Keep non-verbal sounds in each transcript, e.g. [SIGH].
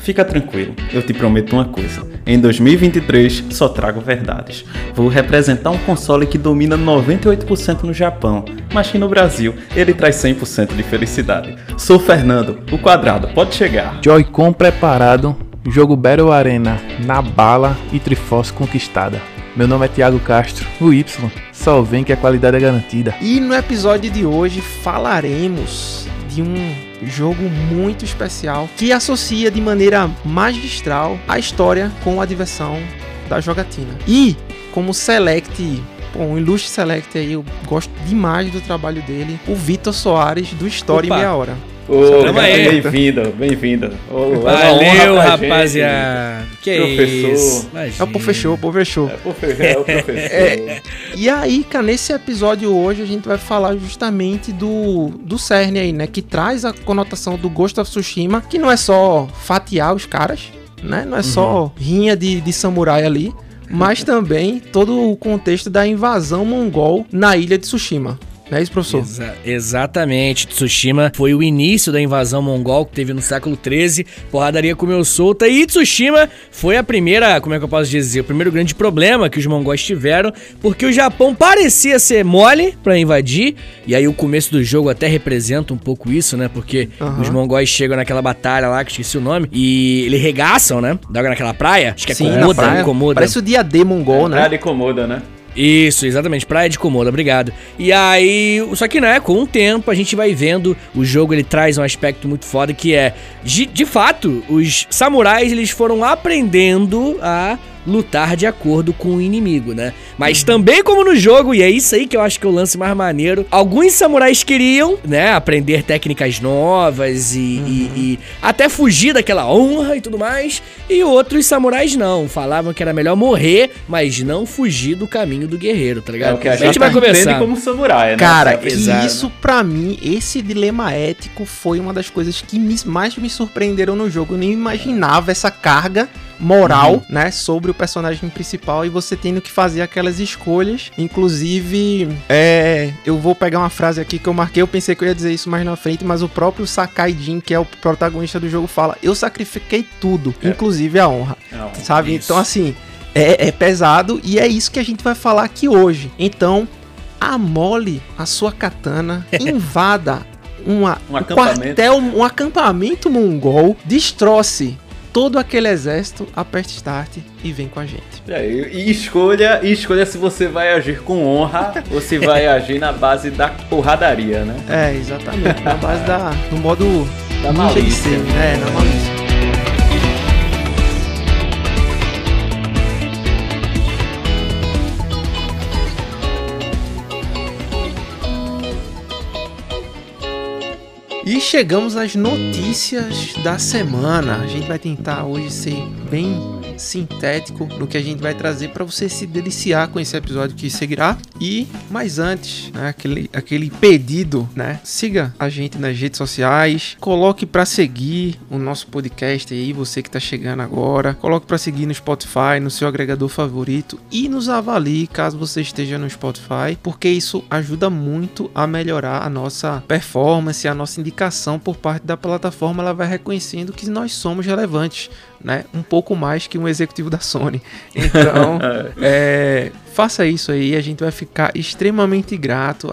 Fica tranquilo, eu te prometo uma coisa. Em 2023 só trago verdades. Vou representar um console que domina 98% no Japão, mas que no Brasil ele traz 100% de felicidade. Sou Fernando, o quadrado, pode chegar. Joy-Con preparado, jogo Battle Arena na bala e Triforce conquistada. Meu nome é Thiago Castro, o Y. Só vem que a qualidade é garantida. E no episódio de hoje falaremos de um jogo muito especial que associa de maneira magistral a história com a diversão da jogatina. E como select, um ilustre select aí, eu gosto demais do trabalho dele, o Vitor Soares do Story Opa. Meia Hora. Aí. bem-vindo, bem-vindo. É Valeu, honra pra gente. rapaziada. Que Professor. isso. É o professor, o professor. É, profe- é o professor. É, E aí, cara, nesse episódio hoje a gente vai falar justamente do, do cerne aí, né? Que traz a conotação do Ghost of Tsushima, que não é só fatiar os caras, né? Não é só rinha de, de samurai ali, mas também todo o contexto da invasão mongol na ilha de Tsushima. Não é isso, professor? Exa- exatamente. Tsushima foi o início da invasão mongol que teve no século XIII. Porradaria comeu solta. E Tsushima foi a primeira, como é que eu posso dizer? O primeiro grande problema que os mongóis tiveram. Porque o Japão parecia ser mole pra invadir. E aí o começo do jogo até representa um pouco isso, né? Porque Aham. os mongóis chegam naquela batalha lá, que eu esqueci o nome. E eles regaçam, né? Dá naquela praia. Acho que é Sim, na Komoda. praia. Komoda. Parece o dia D mongol, né? Nada incomoda, né? Isso, exatamente, Praia de Komoda, obrigado. E aí, só que né, com o tempo a gente vai vendo, o jogo ele traz um aspecto muito foda que é, de, de fato, os samurais eles foram aprendendo a lutar de acordo com o inimigo, né? Mas também como no jogo, e é isso aí que eu acho que é o lance mais maneiro, alguns samurais queriam, né, aprender técnicas novas e, e- e até fugir daquela honra e tudo mais, e outros samurais não, falavam que era melhor morrer, mas não fugir do caminho do guerreiro, tá É ligado? o que a a gente, gente vai começar. como samurai, né? Cara, que Exato. isso pra mim, esse dilema ético foi uma das coisas que me- mais me surpreenderam no jogo. Eu nem imaginava essa carga moral, Uhum. né, sobre o personagem principal e você tendo que fazer aquelas escolhas. Inclusive, é, eu vou pegar uma frase aqui que eu marquei, eu pensei que eu ia dizer isso mais na frente, mas o próprio Sakai Jin, que é o protagonista do jogo, fala: "Eu sacrifiquei tudo, É. inclusive a honra". Não, Sabe? Isso. Então, assim, é, é pesado e é isso que a gente vai falar aqui hoje. Então, amole a sua katana, [LAUGHS] invada uma, Um um acampamento. quartel, um acampamento mongol, destroce todo aquele exército, aperte start e vem com a gente. É, e escolha, e escolha se você vai agir com honra [LAUGHS] ou se vai agir na base da porradaria, né? É, exatamente. Na base da. No modo. Da malícia. ser. É, na malícia. E chegamos às notícias da semana. A gente vai tentar hoje ser bem sintético no que a gente vai trazer para você se deliciar com esse episódio que seguirá. E, mas antes, né, aquele, aquele pedido, né? Siga a gente nas redes sociais, coloque para seguir o nosso podcast aí, você que tá chegando agora. Coloque para seguir no Spotify, no seu agregador favorito e nos avalie caso você esteja no Spotify, porque isso ajuda muito a melhorar a nossa performance, a nossa indicação por parte da plataforma, ela vai reconhecendo que nós somos relevantes, né? Um pouco mais que um executivo da Sony. Então, [LAUGHS] é, faça isso aí, a gente vai ficar extremamente grato.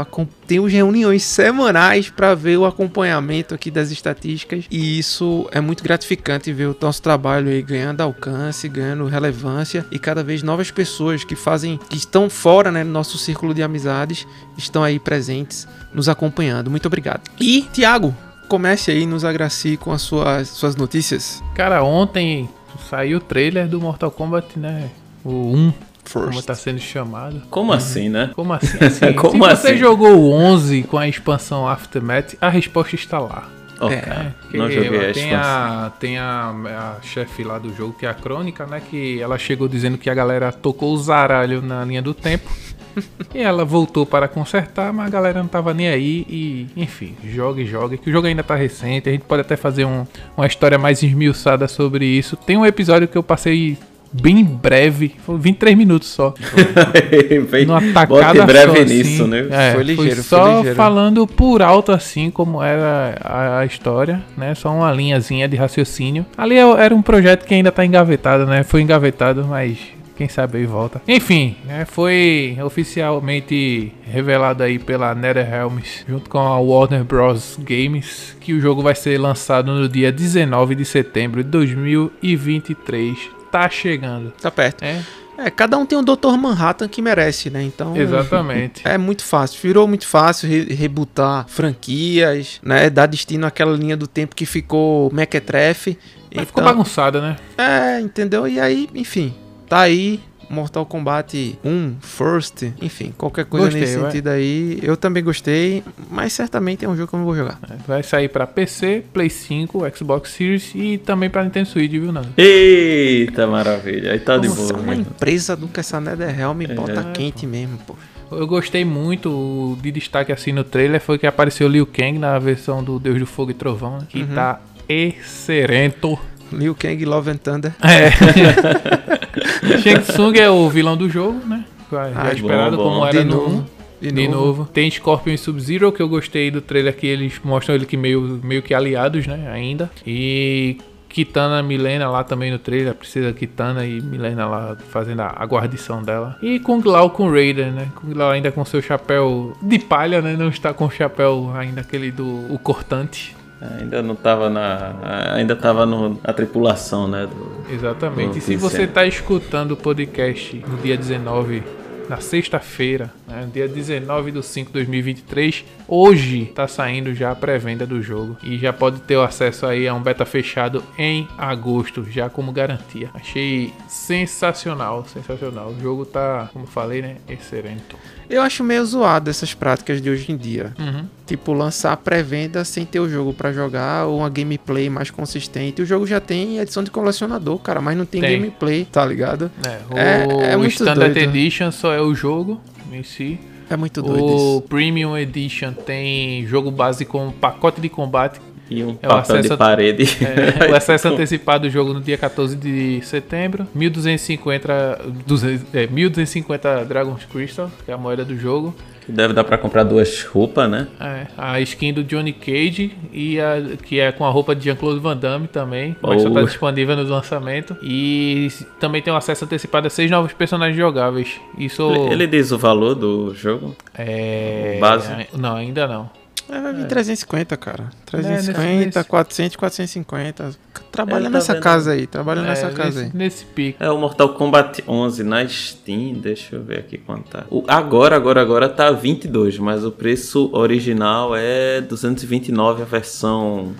Temos reuniões semanais para ver o acompanhamento aqui das estatísticas e isso é muito gratificante ver o nosso trabalho aí ganhando alcance, ganhando relevância e cada vez novas pessoas que fazem, que estão fora né, do nosso círculo de amizades, estão aí presentes, nos acompanhando. Muito obrigado. E, Tiago, comece aí, nos agracie com as suas, suas notícias. Cara, ontem saiu o trailer do Mortal Kombat, né? O 1, como First. tá sendo chamado. Como assim, né? Como assim? [LAUGHS] assim Como se você assim? jogou o 11 com a expansão Aftermath, a resposta está lá. Oh, É, cara, não joguei a tem a, tem a, a chefe lá do jogo, que é a Crônica, né? Que ela chegou dizendo que a galera tocou o zaralho na linha do tempo. [LAUGHS] e ela voltou para consertar, mas a galera não tava nem aí. E, enfim, joga e joga. Que o jogo ainda tá recente. A gente pode até fazer um- uma história mais esmiuçada sobre isso. Tem um episódio que eu passei bem breve, foi 23 minutos só. [LAUGHS] Bem, Numa tacada breve só, nisso, assim. né? É, Foi ligeiro, foi só ligeiro. falando por alto assim como era a, a história, né? Só uma linhazinha de raciocínio. Ali é- era um projeto que ainda tá engavetado, né? Foi engavetado, mas quem sabe aí volta. Enfim, né, foi oficialmente revelado aí pela NetherRealms junto com a Warner Bros Games que o jogo vai ser lançado no dia 19 de setembro de 2023. Tá chegando. Tá perto. É, É, cada um tem um Dr. Manhattan que merece, né? Então. exatamente. [LAUGHS] É muito fácil, virou muito fácil re rebutar franquias, né? Dar destino àquela linha do tempo que ficou mequetrefe. Mas ficou Então, bagunçada, né? é, entendeu? E aí, enfim, tá aí. Mortal Kombat 1, First, enfim, qualquer coisa Gostei, nesse vai. sentido aí. Eu também gostei, mas certamente é um jogo que eu não vou jogar. Vai sair pra PC, Play 5, Xbox Series e também pra Nintendo Switch, viu, Nando? Eita, maravilha. Aí tá de boa. uma né? empresa do que essa NetherRealm me bota É, quente mesmo, pô. Eu gostei muito de destaque assim no trailer foi que apareceu Liu Kang na versão do Deus do Fogo e Trovão, né? que Uhum. tá excelente. Liu Kang, Love and Thunder. É. [LAUGHS] [LAUGHS] Shang Tsung é o vilão do jogo, né? Já Ah, esperado bom, como bom. era De no novo. 1. De, novo. Tem Scorpion e Sub-Zero, que eu gostei do trailer que eles mostram ele que meio, meio que aliados, né? Ainda. E Kitana Milena lá também no trailer. Precisa Kitana e Milena lá fazendo a, a guardição dela. E Kung Lao com Raider, né? Kung Lao ainda com seu chapéu de palha, né? Não está com o chapéu ainda aquele do o cortante. Ainda não tava na. Ainda tava no, na tripulação, né? Do... Exatamente. E se você está escutando o podcast no dia 19, na sexta-feira, né, dia 19 de 5 de 2023, hoje está saindo já a pré-venda do jogo. E já pode ter o acesso aí a um beta fechado em agosto, já como garantia. Achei sensacional, sensacional. O jogo tá, como falei, né? Excelente. Eu acho meio zoado essas práticas de hoje em dia. Uhum. Tipo, lançar pré-venda sem ter o jogo pra jogar ou uma gameplay mais consistente. O jogo já tem edição de colecionador, cara, mas não tem, Tem. gameplay, tá ligado? É, o É- é muito Standard doido. Edition só é o jogo em si. É muito doido O isso. Premium Edition tem jogo base com pacote de combate. E um É papel de parede. É, o acesso [LAUGHS] [LAUGHS] antecipado do jogo no dia 14 de setembro. 1250, 200, é, 1250 Dragon's Crystal, que é a moeda do jogo. Que deve dar pra comprar duas roupas, né? É, a skin do Johnny Cage, e a, que é com a roupa de Jean-Claude Van Damme também, mas só Oh. tá disponível no lançamento. E também tem um acesso antecipado a seis novos personagens jogáveis. Isso Ele, ele diz o valor do jogo. é. Base? Não, ainda não. É, vai vir 350, cara. É, nesse- 350, nesse- 400, 450. Trabalha tá nessa vendo- casa aí, trabalha nessa É, casa aí. nesse, nesse pico. É o Mortal Kombat 11 na Steam. Deixa eu ver aqui quanto tá. O, agora, agora, agora tá 22, mas o preço original é 229 a versão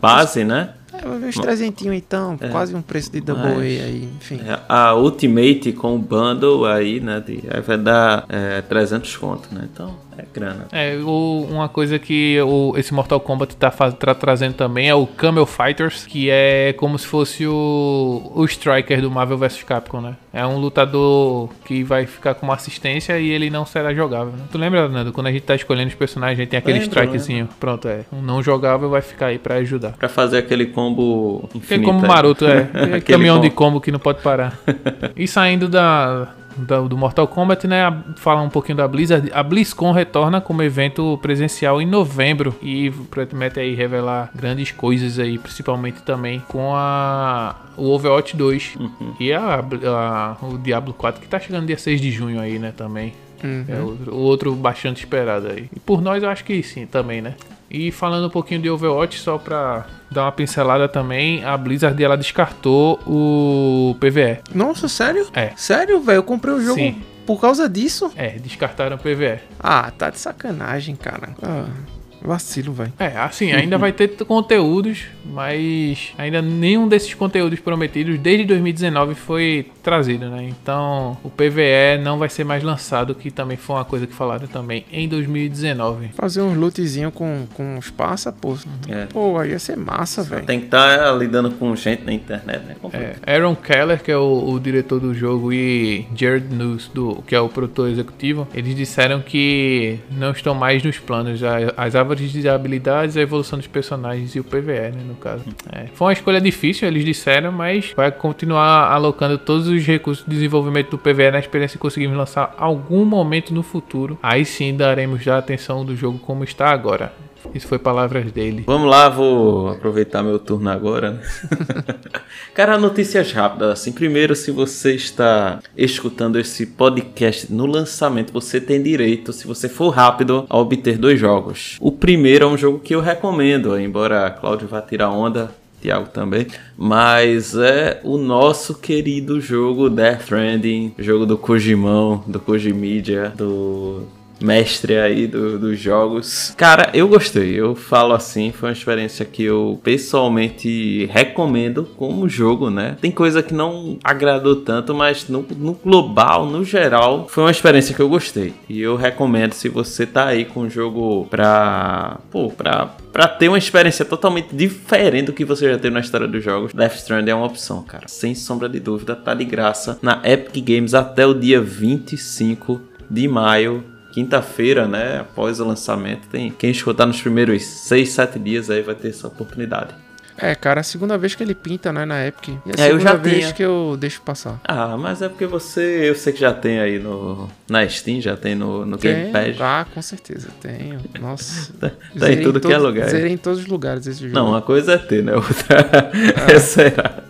base, né? É, vai vir uns 300 então, quase um preço de Double Mas- A aí, enfim. É, A Ultimate com o bundle aí, né? De, aí vai dar é, 300 conto, né? Então é grana. É, o- uma coisa que o, esse Mortal Kombat tá, faz- tá trazendo também é o Camel Fighters, que é como se fosse o, o Striker do Marvel vs Capcom, né? É um lutador que vai ficar com uma assistência e ele não será jogável, né? Tu lembra, Nando, quando a gente tá escolhendo os personagens, a gente tem aquele Lembro, Strikezinho. Pronto, é. Um não jogável vai ficar aí pra ajudar. Pra fazer aquele combo infinito. Aquele combo maroto, é. [LAUGHS] Caminhão combo. de combo que não pode parar. e saindo da, da- do Mortal Kombat, né? Falar um pouquinho da Blizzard. A BlizzCon retorna como evento presencial em novembro. E promete aí revelar grandes coisas aí, principalmente também com a. O Overwatch 2 Uhum. e a, a- o Diablo 4 que tá chegando dia 6 de junho aí, né, também. Uhum. É outro, o outro bastante esperado aí. E por nós eu acho que sim também, né? E falando um pouquinho de Overwatch, só pra dar uma pincelada também, a Blizzard ela descartou o PVE. Nossa, sério? É. Sério, velho? Eu comprei o jogo Sim. por causa disso? É, descartaram o PVE. Ah, tá de sacanagem, cara. Ah, Vacilo, velho. É, assim, ainda vai ter conteúdos, mas ainda nenhum desses conteúdos prometidos desde 2019 foi trazido, né? Então o PVE não vai ser mais lançado, que também foi uma coisa que falaram também em 2019. Fazer uns lootzinho com, com os passa, pô. É. Pô, aí ia ser massa, velho. Tem que estar lidando com gente na internet, né? É, Aaron Keller, que é o, o diretor do jogo, e Jared News, do, que é o produtor executivo, eles disseram que não estão mais nos planos a- as árvores de habilidades, a evolução dos personagens e o PVE, né, no caso. É, foi uma escolha difícil, eles disseram, mas vai continuar alocando todos os recursos de desenvolvimento do PVE na esperança de conseguirmos lançar algum momento no futuro. Aí sim daremos já atenção do jogo como está agora. Isso foi palavras dele. Vamos lá, vou aproveitar meu turno agora. [LAUGHS] Cara, notícias rápidas. Assim, primeiro, se você está escutando esse podcast no lançamento, você tem direito, se você for rápido, a obter dois jogos. O primeiro é um jogo que eu recomendo, embora Cláudio vá tirar onda. Thiago também, mas é o nosso querido jogo Death Stranding, jogo do Kojimão, do Kojimidia, do mestre aí do- dos jogos. Cara, eu gostei. Eu falo assim, foi uma experiência que eu pessoalmente recomendo como jogo, né? Tem coisa que não agradou tanto, mas no, no global, no geral, foi uma experiência que eu gostei. E eu recomendo se você tá aí com um jogo pra. Pô, pra. Pra ter uma experiência totalmente diferente do que você já teve na história dos jogos, Death Stranding é uma opção, cara. Sem sombra de dúvida, tá de graça na Epic Games até o dia 25 de maio quinta-feira, né? Após o lançamento. Tem quem escutar nos primeiros 6, 7 dias aí vai ter essa oportunidade. É, cara, a segunda vez que ele pinta, né, na Epic. E a É, eu segunda já vez tinha. que eu deixo passar. Ah, mas é porque você, eu sei que já tem aí no na Steam, já tem no, no Game Pass. Ah, com certeza, tenho. Nossa. [LAUGHS] Tá, tá em tudo que é lugar. Zerei em todos os lugares esse jogo. Não, uma coisa é ter, né? Outra [LAUGHS] é será.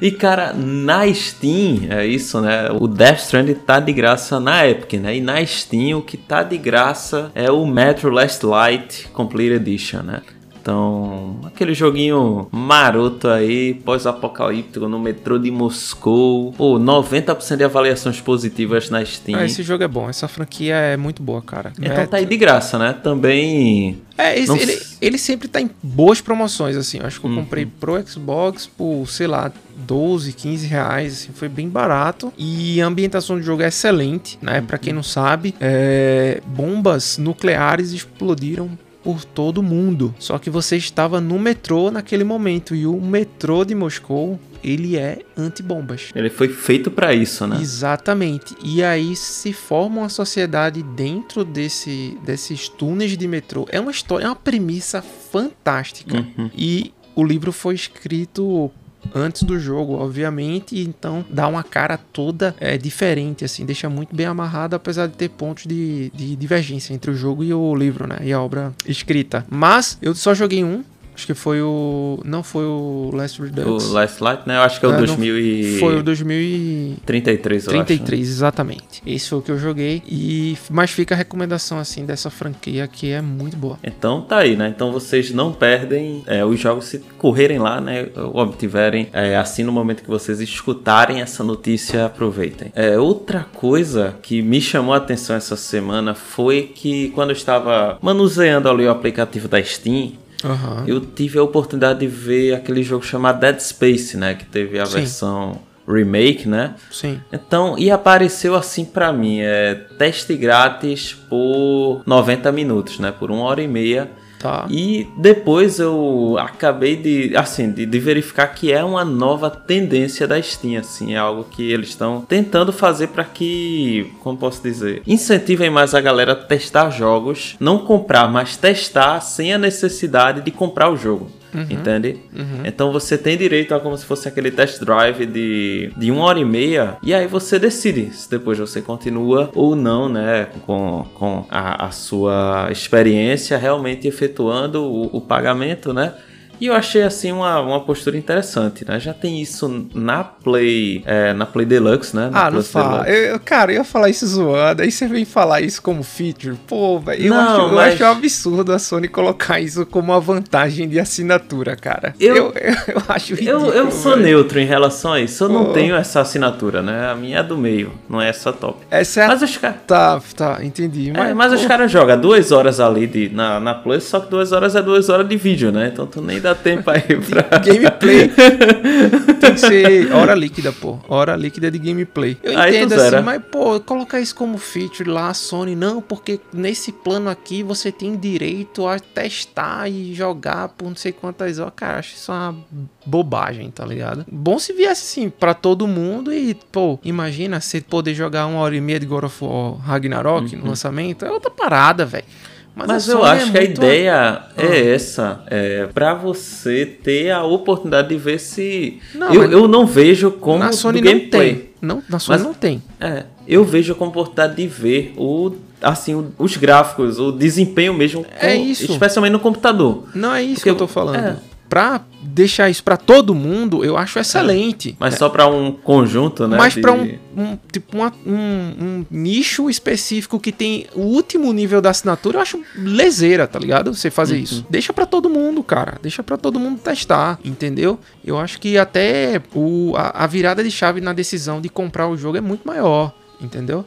E cara, na Steam, é isso, né? O Death Stranding tá de graça na Epic, né? E na Steam o que tá de graça é o Metro Last Light Complete Edition, né? Então, aquele joguinho maroto aí, pós-apocalíptico no metrô de Moscou. Pô, 90% de avaliações positivas na Steam. Ah, esse jogo é bom. Essa franquia é muito boa, cara. Então é, tá aí de graça, né? Também. É, esse- Não ele, ele sempre tá em boas promoções, assim. Eu acho que eu Uhum. comprei pro Xbox por, sei lá, 12, 15 reais, assim, foi bem barato. E a ambientação do jogo é excelente, né? Pra Uhum. quem não sabe, é, bombas nucleares explodiram por todo mundo. Só que você estava no metrô naquele momento. E o metrô de Moscou, ele é antibombas. Ele foi feito pra isso, né? Exatamente. E aí se forma uma sociedade dentro desse, desses túneis de metrô. É uma história, é uma premissa fantástica. Uhum. E o livro foi escrito antes do jogo, obviamente, então dá uma cara toda é, diferente, assim, deixa muito bem amarrado, apesar de ter pontos de, de divergência entre o jogo e o livro, né, e a obra escrita. Mas eu só joguei um, acho que foi o, não foi o Last Redux, O Last Light, né? Eu acho que é o Ah, não, 2033, foi o 2033, eu acho. né? 33, exatamente. Esse foi o que eu joguei. E mas fica a recomendação assim dessa franquia que é muito boa. Então tá aí, né? Então vocês não perdem é, os jogos se correrem lá, né? Ou obtiverem é, assim no momento que vocês escutarem essa notícia, aproveitem. É, outra coisa que me chamou a atenção essa semana foi que quando eu estava manuseando ali o aplicativo da Steam, Aham. eu tive a oportunidade de ver aquele jogo chamado Dead Space, né? Que teve a Sim. versão remake, né? Sim. Então, e apareceu assim pra mim, é teste grátis por 90 minutos, né? Por uma hora e meia. Tá. E depois eu acabei de, assim, de, de verificar que é uma nova tendência da Steam, assim, é algo que eles estão tentando fazer para que, como posso dizer, incentivem mais a galera a testar jogos, não comprar, mas testar sem a necessidade de comprar o jogo. Entende? Então você tem direito a como se fosse aquele test drive de, de uma hora e meia. E aí você decide se depois você continua ou não, né? Com, com a, a sua experiência realmente efetuando o, o pagamento, né? E eu achei assim uma, uma postura interessante, né? Já tem isso na Play, é, na Play Deluxe, né? Na ah, não Plus fala. Deluxe. Eu, eu- cara, eu ia falar isso zoando, aí você vem falar isso como feature. Pô, velho, eu, Não, acho, eu mas- acho um absurdo a Sony colocar isso como uma vantagem de assinatura, cara. Eu- eu, eu, [LAUGHS] eu acho Eu, ridículo. eu sou velho. neutro em relação a isso. Eu não Pô. tenho essa assinatura, né? A minha é do meio, não é essa top. Essa é a... Mas os caras. Tá, tá, entendi. É, mas os caras jogam duas horas ali de, na, na Plus, só que duas horas é duas horas de vídeo, né? Então tu nem dá tempo aí pra. Gameplay [LAUGHS] tem que ser hora líquida, pô. Hora líquida de gameplay. Eu Aí entendo assim, mas, pô, colocar isso como feature lá, Sony, não, porque nesse plano aqui você tem direito a testar e jogar por não sei quantas horas. Cara, acho isso uma bobagem, tá ligado? Bom se viesse assim pra todo mundo e, pô, imagina você poder jogar uma hora e meia de God of War Ragnarok no lançamento. É outra parada, velho. Mas, a eu Sony acho é que a ideia é essa, é para você ter a oportunidade de ver se. Não, eu, mas- eu não vejo como Na Sony não tem. Não, na Sony Mas- não tem. É, eu vejo como oportunidade de ver o assim os gráficos, o desempenho mesmo, com- É isso. especialmente no computador. Não é isso Porque que eu tô falando. é. Pra deixar isso pra todo mundo, eu acho excelente. Mas só para um conjunto, né? Mas de- pra um, um- tipo uma- um, um nicho específico que tem o último nível da assinatura, eu acho leseira, tá ligado? Você Uhum. fazer isso. Deixa pra todo mundo, cara. Deixa pra todo mundo testar, entendeu? Eu acho que até o, a, a virada de chave na decisão de comprar o jogo é muito maior, entendeu?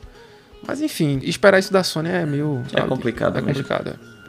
Mas enfim, esperar isso da Sony é meio. É complicado É mesmo.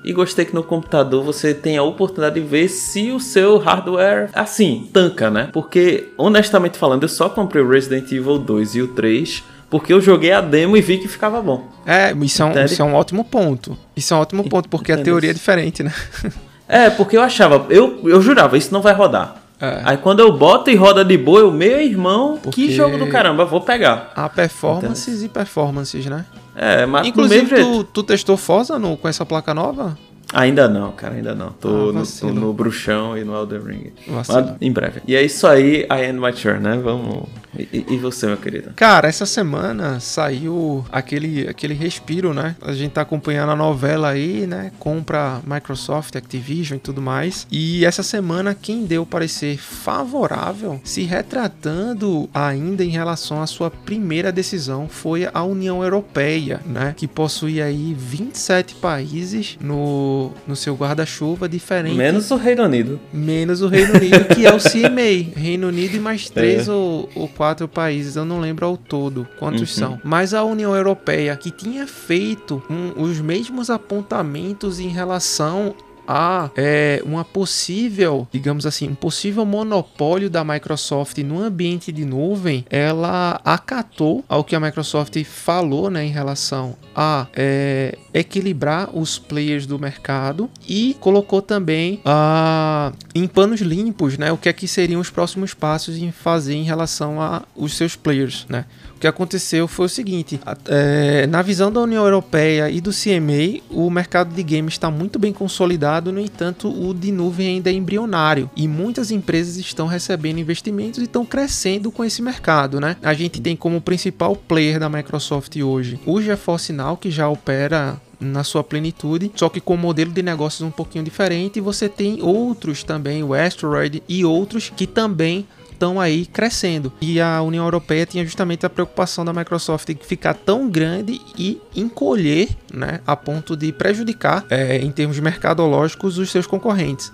E gostei que no computador você tem a oportunidade de ver se o seu hardware, assim, tanca, né? Porque, honestamente falando, eu só comprei o Resident Evil 2 e o 3 porque eu joguei a demo e vi que ficava bom. É, isso é, um, isso é um ótimo ponto. Isso é um ótimo ponto, porque a teoria é diferente, né? [LAUGHS] É, porque eu achava, eu, eu jurava, isso não vai rodar. É. Aí quando eu boto e roda de boa, eu, meu irmão, Porque- que jogo do caramba, vou pegar. Há performances e performances, né? É, mas Inclusive, tu, tu testou Forza no, com essa placa nova? Ainda não, cara, ainda não. Tô Ah, no, vacilo. no Bruxão e no Elden Ring. Vacilo. Mas em breve. E é isso aí, I end my turn, né? Vamos. E, e- e você, meu querido? Cara, essa semana saiu aquele, aquele respiro, né? A gente tá acompanhando a novela aí, né? Compra Microsoft, Activision e tudo mais. E essa semana, quem deu parecer favorável, se retratando ainda em relação à sua primeira decisão, foi a União Europeia, né? Que possui aí 27 países no, no seu guarda-chuva, diferente Menos o Reino Unido. Menos o Reino Unido, que é o [LAUGHS] CMA. Reino Unido e mais três É. ou, ou quatro países, eu não lembro ao todo quantos Uhum. são. Mas a União Europeia, que tinha feito um- os mesmos apontamentos em relação a é, uma possível, digamos assim, um possível monopólio da Microsoft no ambiente de nuvem, ela acatou ao que a Microsoft falou né, em relação a é, equilibrar os players do mercado e colocou também em panos limpos né, o que é que seriam os próximos passos em fazer em relação a os seus players. Né? O que aconteceu foi o seguinte: é, na visão da União Europeia e do CMA, o mercado de games está muito bem consolidado, no entanto, o de nuvem ainda é embrionário e muitas empresas estão recebendo investimentos e estão crescendo com esse mercado. Né? A gente tem como principal player da Microsoft hoje o GeForce Now, que já opera na sua plenitude, só que com um modelo de negócios um pouquinho diferente. Você tem outros também, o Asteroid e outros que também estão aí crescendo. E a União Europeia tinha justamente a preocupação da Microsoft de ficar tão grande e encolher, né, a ponto de prejudicar, é, em termos mercadológicos, os seus concorrentes.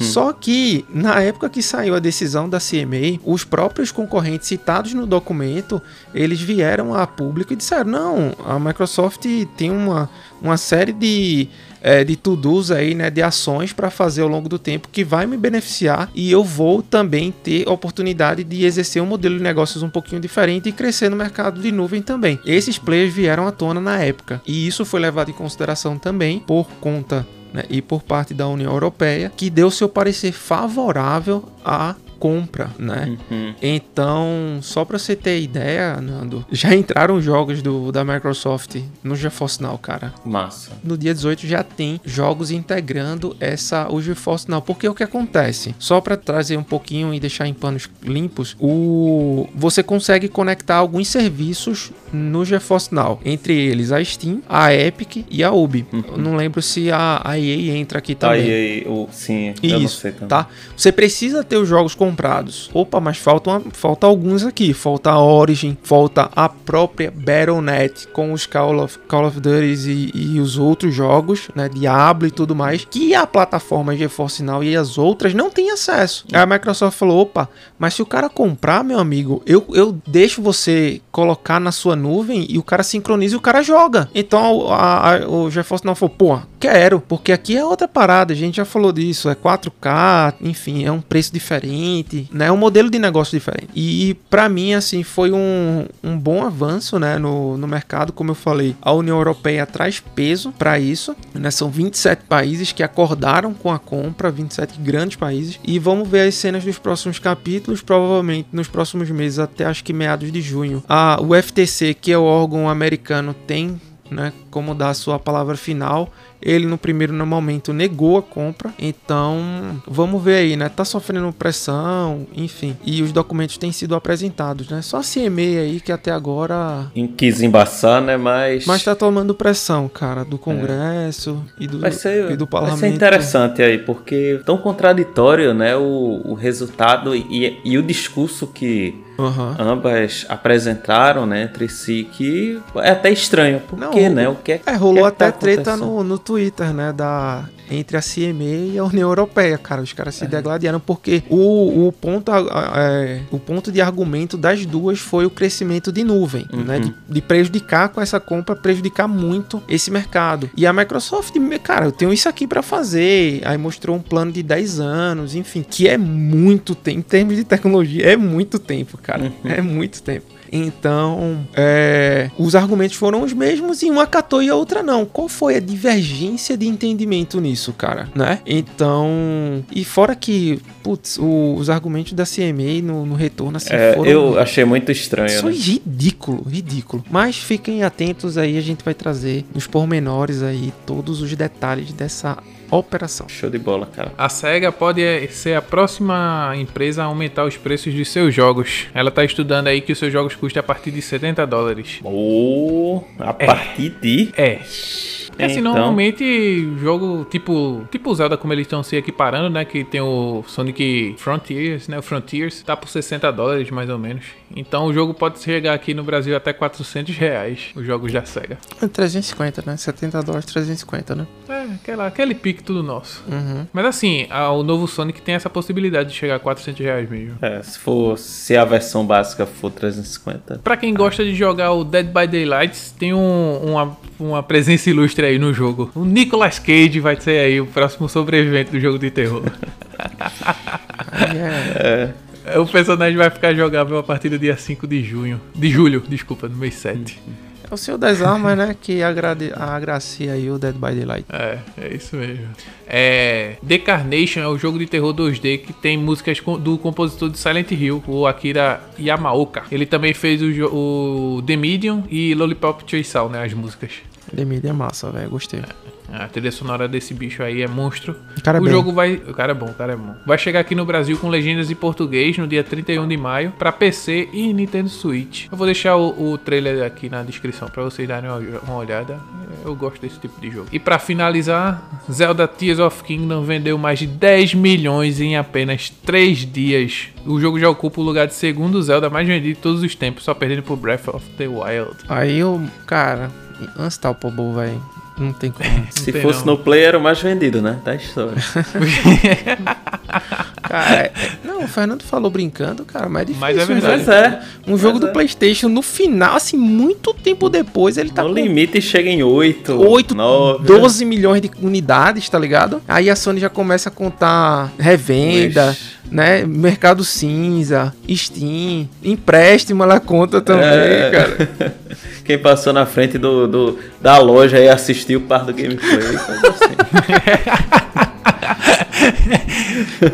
Só que na época que saiu a decisão da CMA, os próprios concorrentes citados no documento, eles vieram a público e disseram: não, a Microsoft tem uma, uma série de é, de to-dos aí, né, de ações para fazer ao longo do tempo que vai me beneficiar e eu vou também ter oportunidade de exercer um modelo de negócios um pouquinho diferente e crescer no mercado de nuvem também. Esses players vieram à tona na época e isso foi levado em consideração também por conta né, e por parte da União Europeia, que deu seu parecer favorável a compra, né? Uhum. Então, só pra você ter ideia, Nando, já entraram jogos do, da Microsoft no GeForce Now, cara. Massa. No dia 18 já tem jogos integrando essa o GeForce Now. Porque o que acontece? Só pra trazer um pouquinho e deixar em panos limpos, o você consegue conectar alguns serviços no GeForce Now, entre eles a Steam, a Epic e a Ubi. Eu não lembro se a, a EA entra aqui Tá também. aí, aí, o, sim, eu não Isso, sei também. tá? Você precisa ter os jogos comprados. Opa, mas faltam falta alguns aqui. Falta a Origin, falta a própria Battle.net com os Call of, Call of Duty e, e os outros jogos, né? Diablo e tudo mais, que a plataforma GeForce Now e as outras não têm acesso. Aí a Microsoft falou, opa, mas se o cara comprar, meu amigo, eu, eu deixo você colocar na sua nuvem e o cara sincroniza e o cara joga. Então a- a- o GeForce Now falou, pô, quero, porque aqui é outra parada, a gente já falou disso, é 4K, enfim, é um preço diferente, né? É um modelo de negócio diferente. E pra mim, assim, foi um, um bom avanço, né, no, no mercado, como eu falei, a União Europeia traz peso pra isso, né? São 27 países que acordaram com a compra, 27 grandes países, e vamos ver as cenas dos próximos capítulos, provavelmente nos próximos meses, até acho que meados de junho. A, o FTC, que é o órgão americano, tem né, como dar a sua palavra final. Ele no primeiro momento negou a compra, então vamos ver aí, né? Tá sofrendo pressão, enfim, e os documentos têm sido apresentados, né? Só a CME aí que até agora Em- Quis embaçar, né? Mas. mas tá tomando pressão, cara, do Congresso e, do, Vai ser, e do vai parlamento. ser interessante aí, porque tão contraditório, né, o, o resultado e, e o discurso que Aham. ambas apresentaram, né, entre si, que é até estranho. Por Não, quê, né? O que é, É, rolou o que é até tá treta no, no Twitter, né? Da, entre a CME e a União Europeia, cara. Os caras se É. degladiaram porque o, o, ponto, é, o ponto de argumento das duas foi o crescimento de nuvem, Uhum. né? De, de prejudicar com essa compra, prejudicar muito esse mercado. E a Microsoft, cara, eu tenho isso aqui pra fazer. Aí mostrou um plano de 10 anos, enfim, que é muito tempo. Em termos de tecnologia, é muito tempo, cara. Uhum. É muito tempo. Então, é, os argumentos foram os mesmos e uma acatou e a outra não. Qual foi a divergência de entendimento nisso, cara? Né? Então, e fora que, putz, o- os argumentos da CMA no, no retorno assim É, foram. eu achei muito estranho, Foi né? ridículo, ridículo. Mas fiquem atentos aí, a gente vai trazer nos pormenores aí todos os detalhes dessa operação. Show de bola, cara. A SEGA pode eh, ser a próxima empresa a aumentar os preços de seus jogos. Ela tá estudando aí que os seus jogos custam a partir de 70 dólares. Ou a partir de. É. Porque assim, Então. normalmente jogo tipo, tipo o Zelda, como eles estão se equiparando, né? Que tem o Sonic Frontiers, né? O Frontiers tá por 60 dólares mais ou menos. Então o jogo pode chegar aqui no Brasil até 400 reais, os jogos da SEGA. 350, né? 70 dólares, 350, né? É, aquela, aquele pique tudo nosso. Uhum. Mas assim, a- o novo Sonic tem essa possibilidade de chegar a 400 reais mesmo. É, se for. Se a versão básica for 350. Pra quem gosta de jogar o Dead by Daylight, tem um- uma, uma presença ilustre aí no jogo. O Nicolas Cage vai ser aí o próximo sobrevivente do jogo de terror. [LAUGHS] É- É. o personagem vai ficar jogável a partir do dia 5 de junho. De julho, desculpa, no mês 7. É o Senhor das Armas, né? Que agrade, agracia aí o Dead by Daylight. É, é isso mesmo. É, The Carnation é o jogo de terror 2D que tem músicas do compositor de Silent Hill, o Akira Yamaoka. Ele também fez o, o The Medium e Lollipop Chainsaw, né, as músicas. The Media é massa, velho. Gostei. A trilha sonora desse bicho aí é monstro. O cara é o jogo vai. O cara é bom, o cara é bom. Vai chegar aqui no Brasil com legendas em português no dia 31 de maio pra PC e Nintendo Switch. Eu vou deixar o, o trailer aqui na descrição pra vocês darem uma, uma olhada. Eu gosto desse tipo de jogo. E pra finalizar, Zelda Tears of Kingdom vendeu mais de 10 milhões em apenas 3 dias. O jogo já ocupa o lugar de segundo Zelda mais vendido de todos os tempos, só perdendo pro Breath of the Wild. Aí eu, cara, Unstoppable, velho. Não tem como. Se tem fosse não. no Play, era o mais vendido, né? Da história. [LAUGHS] Cara, é- não, o Fernando falou brincando, cara, mas é difícil. Mas é um verdade. jogo- Mas é. Um jogo Mas do é. PlayStation, no final, assim, muito tempo depois, ele tá no com limite chega em 8, 8, 9. 12 milhões de unidades, tá ligado? Aí a Sony já começa a contar revenda, Ixi. né? Mercado cinza, Steam, empréstimo, ela conta também, É. cara. [LAUGHS] Quem passou na frente do, do- da loja e assistiu parte do gameplay. assim. [LAUGHS]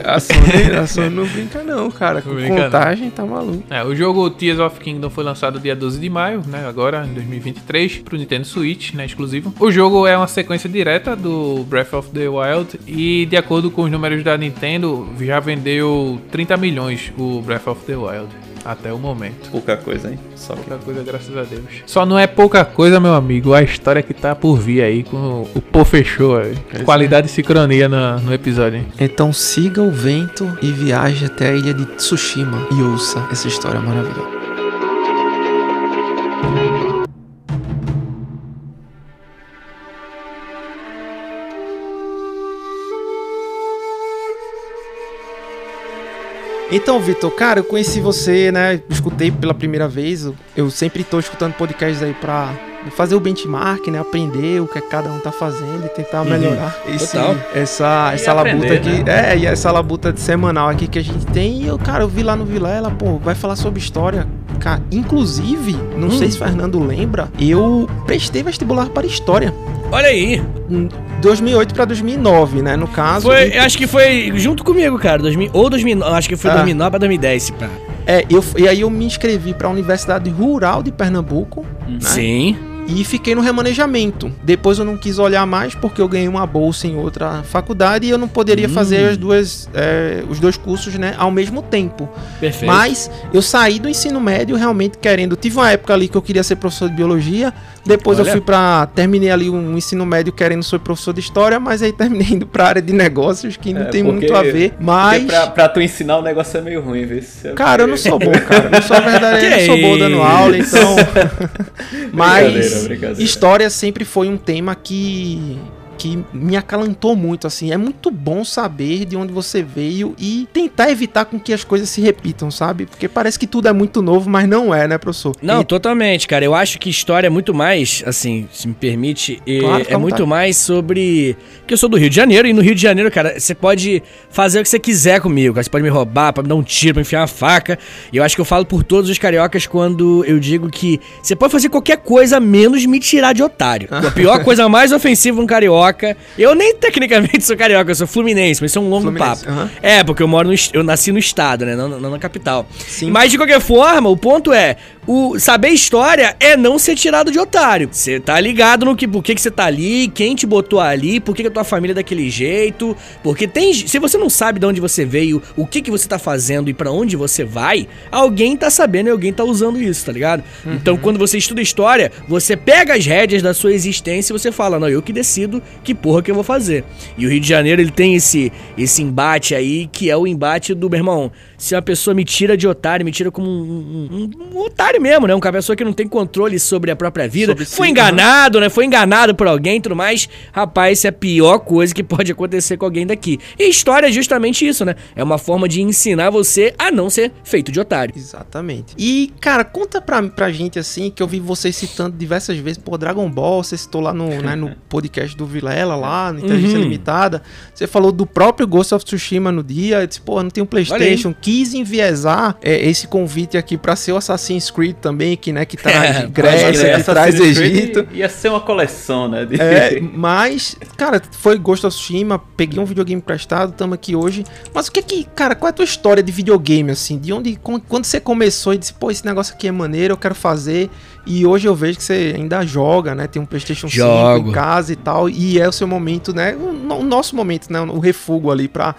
A Sony, a Sony não brinca não, cara. Com Não brinca não. contagem tá maluco. É, o jogo Tears of Kingdom foi lançado dia 12 de maio, né? Agora, em 2023, pro Nintendo Switch, né? Exclusivo. O jogo é uma sequência direta do Breath of the Wild e, de acordo com os números da Nintendo, já vendeu 30 milhões o Breath of the Wild. Até o momento. Pouca coisa, hein? Só que. Pouca coisa, graças a Deus. Só não é pouca coisa, meu amigo. A história que tá por vir aí com o Pô fechou aí. Qualidade e sincronia no, no episódio, hein? Então siga o vento e viaje até a ilha de Tsushima e ouça essa história maravilhosa. Então, Vitor, cara, eu conheci você, né? Escutei pela primeira vez. Eu- sempre tô escutando podcasts aí pra fazer o benchmark, né? Aprender o que cada um tá fazendo e tentar melhorar esse, Total. essa, E essa aprender, labuta aqui. né? É, e essa labuta de semanal aqui que a gente tem. E eu, cara, eu vi lá no Vilela, pô, vai falar sobre história. Cara, inclusive, não sei se Fernando lembra, eu prestei vestibular para história. Olha aí. Em 2008 para 2009, né? No caso. Foi, E- acho que foi junto comigo, cara. 2000, ou 2009, acho que foi Ah. 2009 pra 2010, esse pá. É, eu, e aí eu me inscrevi para a Universidade Rural de Pernambuco. Né? Sim. E fiquei no remanejamento. Depois eu não quis olhar mais porque eu ganhei uma bolsa em outra faculdade e eu não poderia Hum. fazer as duas, é, os dois cursos né, ao mesmo tempo. Perfeito. Mas eu saí do ensino médio realmente querendo. Tive uma época ali que eu queria ser professor de biologia. Depois Olha. eu fui pra. Terminei ali um ensino médio querendo ser professor de história, mas aí terminei indo pra área de negócios, que não É, tem muito a ver. Mas. Pra tu ensinar o negócio é meio ruim, vê se é Cara, eu não sou bom, cara. Eu não sou [LAUGHS] verdadeiro, não sou bom dando aula, então. [LAUGHS] [LAUGHS] Mas História sempre foi um tema que que me acalantou muito assim. É muito bom saber de onde você veio e tentar evitar com que as coisas se repitam, sabe? Porque parece que tudo é muito novo, mas não é, né, professor? Não, E- totalmente, cara. Eu acho que história é muito mais, assim, se me permite, é, Claro, é muito mais sobre. Porque eu sou do Rio de Janeiro, e no Rio de Janeiro, cara, você pode fazer o que você quiser comigo. cara. Você pode me roubar, pode me dar um tiro, pra me enfiar uma faca. E eu acho que eu falo por todos os cariocas quando eu digo que você pode fazer qualquer coisa menos me tirar de otário. [LAUGHS] a pior coisa mais ofensiva um carioca. Eu nem tecnicamente sou carioca, eu sou fluminense, mas isso é um longo Fluminense, papo. aham. É, porque eu moro no. Eu nasci no estado, né? Não, não na capital. Sim. Mas de qualquer forma, o ponto é: o saber história é não ser tirado de otário. Você tá ligado no que, por que, que você tá ali, quem te botou ali, por que, que a tua família é daquele jeito. Porque tem. Se você não sabe de onde você veio, o que, que você tá fazendo e pra onde você vai, alguém tá sabendo e alguém tá usando isso, tá ligado? Então, quando você estuda história, você pega as rédeas da sua existência e você fala: não, eu que decido que porra que eu vou fazer. E o Rio de Janeiro, ele tem esse, esse embate aí, que é o embate do, meu irmão, se uma pessoa me tira de otário, me tira como um, um- um- um otário mesmo, né? Uma pessoa que não tem controle sobre a própria vida. Sobre si, Foi enganado, né? Foi enganado por alguém e tudo mais. Rapaz, isso é a pior coisa que pode acontecer com alguém daqui. E história é justamente isso, né? É uma forma de ensinar você a não ser feito de otário. Exatamente. E, cara, conta pra, pra gente assim, que eu vi vocês citando diversas vezes, pô, Dragon Ball, você citou lá no, né, no [LAUGHS] podcast do Vilela, lá, no Inteligência Uhum. Limitada. Você falou do próprio Ghost of Tsushima no dia. Eu disse, pô, não tem um PlayStation. Quis enviesar é, esse convite aqui pra ser o Assassin's Creed também, que, né, que tá [LAUGHS] É, Grécia, que Assassin's traz Creed Egito. Ia ser uma coleção, né? de- É, [LAUGHS] mas, cara, foi Ghost of Tsushima, peguei um videogame emprestado, tamo aqui hoje. Mas o que que, cara, qual é a tua história de videogame, assim? De onde, quando você começou e disse, pô, esse negócio aqui é maneiro, eu quero fazer. E hoje eu vejo que você ainda joga, né? Tem um PlayStation 5 Jogo. em casa e tal. E é o seu momento, né? O, o nosso momento, né? O refúgio ali pra,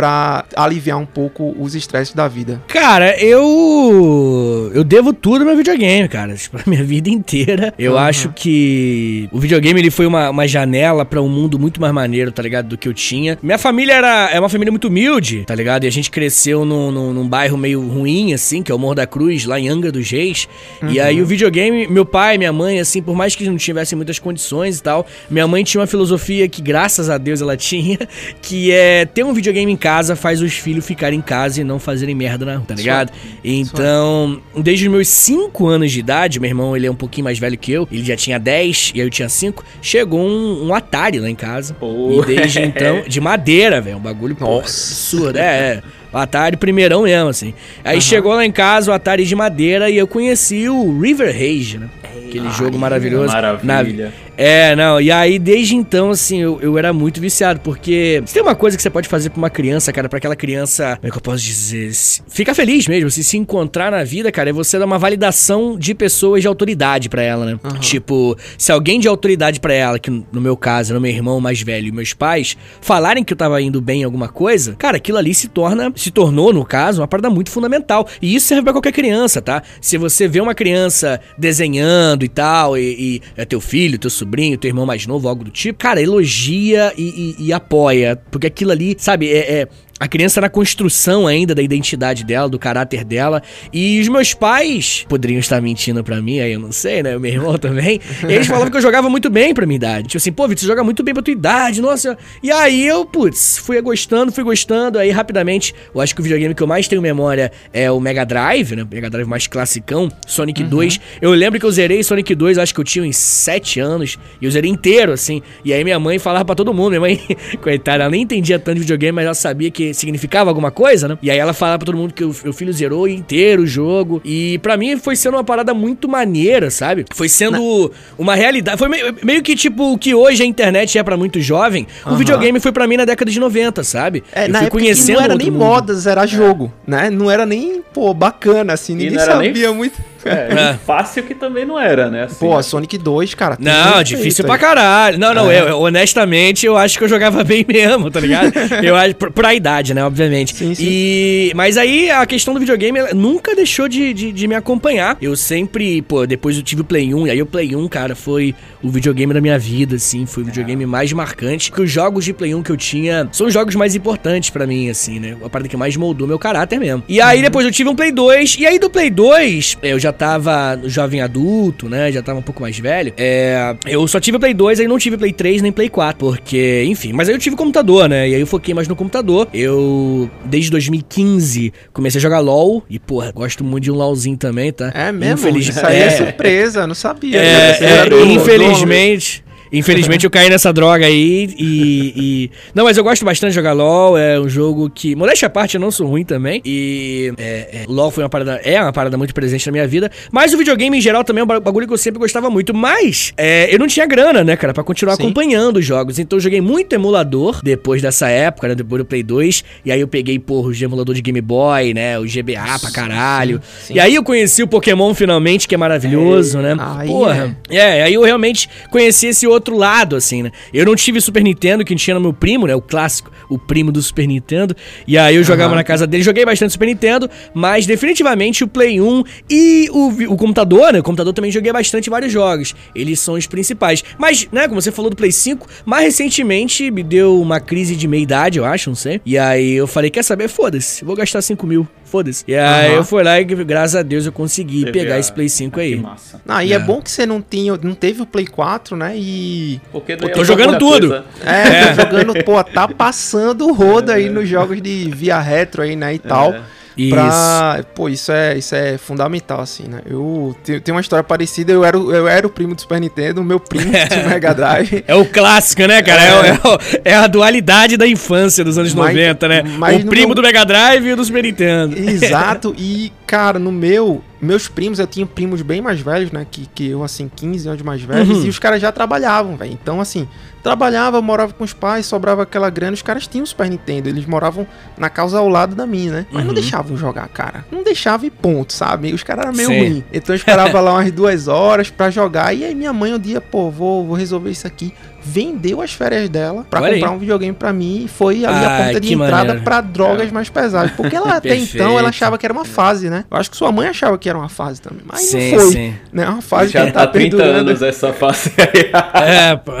pra aliviar um pouco os estresses da vida. Cara, eu. Eu devo tudo ao meu videogame, cara. [LAUGHS] Tipo, a minha vida inteira. Eu Uhum. acho que o videogame ele foi uma, uma janela pra um mundo muito mais maneiro, tá ligado? Do que eu tinha. Minha família era é uma família muito humilde, tá ligado? E a gente cresceu num, num, num bairro meio ruim, assim, que é o Morro da Cruz, lá em Angra dos Reis. E aí o videogame, meu pai, minha mãe, assim, por mais que não tivessem muitas condições e tal, minha mãe tinha uma filosofia que, graças a Deus, ela [LAUGHS] tinha, que é ter um videogame em casa faz os filhos ficarem em casa e não fazerem merda, não, tá ligado? Então, desde os meus 5 anos de idade, meu irmão, ele é um pouquinho mais velho que eu, ele já tinha 10 e aí eu tinha 5, chegou um, um Atari lá em casa. Pô. E desde então, [LAUGHS] de madeira, velho, um bagulho Nossa. absurdo, é, é. O Atari primeirão mesmo, assim. Aí chegou lá em casa o Atari de madeira e eu conheci o River Rage, né? Aquele Ai, jogo maravilhoso. Maravilha. Na- É, não, e aí desde então, assim, eu, eu era muito viciado, porque se tem uma coisa que você pode fazer pra uma criança, cara, pra aquela criança, como é que eu posso dizer? Se- Ficar feliz mesmo, assim, se encontrar na vida, cara, é você dar uma validação de pessoas de autoridade pra ela, né? Tipo, se alguém de autoridade pra ela, que no meu caso, era meu irmão mais velho e meus pais, falarem que eu tava indo bem em alguma coisa, cara, aquilo ali se torna, se tornou, no caso, uma parada muito fundamental. E isso serve pra qualquer criança, tá? Se você vê uma criança desenhando e tal, e, e é teu filho, teu sobrinho, teu irmão mais novo, algo do tipo, cara, elogia e, e- e apoia. Porque aquilo ali, sabe, é- é, a criança na construção ainda da identidade dela, do caráter dela. E os meus pais poderiam estar mentindo pra mim, aí eu não sei, né? O meu irmão [LAUGHS] também. Eles falavam que eu jogava muito bem pra minha idade. Tipo assim, pô, Vitor, você joga muito bem pra tua idade, nossa. E aí eu, putz, fui gostando, fui gostando. Aí rapidamente, eu acho que o videogame que eu mais tenho memória é o Mega Drive, né? Mega Drive mais classicão, Sonic 2. Eu lembro que eu zerei Sonic 2, acho que eu tinha uns 7 anos. E eu zerei inteiro, assim. E aí minha mãe falava pra todo mundo. Minha mãe, [LAUGHS] coitada, ela nem entendia tanto de videogame, mas ela sabia que significava alguma coisa, né? E aí ela falava pra todo mundo que o meu filho zerou inteiro o jogo. E pra mim foi sendo uma parada muito maneira, sabe? Foi sendo uma realidade. Foi meio, meio que tipo o que hoje a internet é pra muito jovem. O Aham. videogame foi pra mim na década de 90, sabe? É, eu na fui época que não era nem mundo. modas, era jogo, né? Não era nem, pô, bacana, assim, ninguém era nem- sabia muito. É, É. fácil que também não era, né? assim. Pô, Sonic 2, cara. Não, difícil pra aí. caralho. Não, não, É. eu, honestamente, eu acho que eu jogava [LAUGHS] bem mesmo, tá ligado? [LAUGHS] eu acho, por, por a idade, né, obviamente. Sim, sim. E, mas aí a questão do videogame ela nunca deixou de, de, de me acompanhar. Eu sempre, pô, depois eu tive o Play 1, e aí o Play 1, cara, foi o videogame da minha vida, assim, foi o videogame mais marcante. Que os jogos de Play 1 que eu tinha são os jogos mais importantes pra mim, assim, né? A parada que mais moldou meu caráter mesmo. E aí depois eu tive um Play 2, e aí do Play 2, eu já tava jovem adulto, né? Já tava um pouco mais velho. É, eu só tive Play 2, aí não tive Play 3 nem Play 4, porque, enfim, mas aí eu tive computador, né? E aí eu foquei mais no computador. Eu, desde 2015, comecei a jogar LoL, e porra, gosto muito de um LoLzinho também, tá? É mesmo? Infeliz- Isso aí é, é. surpresa, não sabia. É, Você é, do- infelizmente. Infelizmente eu caí nessa droga aí e, e- Não, mas eu gosto bastante de jogar LOL. É um jogo que. Modéstia à parte, eu não sou ruim também. E. É, é, LOL foi uma parada. É uma parada muito presente na minha vida. Mas o videogame em geral também é um ba- bagulho que eu sempre gostava muito. Mas é, eu não tinha grana, né, cara, pra continuar Sim. acompanhando os jogos. Então eu joguei muito emulador depois dessa época, né? Depois do Play 2. E aí eu peguei, porra, os emulador de Game Boy, né? O GBA pra caralho. sim. E aí eu conheci o Pokémon finalmente, que é maravilhoso, né? Aí Porra. É, aí eu realmente conheci esse outro lado, assim, né? Eu não tive Super Nintendo, que tinha no meu primo, né? O clássico, o primo do Super Nintendo. E aí eu jogava Aham. na casa dele, joguei bastante Super Nintendo, mas definitivamente o Play 1 e o, o computador, né? O computador também joguei bastante vários jogos. Eles são os principais. Mas, né, como você falou do Play 5, mais recentemente me deu uma crise de meia-idade, eu acho, não sei. E aí eu falei, quer saber? Foda-se, vou gastar 5 mil. Foda-se. E aí Aham. eu fui lá e, graças a Deus, eu consegui Teve pegar a- esse Play 5 Que aí. massa. Ah, e é. É. bom que você não tinha, não teve o Play 4, né? E Porque Pô, daí tô é jogando tudo. coisa. é, tá jogando, pô, tá passando o rodo aí nos jogos de via retro aí, né, e tal. É. Isso. Pra, pô, isso é, isso é fundamental, assim, né? Eu te- tenho uma história parecida, eu era, o- eu era o primo do Super Nintendo, o meu primo [LAUGHS] tinha o Mega Drive. É o clássico, né, cara? É, É. é é a dualidade da infância dos anos Mas- 90, né? o primo meu- do Mega Drive e o do Super Nintendo. Exato, e cara, no meu, meus primos, eu tinha primos bem mais velhos, né, que, que eu, assim, 15 anos mais velhos, Uhum. e os caras já trabalhavam, velho. Então, assim, trabalhava, morava com os pais, sobrava aquela grana, os caras tinham o Super Nintendo, eles moravam na casa ao lado da minha, né? Mas não Uhum. deixavam jogar, cara. Não deixava e ponto, sabe? Os caras eram meio Sim. ruins. Então eu esperava [LAUGHS] lá umas duas horas pra jogar, e aí minha mãe um dia, pô, vou, vou resolver isso aqui. Vendeu as férias dela pra Olha comprar aí. um videogame pra mim e foi ali a Ai, porta de entrada pra drogas mais pesadas. Porque ela [LAUGHS] até então ela achava que era uma fase, né? Eu acho que sua mãe achava que era uma fase também. Mas sim, não foi. sim. Né? É uma fase Já que tá tá 30 perdurando. anos essa fase aí. [LAUGHS] É, pô.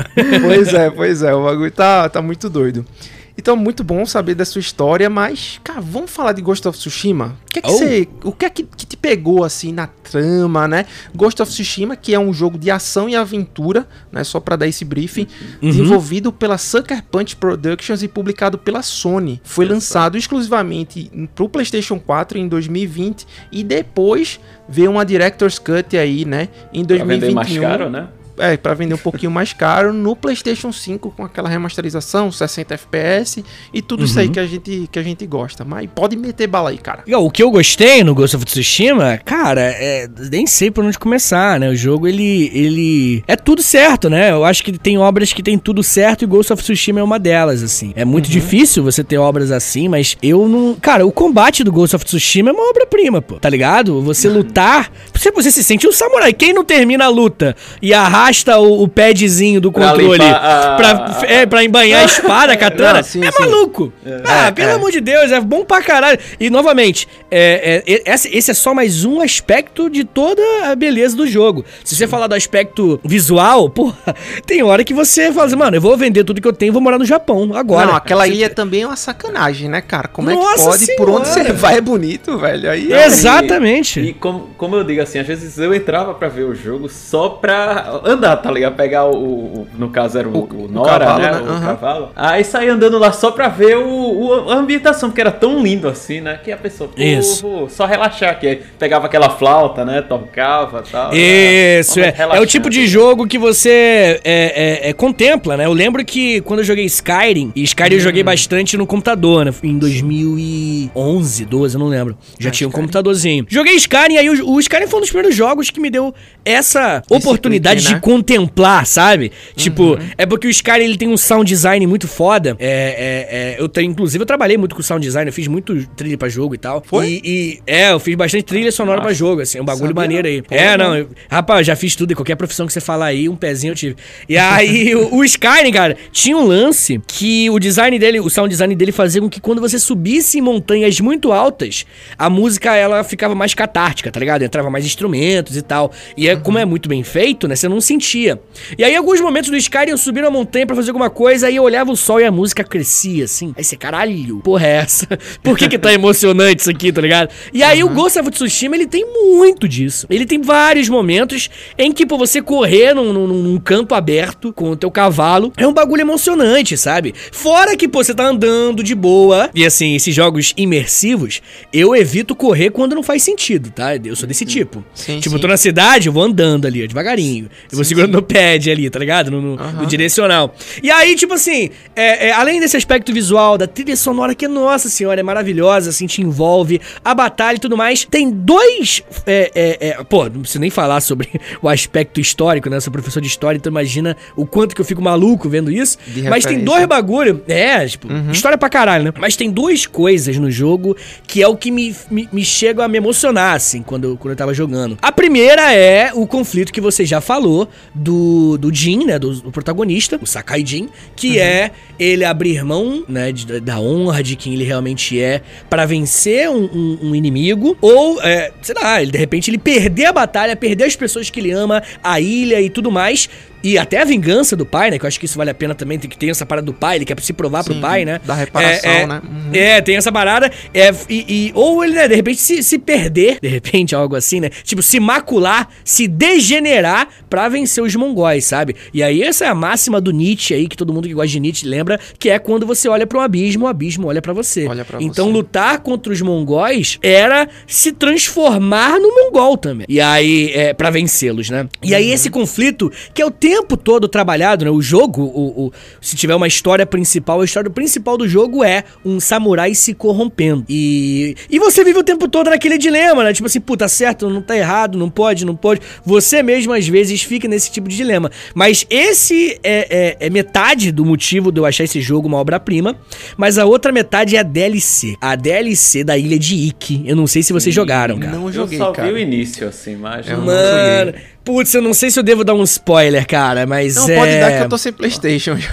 Pois é, pois é. O bagulho tá, tá muito doido. Então, muito bom saber da sua história, mas, cara, vamos falar de Ghost of Tsushima? O que é que, Oh. você, o que, é que, que te pegou, assim, na trama, né? Ghost of Tsushima, que é um jogo de ação e aventura, né? Só pra dar esse briefing, Uhum. desenvolvido pela Sucker Punch Productions e publicado pela Sony. Foi lançado exclusivamente pro PlayStation 4 em 2020 e depois veio uma Director's Cut aí, né? Em Pra vender 2021. mais caro, né? É, para vender um pouquinho mais caro no PlayStation 5 com aquela remasterização, 60 FPS e tudo isso aí Uhum. que a gente que a gente gosta. Mas pode meter bala aí, cara. O que eu gostei no Ghost of Tsushima, cara, é, nem sei por onde começar, né? O jogo, ele, ele... É tudo certo, né? Eu acho que tem obras que tem tudo certo e Ghost of Tsushima é uma delas, assim. É muito difícil você ter obras assim, mas eu não... Cara, o combate do Ghost of Tsushima é uma obra-prima, pô. Tá ligado? Você lutar... Você, você se sente um samurai. Quem não termina a luta e arrasta o, o padzinho do Pra controle limpar a- pra, é, pra embanhar a espada, a [LAUGHS] katana, Não, sim, é sim. maluco. Ah, É, pelo é. amor de Deus, é bom pra caralho. E novamente, é, é, é- esse, é só mais um aspecto de toda a beleza do jogo. Se você falar do aspecto visual, [LAUGHS] porra, tem hora que você fala assim, mano, eu vou vender tudo que eu tenho e vou morar no Japão agora. não, aquela Você- ilha também é uma sacanagem, né, cara? Como é Nossa que pode? Por onde Senhora. você vai é bonito, velho. Aí Exatamente. E como, como eu digo assim, às vezes eu entrava pra ver o jogo só pra andar, tá ligado? Pegar o. o- no caso era o, O- o o Nora, cavalo, né? né? O Aham. cavalo. Aí saía andando lá só pra ver o, a ambientação, porque era tão lindo assim, né? Que a pessoa, Isso. vou só relaxar aqui. Aí Pegava aquela flauta, né? Tocava e tal. Isso, Era é. É o tipo de jogo que você é, é, é, contempla, né? Eu lembro que quando eu joguei Skyrim, e Skyrim eu joguei bastante no computador, né? Em 2011, 12, eu não lembro. Já Ah, tinha um Skyrim. computadorzinho. Joguei Skyrim, aí o, o Skyrim foi um dos primeiros jogos que me deu essa oportunidade clique, né? de contemplar, sabe? Tipo, é porque o Skyrim ele tem um sound design muito foda. É, é, é, eu tenho, inclusive, eu trabalhei muito com sound design, eu fiz muito trilha pra jogo e tal. Foi? E, e- é, eu fiz bastante trilha sonora pra jogo, assim, um bagulho Sabia maneiro aí. É, não. eu- rapaz, eu já fiz tudo, e qualquer profissão que você falar aí, um pezinho eu tive. E aí, [LAUGHS] o, o Skyrim, cara, tinha um lance que o design dele, o sound design dele fazia com que quando você subisse em montanhas muito altas, a música, ela ficava mais catártica, tá ligado? Entrava mais instrumentos e tal. E é, como é muito bem feito, né, você não sentia. E aí, alguns momentos do Skyrim, eu subi na montanha pra fazer alguma coisa, aí eu olhava o sol e a música crescia, assim. Aí você, caralho, porra é essa? [LAUGHS] Por que que tá emocionante isso aqui, tá ligado? E aí, o Ghost of Tsushima, ele tem muito disso. Ele tem vários momentos em que, pô, você correr num, num- num campo aberto com o teu cavalo é um bagulho emocionante, sabe? Fora que, pô, você tá andando de boa. E assim, esses jogos imersivos, eu evito correr quando não faz sentido, tá? Eu sou desse tipo. Sim, tipo, eu sim. tô na cidade, eu vou andando ali, devagarinho. Eu vou segurando no pad ali, tá ligado? No, no- no direcional. E aí, tipo assim, é, é, além desse aspecto visual, da trilha sonora, que, nossa senhora, é maravilhosa, assim, te envolve, a batalha e tudo mais, tem dois. É, é, é, pô, não preciso nem falar sobre [LAUGHS] o aspecto histórico, né? Eu sou professor de história, então imagina o quanto que eu fico maluco vendo isso. De Mas tem dois bagulho. É, tipo, história pra caralho, né? Mas tem duas coisas no jogo que é o que me, me, me chega a me emocionar, assim, quando eu, quando eu tava jogando. A primeira é o conflito que você já falou do, do Jin, né? Do, do protagonista, o Sakai Jin, que é ele abrir mão, né? de- da honra de quem ele realmente é pra vencer um, um- um inimigo. Ou, é, sei lá, ele de repente ele perder a batalha, perder as pessoas que ele ama, a ilha e tudo mais. E até a vingança do pai, né? Que eu acho que isso vale a pena também. Tem que ter essa parada do pai, ele quer se provar pro Sim, pai, né? da reparação, É, é, né? Uhum. É, tem essa parada. É, e, e- ou ele, né, de repente, se, se perder, de repente, [LAUGHS] algo assim, né? Tipo, se macular, se degenerar pra vencer os mongóis, sabe? E aí, essa é a máxima do Nietzsche aí, que todo mundo que gosta de Nietzsche lembra, que é quando você olha pra um abismo, o abismo olha pra você. Olha pra então, você. lutar contra os mongóis era se transformar no mongol também. E aí, é, para vencê-los, né? E aí, esse conflito, que é o tempo todo trabalhado, né? O jogo, o, o- se tiver uma história principal, a história principal do jogo é um samurai se corrompendo. E, e você vive o tempo todo naquele dilema, né? Tipo assim, puta, certo, não tá errado, não pode, não pode. Você mesmo, às vezes, fica nesse tipo de dilema. Mas esse é, é- é metade do motivo de eu achar esse jogo uma obra-prima. Mas a outra metade é a DLC. A DLC da ilha de Ikki. Eu não sei se vocês jogaram, cara. Não Eu joguei, só cara. vi o início, assim, mas. Eu Mano, joguei. Putz, eu não sei se eu devo dar um spoiler, cara, mas Não, é... pode dar que eu tô sem Playstation já.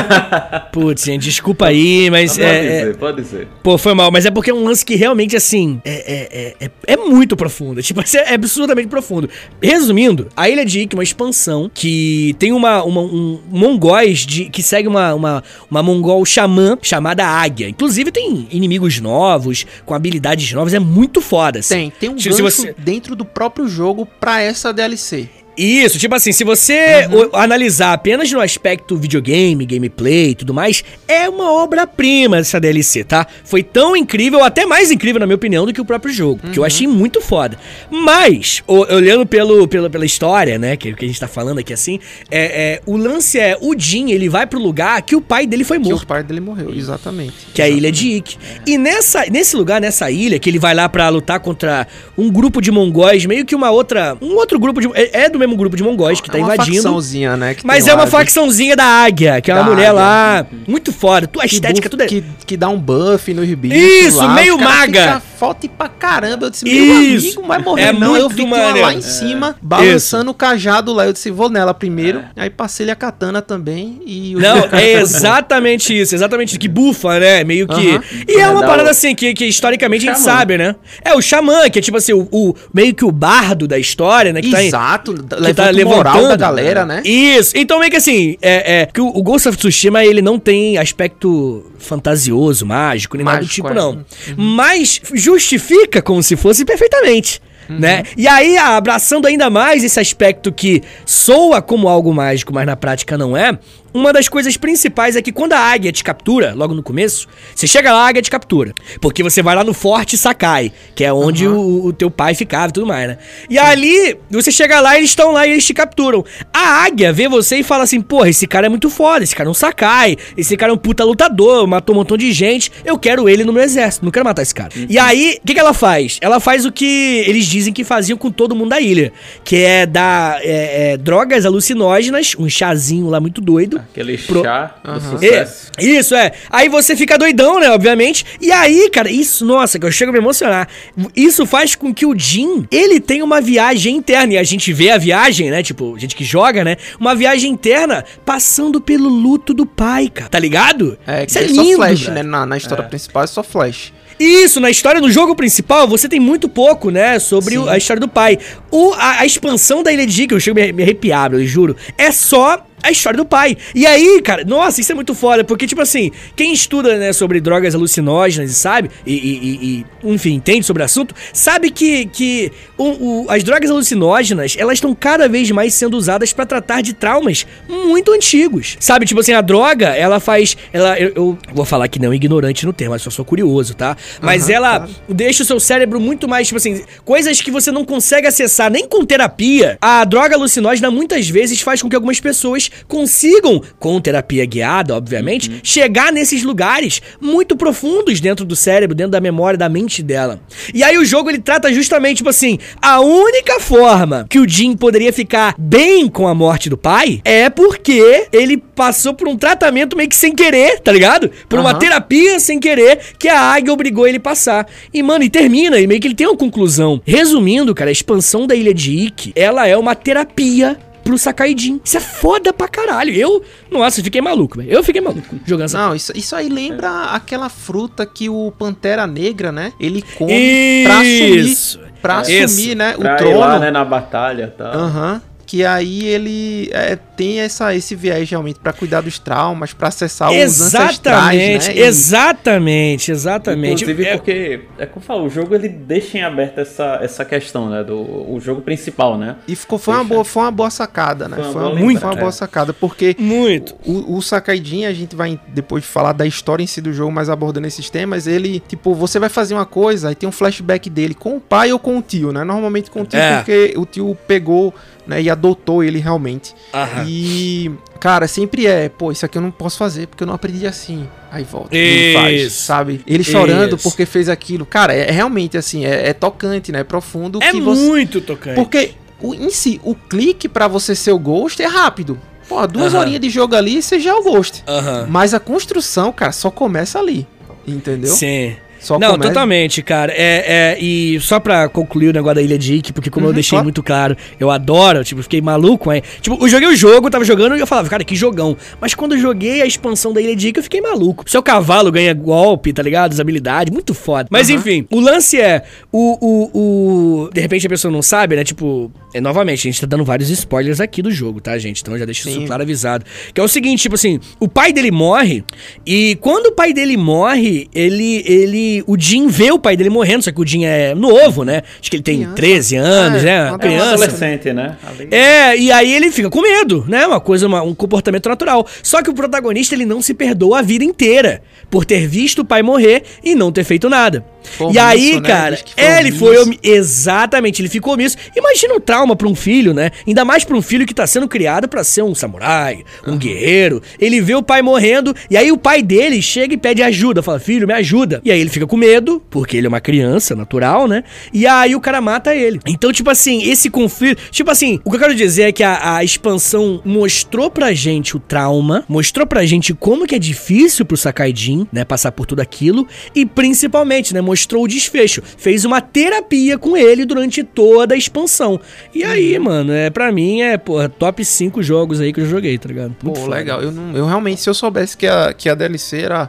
[LAUGHS] Putz, gente, desculpa aí, mas Pode é, é- dizer, pode dizer. Pô, foi mal, mas é porque é um lance que realmente, assim, é, é, é, é, é muito profundo. Tipo, [LAUGHS] é absurdamente profundo. Resumindo, a Ilha de Ikki é uma expansão que tem uma, uma- um mongóis de, que segue uma, uma, uma mongol xamã chamada Águia. Inclusive tem inimigos novos, com habilidades novas, é muito foda. assim. Tem, tem um se gancho você- dentro do próprio jogo pra essa DLC. DLC. Isso, tipo assim, se você o- analisar apenas no aspecto videogame, gameplay e tudo mais, é uma obra-prima essa DLC, tá? Foi tão incrível, até mais incrível, na minha opinião, do que o próprio jogo. Que eu achei muito foda. Mas, olhando pelo, pelo, pela história, né? Que, que a gente tá falando aqui assim, é, é, o lance é: o Jin, ele vai pro lugar que o pai dele foi Que morto o pai dele morreu, exatamente. que é a ilha de Ikki. E nessa, nesse lugar, nessa ilha, que ele vai lá pra lutar contra um grupo de mongóis, meio que uma outra. Um outro grupo de. É, é do mesmo grupo de mongóis que tá é uma invadindo. facçãozinha, né? Mas é uma lá, facçãozinha da águia, que é uma Da mulher águia. lá. Muito foda. Tua estética, buff- tudo é. que, que dá um buff nos bichos. Isso, lá, meio maga. fica Forte pra caramba. Eu disse, meu Isso. amigo, vai morrer É não. Eu vi uma maneiro. lá em É. cima, balançando o cajado lá. Eu disse, vou nela primeiro. Aí passei-lhe a katana também. E o Não, é exatamente isso, exatamente isso. Que bufa, né? Meio que. Aham. E é É, uma parada assim, que, que historicamente a gente sabe, né? É o xamã, que é tipo assim, o, o- meio que o bardo da história, né? Que tá em- Exato. que levanta tá o moral levantando. da galera, né? Isso. Então meio que assim, é, é que o, o Ghost of Tsushima ele não tem aspecto fantasioso, mágico, nem nada do Mágico, tipo é. não. Mas justifica como se fosse perfeitamente. Né? E aí, abraçando ainda mais esse aspecto que soa como algo mágico, mas na prática não é, uma das coisas principais é que quando a águia te captura, logo no começo, você chega lá, a águia te captura. Porque você vai lá no Forte Sakai, que é onde o, o teu pai ficava e tudo mais, né? E ali, você chega lá, eles estão lá e eles te capturam. A águia vê você e fala assim: porra, esse cara é muito foda, esse cara é um Sakai, esse cara é um puta lutador, matou um montão de gente, eu quero ele no meu exército, não quero matar esse cara. E aí, o que, que ela faz? Ela faz o que eles dizem que faziam com todo mundo da ilha, que é dar é, é, drogas alucinógenas, um chazinho lá muito doido. Aquele Pro- chá do Aham. sucesso. É, isso, é. Aí você fica doidão, né, obviamente. E aí, cara, isso, nossa, que eu chego a me emocionar. Isso faz com que o Jin, ele tenha uma viagem interna. E a gente vê a viagem, né, tipo, gente que joga, né, uma viagem interna passando pelo luto do pai, cara. Tá ligado? É, isso que é é só lindo, flash, brother. né? Na, na história principal é só flash. Isso, na história do jogo principal, você tem muito pouco, né, sobre o- a história do pai. O, a, a expansão da Ilha de Dick, eu chego a me, me arrepiar, eu juro, é só a história do pai. E aí, cara, nossa, isso é muito foda, porque, tipo assim, quem estuda, né, sobre drogas alucinógenas e sabe, e, e- enfim, entende sobre o assunto, sabe que, que o- o- as drogas alucinógenas, elas estão cada vez mais sendo usadas pra tratar de traumas muito antigos. Sabe, tipo assim, a droga, ela faz, ela, eu, eu vou falar que não ignorante no termo, eu só sou curioso, tá? Mas Aham, ela claro. deixa o seu cérebro muito mais, tipo assim, coisas que você não consegue acessar nem com terapia. A droga alucinógena muitas vezes faz com que algumas pessoas consigam, com terapia guiada, obviamente, Uhum. chegar nesses lugares muito profundos dentro do cérebro, dentro da memória, da mente dela. E aí o jogo ele trata justamente, tipo assim, a única forma que o Jin poderia ficar bem com a morte do pai é porque ele passou por um tratamento meio que sem querer, tá ligado? Por uma Aham. terapia sem querer que a águia obrigou ele a passar. E, mano, e termina, e meio que ele tem uma conclusão. Resumindo, cara, a expansão da ilha de Ikki, ela é uma terapia pro Sakaijin. Isso é foda pra caralho. Eu, nossa, fiquei maluco, velho. Eu fiquei maluco jogando essa Não, isso, isso aí lembra aquela fruta que o Pantera Negra, né? Ele come pra assumir, Isso. pra Isso. assumir, né? O Pra ir trono. lá, né, na batalha e tal. Aham. Que aí ele é, tem essa, esse viés realmente pra cuidar dos traumas, pra acessar os ancestrais, Exatamente, né? E- exatamente, exatamente. Inclusive É- porque, é como eu falo, o jogo ele deixa em aberto essa, essa questão, né, do o jogo principal, né? E ficou, foi, uma boa, foi uma boa sacada, né? Foi uma Foi boa uma, lembra- foi uma é. boa sacada, porque Muito. o, o Sakaidin, a gente vai depois falar da história em si do jogo, mas abordando esses temas, ele, tipo, você vai fazer uma coisa, aí tem um flashback dele com o pai ou com o tio, né? Normalmente com o tio, É. porque o tio pegou, né, e adotou ele realmente. Aham. E, cara, sempre é, pô, isso aqui eu não posso fazer porque eu não aprendi assim. Aí volta. Ele faz, sabe? Ele chorando Isso. porque fez aquilo. Cara, é realmente assim, é, é tocante, né? É profundo. É que você... muito tocante. Porque o, em si, o clique pra você ser o Ghost é rápido. Pô, duas Aham. horinhas de jogo ali, você já é o Ghost. Aham. Mas a construção, cara, só começa ali. Entendeu? Sim. Só Não, começa... totalmente, cara. É, é, e só pra concluir o negócio da Ilha de Ike, porque como eu Uhum, deixei claro. muito claro, eu adoro, tipo, fiquei maluco, hein? Tipo, eu joguei o jogo, eu tava jogando e eu falava, cara, que jogão. Mas quando eu joguei a expansão da Ilha de Ike, eu fiquei maluco. Seu cavalo ganha golpe, tá ligado? As habilidades, muito foda. Mas Aham. enfim, o lance é, o, o, o... De repente a pessoa não sabe, né? Tipo, é, novamente, a gente tá dando vários spoilers aqui do jogo, tá, gente? Então eu já deixo isso claro avisado. Que é o seguinte, tipo assim, o pai dele morre, e quando o pai dele morre, ele, ele o Jin vê o pai dele morrendo, só que o Jin é novo, né? Acho que ele tem Criança. 13 anos, É, né? uma Uma É um criança. adolescente, né? É, e aí ele fica com medo, né? Uma coisa, uma- um comportamento natural. Só que o protagonista, ele não se perdoa a vida inteira por ter visto o pai morrer e não ter feito nada. E aí, né? cara, ele foi. omisso. Exatamente, ele ficou omisso. Imagina o trauma pra um filho, né? Ainda mais pra um filho que tá sendo criado pra ser um samurai, um guerreiro. Ele vê o pai morrendo e aí o pai dele chega e pede ajuda. Fala, filho, me ajuda. E aí ele fica com medo, porque ele é uma criança natural, né? E aí o cara mata ele. Então, tipo assim, esse conflito. Tipo assim, o que eu quero dizer é que a, a expansão mostrou pra gente o trauma, mostrou pra gente como que é difícil pro Sakaijin, né? Passar por tudo aquilo. E principalmente, né? Mostrou o desfecho. Fez uma terapia com ele durante toda a expansão. E aí, mano, é, pra mim é, porra, top 5 jogos aí que eu joguei, tá ligado? Pô, Muito foda. legal. Eu, não, eu realmente, se eu soubesse que a, que a DLC era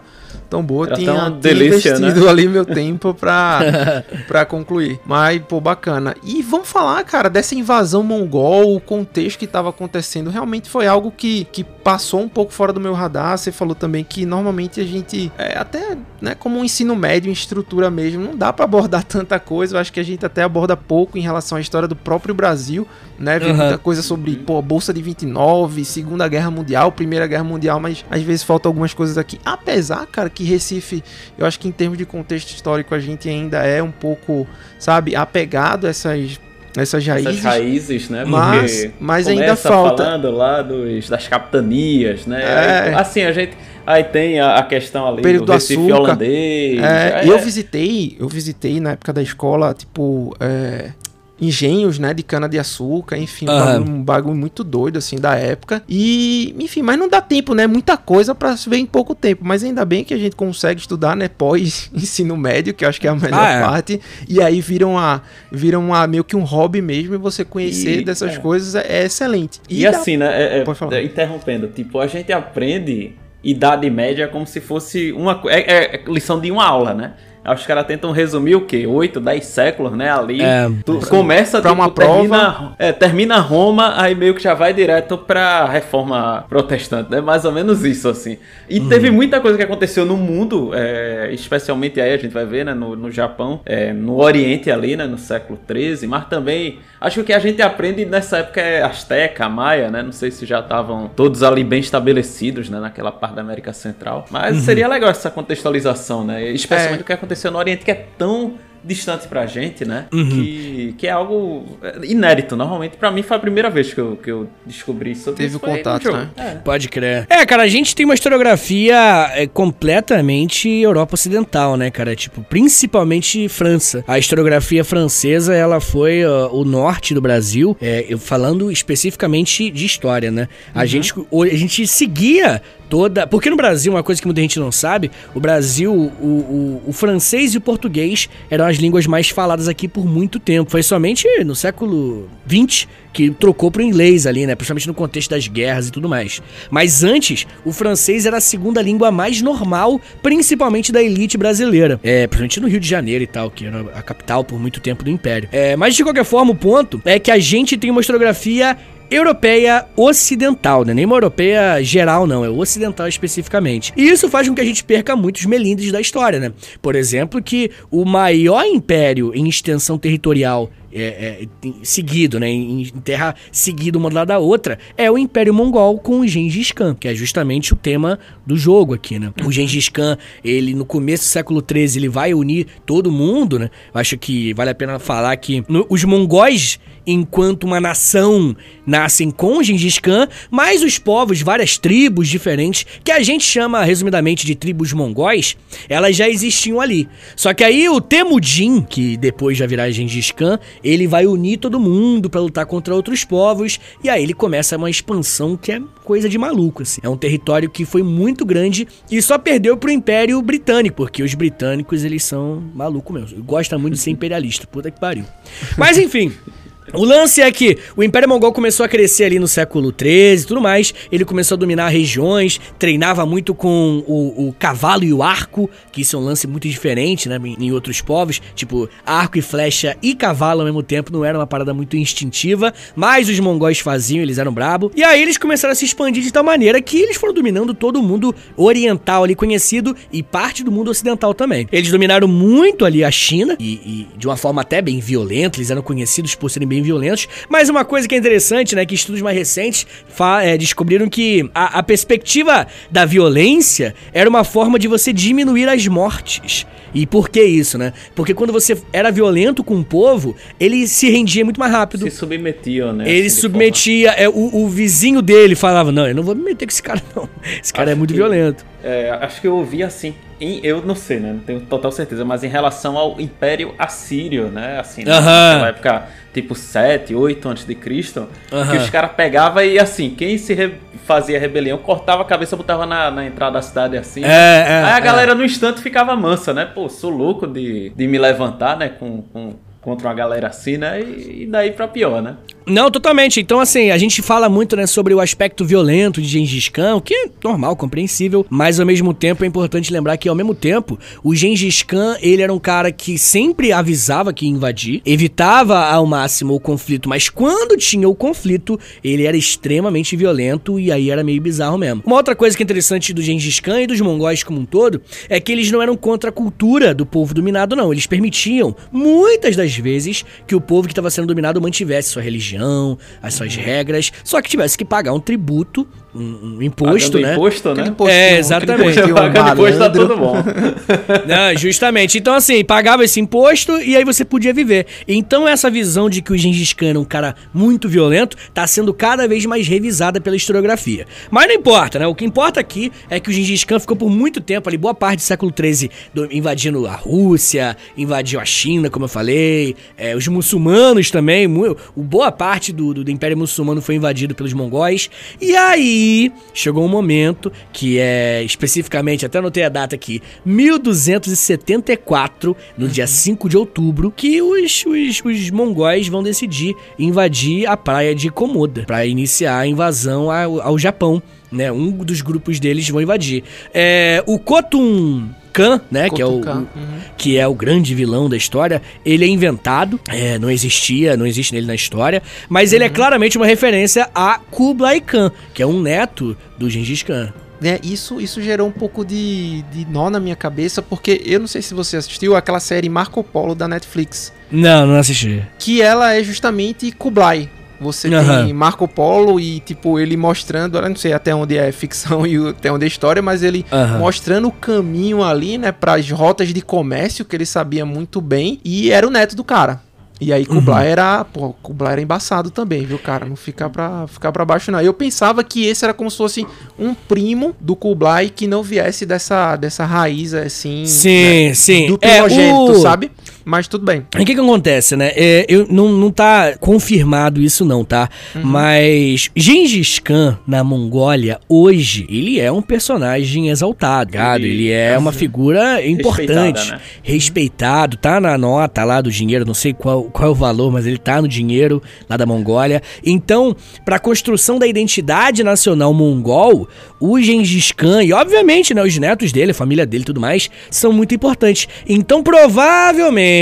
tão boa, Era tinha, tão tinha delícia, né? investido ali meu [LAUGHS] tempo pra, pra concluir. Mas, pô, bacana. E vamos falar, cara, dessa invasão mongol, o contexto que tava acontecendo. Realmente foi algo que, que passou um pouco fora do meu radar. Você falou também que normalmente a gente, é, até né, como um ensino médio, em estrutura mesmo, não dá pra abordar [LAUGHS] tanta coisa. Eu acho que a gente até aborda pouco em relação à história do próprio Brasil, né? Vê Aham. muita coisa sobre, pô, Bolsa de 29, Segunda Guerra Mundial, Primeira Guerra Mundial, mas às vezes faltam algumas coisas aqui. Apesar, cara, que Recife, eu acho que em termos de contexto histórico, a gente ainda é um pouco, sabe, apegado a essas, essas raízes. Essas raízes, né? Mas- Porque mas ainda falta. falando lá dos, das capitanias, né? É. Assim, a gente... Aí tem a, a questão ali Período do Recife açúcar. holandês. É, é- eu visitei, eu visitei na época da escola, tipo, é, engenhos, né, de cana de açúcar, enfim, um, Aham. bagulho, um bagulho muito doido assim da época. E, enfim, mas não dá tempo, né? Muita coisa pra se ver em pouco tempo, mas ainda bem que a gente consegue estudar, né, pós ensino médio, que eu acho que é a melhor Ah, é. parte, e aí viram uma viram uma, meio que um hobby mesmo e você conhecer E- dessa é. coisas é, excelente. E, dá- assim, né? é- é- Pode falar. é, interrompendo, tipo, a gente aprende idade média como se fosse uma. É, é- é lição de uma aula, né? Aí Os caras tentam resumir o quê? 8, 10 séculos, né? Ali. É. tu começa Pra tipo, uma prova. termina, é, termina Roma, aí meio que já vai direto pra reforma protestante, né? Mais ou menos isso, assim. E Uhum. teve muita coisa que aconteceu no mundo, é, especialmente aí a gente vai ver, né? No, no Japão, é, no Oriente ali, né? No século 13, mas também acho que o que a gente aprende nessa época é Azteca, Maia, né? Não sei se já estavam todos ali bem estabelecidos, né? Naquela parte da América Central. Mas seria legal essa contextualização, né? Especialmente É. o que aconteceu no Oriente, que é tão distante pra gente, né? Que, que é algo é, inédito. Normalmente, pra mim, foi a primeira vez que eu, que eu descobri sobre Teve isso. no contato, né? É. Pode crer. É, cara, a gente tem uma historiografia é, completamente Europa Ocidental, né, cara? Tipo, principalmente França. A historiografia francesa, ela foi ó, o norte do Brasil, é, falando especificamente de história, né? A, gente, o- a gente seguia toda. Porque no Brasil, uma coisa que muita gente não sabe, o Brasil, o, o, o francês e o português eram as línguas mais faladas aqui por muito tempo. Foi somente no século XX que trocou pro inglês ali, né? Principalmente no contexto das guerras e tudo mais. Mas antes, o francês era a segunda língua mais normal, principalmente da elite brasileira. É, principalmente no Rio de Janeiro e tal, que era a capital por muito tempo do Império. É, mas de qualquer forma, o ponto é que a gente tem uma historiografia europeia ocidental, né? Nem uma europeia geral, não, é ocidental especificamente. E isso faz com que a gente perca muitos melindres da história, né? Por exemplo, que o maior império em extensão territorial é, é, seguido, né, em, terra seguida uma do lado da outra, é o Império Mongol com o Gengis Khan, que é justamente o tema do jogo aqui, né? O Gengis Khan, ele no começo do século XIII, ele vai unir todo mundo, né? Acho que vale a pena falar que no- os mongóis, enquanto uma nação, nascem com Gengis Khan, mas os povos, várias tribos diferentes, que a gente chama resumidamente de tribos mongóis, elas já existiam ali. Só que aí o Temujin, que depois já virá Gengis Khan, ele vai unir todo mundo pra lutar contra outros povos, e aí ele começa uma expansão que é coisa de maluco, assim. É um território que foi muito grande e só perdeu pro Império Britânico, porque os britânicos, eles são malucos mesmo. Gostam muito de ser imperialista, puta que pariu. Mas enfim... O lance é que o Império Mongol começou a crescer ali no século XIII e tudo mais. Ele começou a dominar regiões, treinava muito com o, o, cavalo e o arco, que isso é um lance muito diferente, né? Em, outros povos. Tipo, arco e flecha e cavalo ao mesmo tempo não era uma parada muito instintiva, mas os mongóis faziam, eles eram brabo. E aí eles começaram a se expandir de tal maneira que eles foram dominando todo o mundo oriental ali conhecido e parte do mundo ocidental também. Eles dominaram muito ali a China e, e de uma forma até bem violenta, eles eram conhecidos por serem bem bem violentos. Mas uma coisa que é interessante, né, que estudos mais recentes é, descobriram que a, a perspectiva da violência era uma forma de você diminuir as mortes. E por que isso, né? Porque quando você era violento com o povo, ele se rendia muito mais rápido. Se submetia, né? Ele assim, submetia. É, o, o, vizinho dele falava: Não, eu não vou me meter com esse cara, não. Esse cara é acho é muito que, violento. É, acho que eu ouvi assim. Em, eu não sei, né? Não tenho total certeza, mas em relação ao Império Assírio, né? Assim, uh -huh. naquela época, tipo 7, 8 antes de Cristo, uh -huh. que os caras pegavam e assim, quem se re fazia rebelião cortava a cabeça, botava na, na entrada da cidade assim. É, é, Aí a galera é. no instante ficava mansa, né? Pô, sou louco de, de me levantar, né? Com, com, contra uma galera assim, né? E, e daí pra pior, né? Não, totalmente. Então, assim, a gente fala muito, né, sobre o aspecto violento de Gengis Khan, o que é normal, compreensível, mas ao mesmo tempo é importante lembrar que, ao mesmo tempo, o Gengis Khan, ele era um cara que sempre avisava que ia invadir, evitava ao máximo o conflito, mas quando tinha o conflito, ele era extremamente violento e aí era meio bizarro mesmo. Uma outra coisa que é interessante do Gengis Khan e dos mongóis como um todo é que eles não eram contra a cultura do povo dominado, não. Eles permitiam, muitas das vezes, que o povo que estava sendo dominado mantivesse sua religião religião, as suas regras, só que tivesse que pagar um tributo, um, um imposto, Pagando né? imposto, né? Imposto, é, exatamente. Pagando imposto tá tudo bom. [LAUGHS] Não, justamente. Então, assim, pagava esse imposto e aí você podia viver. Então, essa visão de que o Gengis Khan é um cara muito violento tá sendo cada vez mais revisada pela historiografia. Mas não importa, né? O que importa aqui é que o Gengis Khan ficou por muito tempo ali, boa parte do século XIII, invadindo a Rússia, invadiu a China, como eu falei, é, os muçulmanos também, o boa parte parte do, do, do, Império Muçulmano foi invadido pelos mongóis. E aí chegou um momento que é especificamente, até anotei a data aqui, 1274, no uhum. dia 5 de outubro, que os, os, os mongóis vão decidir invadir a praia de Komoda para iniciar a invasão ao, ao Japão. Né, um dos grupos deles vão invadir. É, o Kotun Khan, né? Que é, o, uhum. que é o grande vilão da história. Ele é inventado, é, não existia, não existe nele na história. Mas uhum. ele é uhum. claramente uma referência a Kublai Khan, que é um neto do Gengis Khan. É, isso, isso gerou um pouco de, de nó na minha cabeça, porque eu não sei se você assistiu aquela série Marco Polo da Netflix. Não, não assisti. Que ela é justamente Kublai, você uhum. tem Marco Polo e, tipo, ele mostrando, eu não sei até onde é ficção [LAUGHS] e até onde é história, mas ele uhum. mostrando o caminho ali, né, para as rotas de comércio que ele sabia muito bem e era o neto do cara. E aí Kublai uhum. era, pô, Kublai era embaçado também, viu, cara? Não ficar pra, ficar pra baixo, não. Eu pensava que esse era como se fosse um primo do Kublai que não viesse dessa, dessa raiz, assim... Sim, né, sim. Do primogênito, é, o... sabe? Mas tudo bem. O que que acontece, né? É, eu, não, não tá confirmado isso não, tá? Uhum. Mas Gengis Khan, na Mongólia, hoje, ele é um personagem exaltado. Ele, ele é uma figura importante. Né? Respeitado, tá na nota lá do dinheiro, não sei qual, qual é o valor, mas ele tá no dinheiro lá da Mongólia. Então, pra construção da identidade nacional mongol, o Gengis Khan e, obviamente, né, os netos dele, a família dele e tudo mais, são muito importantes. Então, provavelmente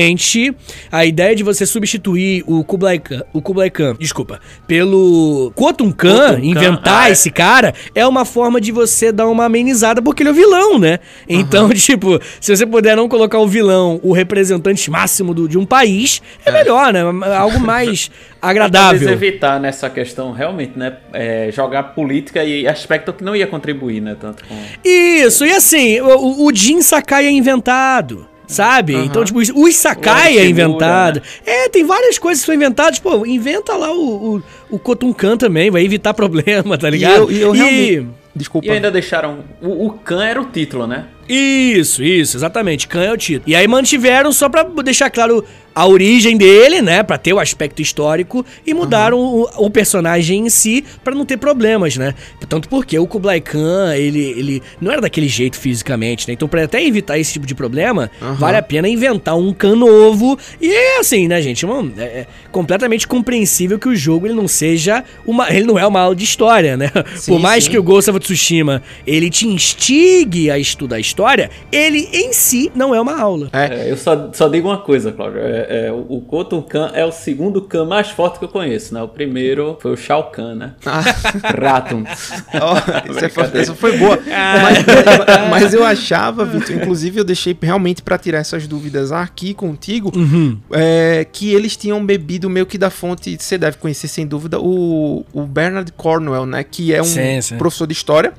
a ideia de você substituir o Kublai Khan, o Kublai Khan, desculpa, pelo Khotun Khan, inventar ah, é. esse cara, é uma forma de você dar uma amenizada porque ele é o vilão, né? Então, uhum. [LAUGHS] tipo, se você puder não colocar o vilão, o representante máximo do, de um país, é, é. melhor, né? Algo mais [LAUGHS] [LAUGHS] agradável. Talvez evitar nessa questão, realmente, né? É, jogar política e aspecto que não ia contribuir, né? Tanto com... Isso, e assim, o, o Jin Sakai é inventado. Sabe? Uhum. Então, tipo, o Isakai é inventado. Né? É, tem várias coisas que são inventadas. Pô, inventa lá o, o, o Kotunkan também, vai evitar [LAUGHS] problema, tá ligado? E eu, e eu realmente... Desculpa. E ainda deixaram. O, o Khan era o título, né? Isso, isso, exatamente. Khan é o título. E aí mantiveram só pra deixar claro a origem dele, né, Pra ter o aspecto histórico e mudaram o, o personagem em si pra não ter problemas, né? Tanto porque o Kublai Khan, ele, ele não era daquele jeito fisicamente, né? Então pra até evitar esse tipo de problema, Aham. vale a pena inventar um Khan novo. E é assim, né, gente? Mano, é, é completamente compreensível que o jogo ele não seja uma, ele não é uma aula de história, né? Sim, Por mais sim. que o Ghost of Tsushima ele te instigue a estudar a história, ele em si não é uma aula. É, eu só, só digo uma coisa, Cláudio. É, é, o Khotun Khan é o segundo Khan mais forte que eu conheço, né? O primeiro foi o Shao Kahn, né? Ah, [LAUGHS] Ratum. ó, essa, foi, essa foi boa. Mas, mas eu achava, Vitor, inclusive eu deixei realmente pra tirar essas dúvidas aqui contigo, Uhum. é, que eles tinham bebido meio que da fonte, você deve conhecer sem dúvida, o, o Bernard Cornwell, né? Que é um Sim, sim. professor de história,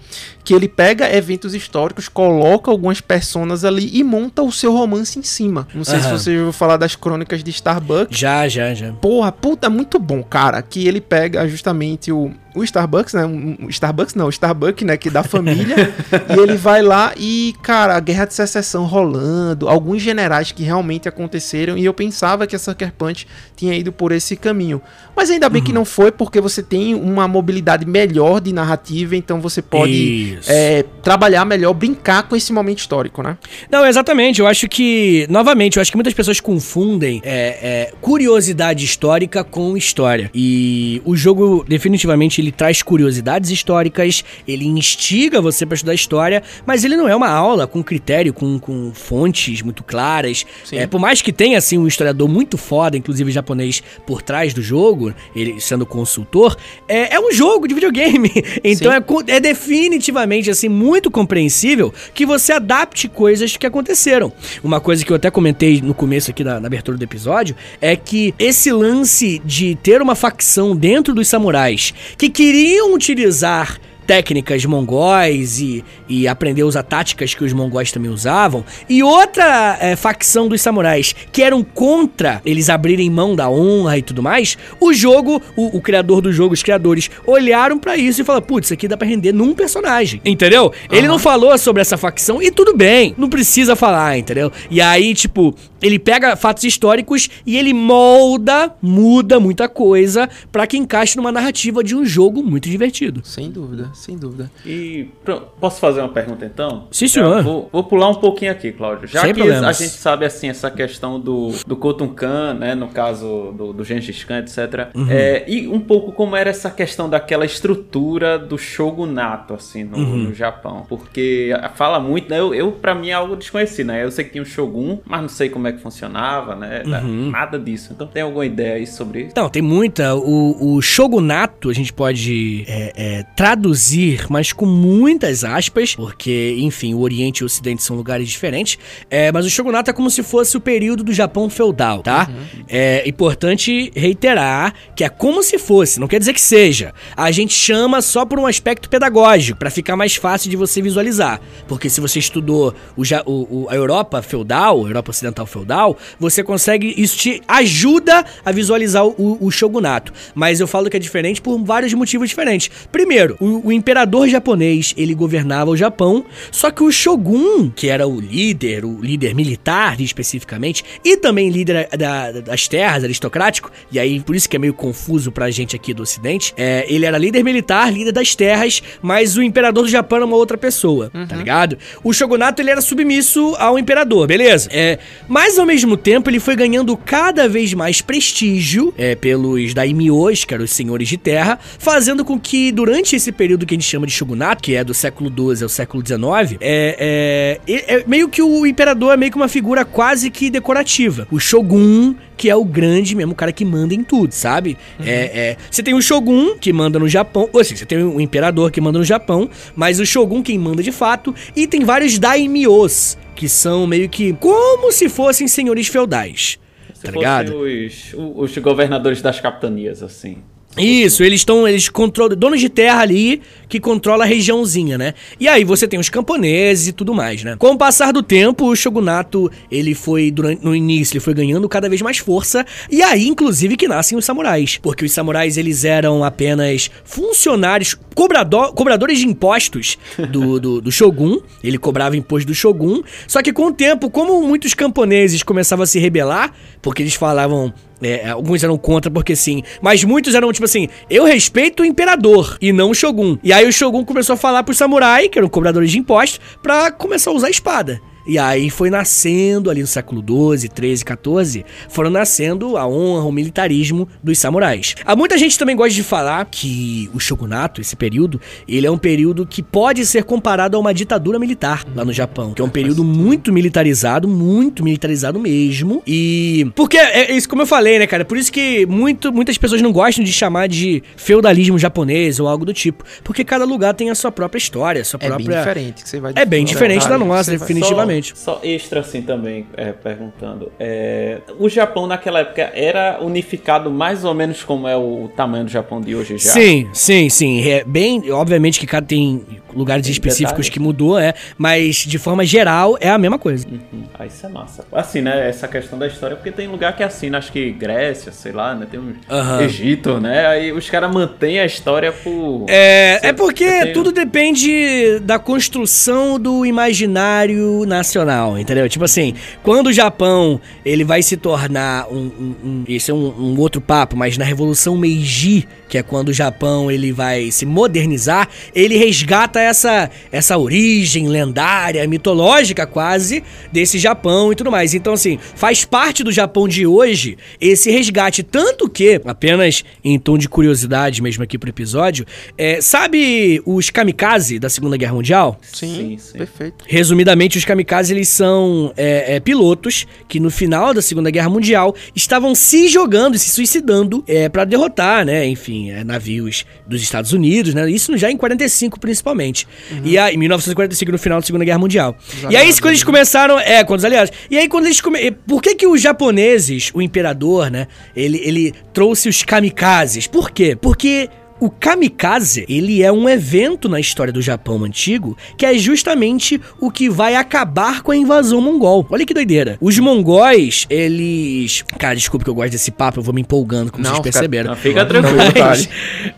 que ele pega eventos históricos, coloca algumas personas ali e monta o seu romance em cima. Não sei se Aham. você já ouviu falar das crônicas de Starbucks. Já, já, já. Porra, puta, muito bom, cara. Que ele pega justamente o, o Starbucks, né? Um, Starbucks não, o Starbucks, né? Que da família. [LAUGHS] e ele vai lá e, cara, a guerra de secessão rolando, alguns generais que realmente aconteceram. E eu pensava que a Sucker Punch tinha ido por esse caminho. Mas ainda bem que não foi, porque você tem uma mobilidade melhor de narrativa, então você pode é, trabalhar melhor, brincar com esse momento histórico, né? Não, exatamente. Eu acho que, novamente, eu acho que muitas pessoas confundem é, é, curiosidade histórica com história. E o jogo, definitivamente, ele traz curiosidades históricas, ele instiga você pra estudar história, mas ele não é uma aula com critério, com, com fontes muito claras. Sim. É, por mais que tenha, assim, um historiador muito foda, inclusive japonês, por trás do jogo, ele sendo consultor, é, é um jogo de videogame. [LAUGHS] Então Sim. é, é definitivamente, assim, muito compreensível que você adapte coisas que aconteceram. Uma coisa que eu até comentei no começo aqui da, na abertura do episódio é que esse lance de ter uma facção dentro dos samurais que queriam utilizar técnicas mongóis e, e aprender usar táticas que os mongóis também usavam. E outra eh, facção dos samurais que eram contra eles abrirem mão da honra e tudo mais. O jogo, o, o criador do jogo, os criadores, olharam pra isso e falaram: putz, isso aqui dá pra render num personagem. Entendeu? Ele não falou sobre essa facção e tudo bem, não precisa falar, entendeu? E aí, tipo, ele pega fatos históricos e ele molda, muda muita coisa pra que encaixe numa narrativa de um jogo muito divertido. Sem dúvida, sem dúvida. E pronto, posso fazer uma pergunta então? Sim, senhor. Vou, vou pular um pouquinho aqui, Cláudio. Já Sem que problemas. a gente sabe assim essa questão do, do Khotun Khan, né, no caso do, do Gengis Khan, etc. Uhum. É, e um pouco como era essa questão daquela estrutura do shogunato assim no, Uhum. no Japão, porque fala muito, né? Eu, eu para mim é algo desconhecido, né? Eu sei que tinha um shogun, mas não sei como é que funcionava, né? Uhum. Nada disso. Então tem alguma ideia aí sobre isso? Não, tem muita. O, o shogunato a gente pode é, é, traduzir, mas com muitas aspas, porque, enfim, o Oriente e o Ocidente são lugares diferentes. É, mas o shogunato é como se fosse o período do Japão feudal, tá? É importante reiterar que é como se fosse, não quer dizer que seja. A gente chama só por um aspecto pedagógico, pra ficar mais fácil de você visualizar. Porque se você estudou o- o- a Europa feudal, a Europa ocidental feudal, você consegue. Isso te ajuda a visualizar o, o shogunato. Mas eu falo que é diferente por vários motivos diferentes. Primeiro, o, o imperador japonês ele governava o Japão, só que o shogun, que era o líder, o líder militar especificamente, e também líder da- da- das terras, aristocrático, e aí por isso que é meio confuso pra gente aqui do ocidente, é, ele era líder militar, líder das terras, mas o imperador do Japão era uma outra pessoa, tá ligado? O shogunato ele era submisso ao imperador, beleza? É, mas ao mesmo tempo ele foi ganhando cada vez mais prestígio é, pelos daimyos, que eram os senhores de terra, fazendo com que durante esse período que a gente chama de shogunato, que é do século XII ao século XIX, é, é, é- meio que o imperador é meio que uma figura quase que decorativa. O shogun que é o grande mesmo, o cara que manda em tudo, sabe? É, é, você tem o Shogun, que manda no Japão, ou seja, você tem o Imperador que manda no Japão, mas o Shogun quem manda de fato, e tem vários Daimyos, que são meio que como se fossem senhores feudais, Se tá ligado? os, os governadores das capitanias, assim. Isso, eles estão, eles controlam, donos de terra ali que controla a regiãozinha, né? E aí você tem os camponeses e tudo mais, né? Com o passar do tempo, o shogunato, ele foi durante no início, ele foi ganhando cada vez mais força, e aí inclusive que nascem os samurais, porque os samurais eles eram apenas funcionários, cobrador, cobradores de impostos do, [LAUGHS] do, do shogun, ele cobrava imposto do shogun, só que com o tempo, como muitos camponeses começavam a se rebelar, porque eles falavam é, alguns eram contra porque sim, mas muitos eram tipo assim: eu respeito o imperador e não o shogun. E aí o shogun começou a falar pros samurai, que eram cobradores de impostos, pra começar a usar a espada. E aí foi nascendo ali no século 12, 13, 14, foram nascendo a honra, o militarismo dos samurais. Há muita gente também gosta de falar que o shogunato, esse período, ele é um período que pode ser comparado a uma ditadura militar lá no Japão, que é um período muito militarizado, muito militarizado mesmo. E porque é isso como eu falei, né, cara? Por isso que muito, muitas pessoas não gostam de chamar de feudalismo japonês ou algo do tipo, porque cada lugar tem a sua própria história, a sua É própria bem diferente. Que você vai É bem diferente da nossa, definitivamente. Só, só extra assim também, é, perguntando. É, o Japão naquela época era unificado mais ou menos como é o tamanho do Japão de hoje já? Sim, sim, sim. É bem, obviamente que cada tem lugares Tem específicos detalhes. que mudou, é, mas de forma geral é a mesma coisa. Uhum. Ah, isso é massa. Assim, né? Essa questão da história, porque tem lugar que é assim, né, acho que Grécia, sei lá, né? Tem um Aham. Egito, né? Aí os caras mantêm a história por. É, é porque tem- tudo depende da construção do imaginário nacional, entendeu? Tipo assim, quando o Japão ele vai se tornar um, um, um- esse é um, um outro papo, mas na Revolução Meiji, que é quando o Japão ele vai se modernizar, ele resgata essa essa origem lendária, mitológica quase desse Japão e tudo mais. Então assim, faz parte do Japão de hoje esse resgate tanto que apenas em tom de curiosidade mesmo aqui pro episódio, é, sabe os kamikaze da Segunda Guerra Mundial? Sim, Sim, sim. perfeito. Resumidamente, os kamikazes eles são é, é, pilotos que no final da Segunda Guerra Mundial estavam se jogando e se suicidando é, para derrotar, né? Enfim, é, navios dos Estados Unidos, né? Isso já em 45 principalmente. E aí, em 1945 no final da Segunda Guerra Mundial. e aí, quando eles começaram, é, quando os aliados. E aí, quando eles come... por que que os japoneses, o imperador, né? Ele ele trouxe os kamikazes? Por quê? Porque o kamikaze, ele é um evento na história do Japão antigo que é justamente o que vai acabar com a invasão mongol. Olha que doideira. Os mongóis, eles... Cara, desculpa que eu gosto desse papo, eu vou me empolgando, como Não, vocês perceberam. Não, fica tranquilo. Mas,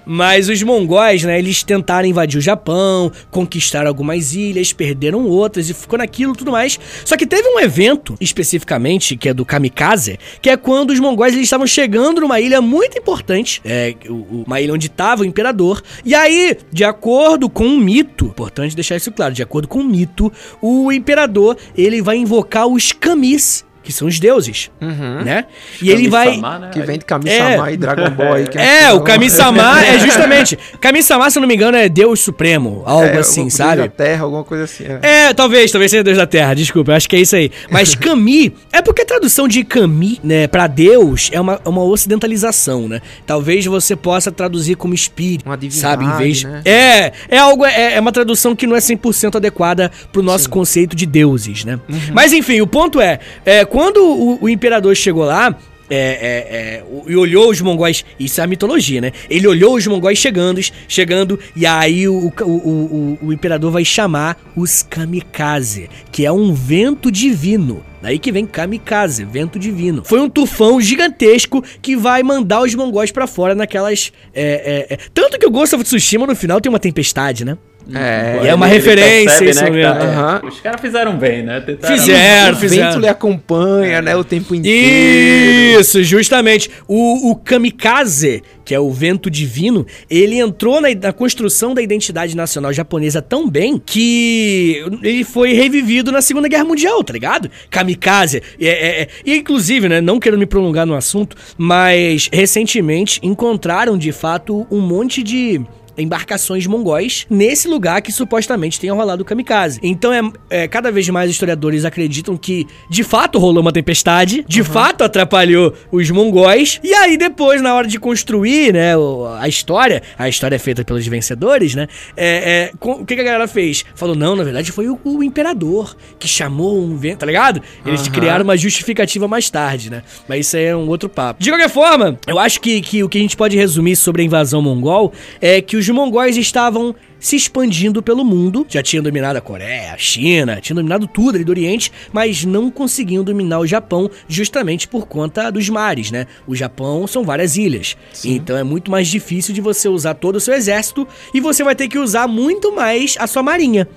mas os mongóis, né, eles tentaram invadir o Japão, conquistaram algumas ilhas, perderam outras e ficou naquilo e tudo mais. Só que teve um evento, especificamente, que é do Kamikaze, que é quando os mongóis eles estavam chegando numa ilha muito importante, é, uma ilha onde estava o imperador. E aí, de acordo com um mito, importante deixar isso claro, de acordo com um mito, o imperador, ele vai invocar os Kamis, que são os deuses, Uhum. né? E ele vai... Né? Que vem de Kami-sama É. e Dragon Ball aí. que É, assim, o Kami-sama é [LAUGHS] justamente. Kami-sama, se eu não me engano, é Deus Supremo, algo é, assim, o Deus sabe? da Terra, alguma coisa assim. É. É, talvez, talvez seja Deus da Terra, desculpa, eu acho que é isso aí. Mas [LAUGHS] Kami, é porque a tradução de Kami, né, pra Deus é uma, uma ocidentalização, né? Talvez você possa traduzir como espírito, Uma divindade, sabe? Em vez. né? É, é algo, é, é uma tradução que não é 100% adequada pro nosso conceito de deuses, né? Uhum. Mas enfim, o ponto é, é quando o, o imperador chegou lá, é, é, é, e olhou os mongóis, isso é a mitologia, né? Ele olhou os mongóis chegando, chegando, e aí o, o, o, o- imperador vai chamar os kamikaze, que é um vento divino. Daí que vem kamikaze, vento divino. Foi um tufão gigantesco que vai mandar os mongóis pra fora naquelas. é, é, é. Tanto que o Ghost of Tsushima no final tem uma tempestade, né? É, E é uma referência percebe, isso que mesmo. tá- Aham. Os caras fizeram bem, né? Tentaram- Fizeram, o fizeram. vento lhe acompanha, né, o tempo inteiro. Isso, justamente. O, o kamikaze, que é o vento divino, ele entrou na, na construção da identidade nacional japonesa tão bem que ele foi revivido na Segunda Guerra Mundial, tá ligado? Kamikaze. É, é, é. E, inclusive, né, não quero me prolongar no assunto, mas recentemente encontraram de fato um monte de embarcações mongóis nesse lugar que supostamente tenha rolado o kamikaze. Então é, é, cada vez mais historiadores acreditam que de fato rolou uma tempestade, de fato atrapalhou os mongóis. E aí depois na hora de construir, né, a história, a história é feita pelos vencedores, né? é, é, com- o que, que a galera fez? Falou não, na verdade foi o, o imperador que chamou um vento, tá ligado? Eles Aham. criaram uma justificativa mais tarde, né? Mas isso aí é um outro papo. De qualquer forma, eu acho que, que o que a gente pode resumir sobre a invasão mongol é que os mongóis estavam se expandindo pelo mundo. Já tinham dominado a Coreia, a China, tinham dominado tudo ali do Oriente, mas não conseguiam dominar o Japão justamente por conta dos mares, né? O Japão são várias ilhas. Então é muito mais difícil de você usar todo o seu exército e você vai ter que usar muito mais a sua marinha.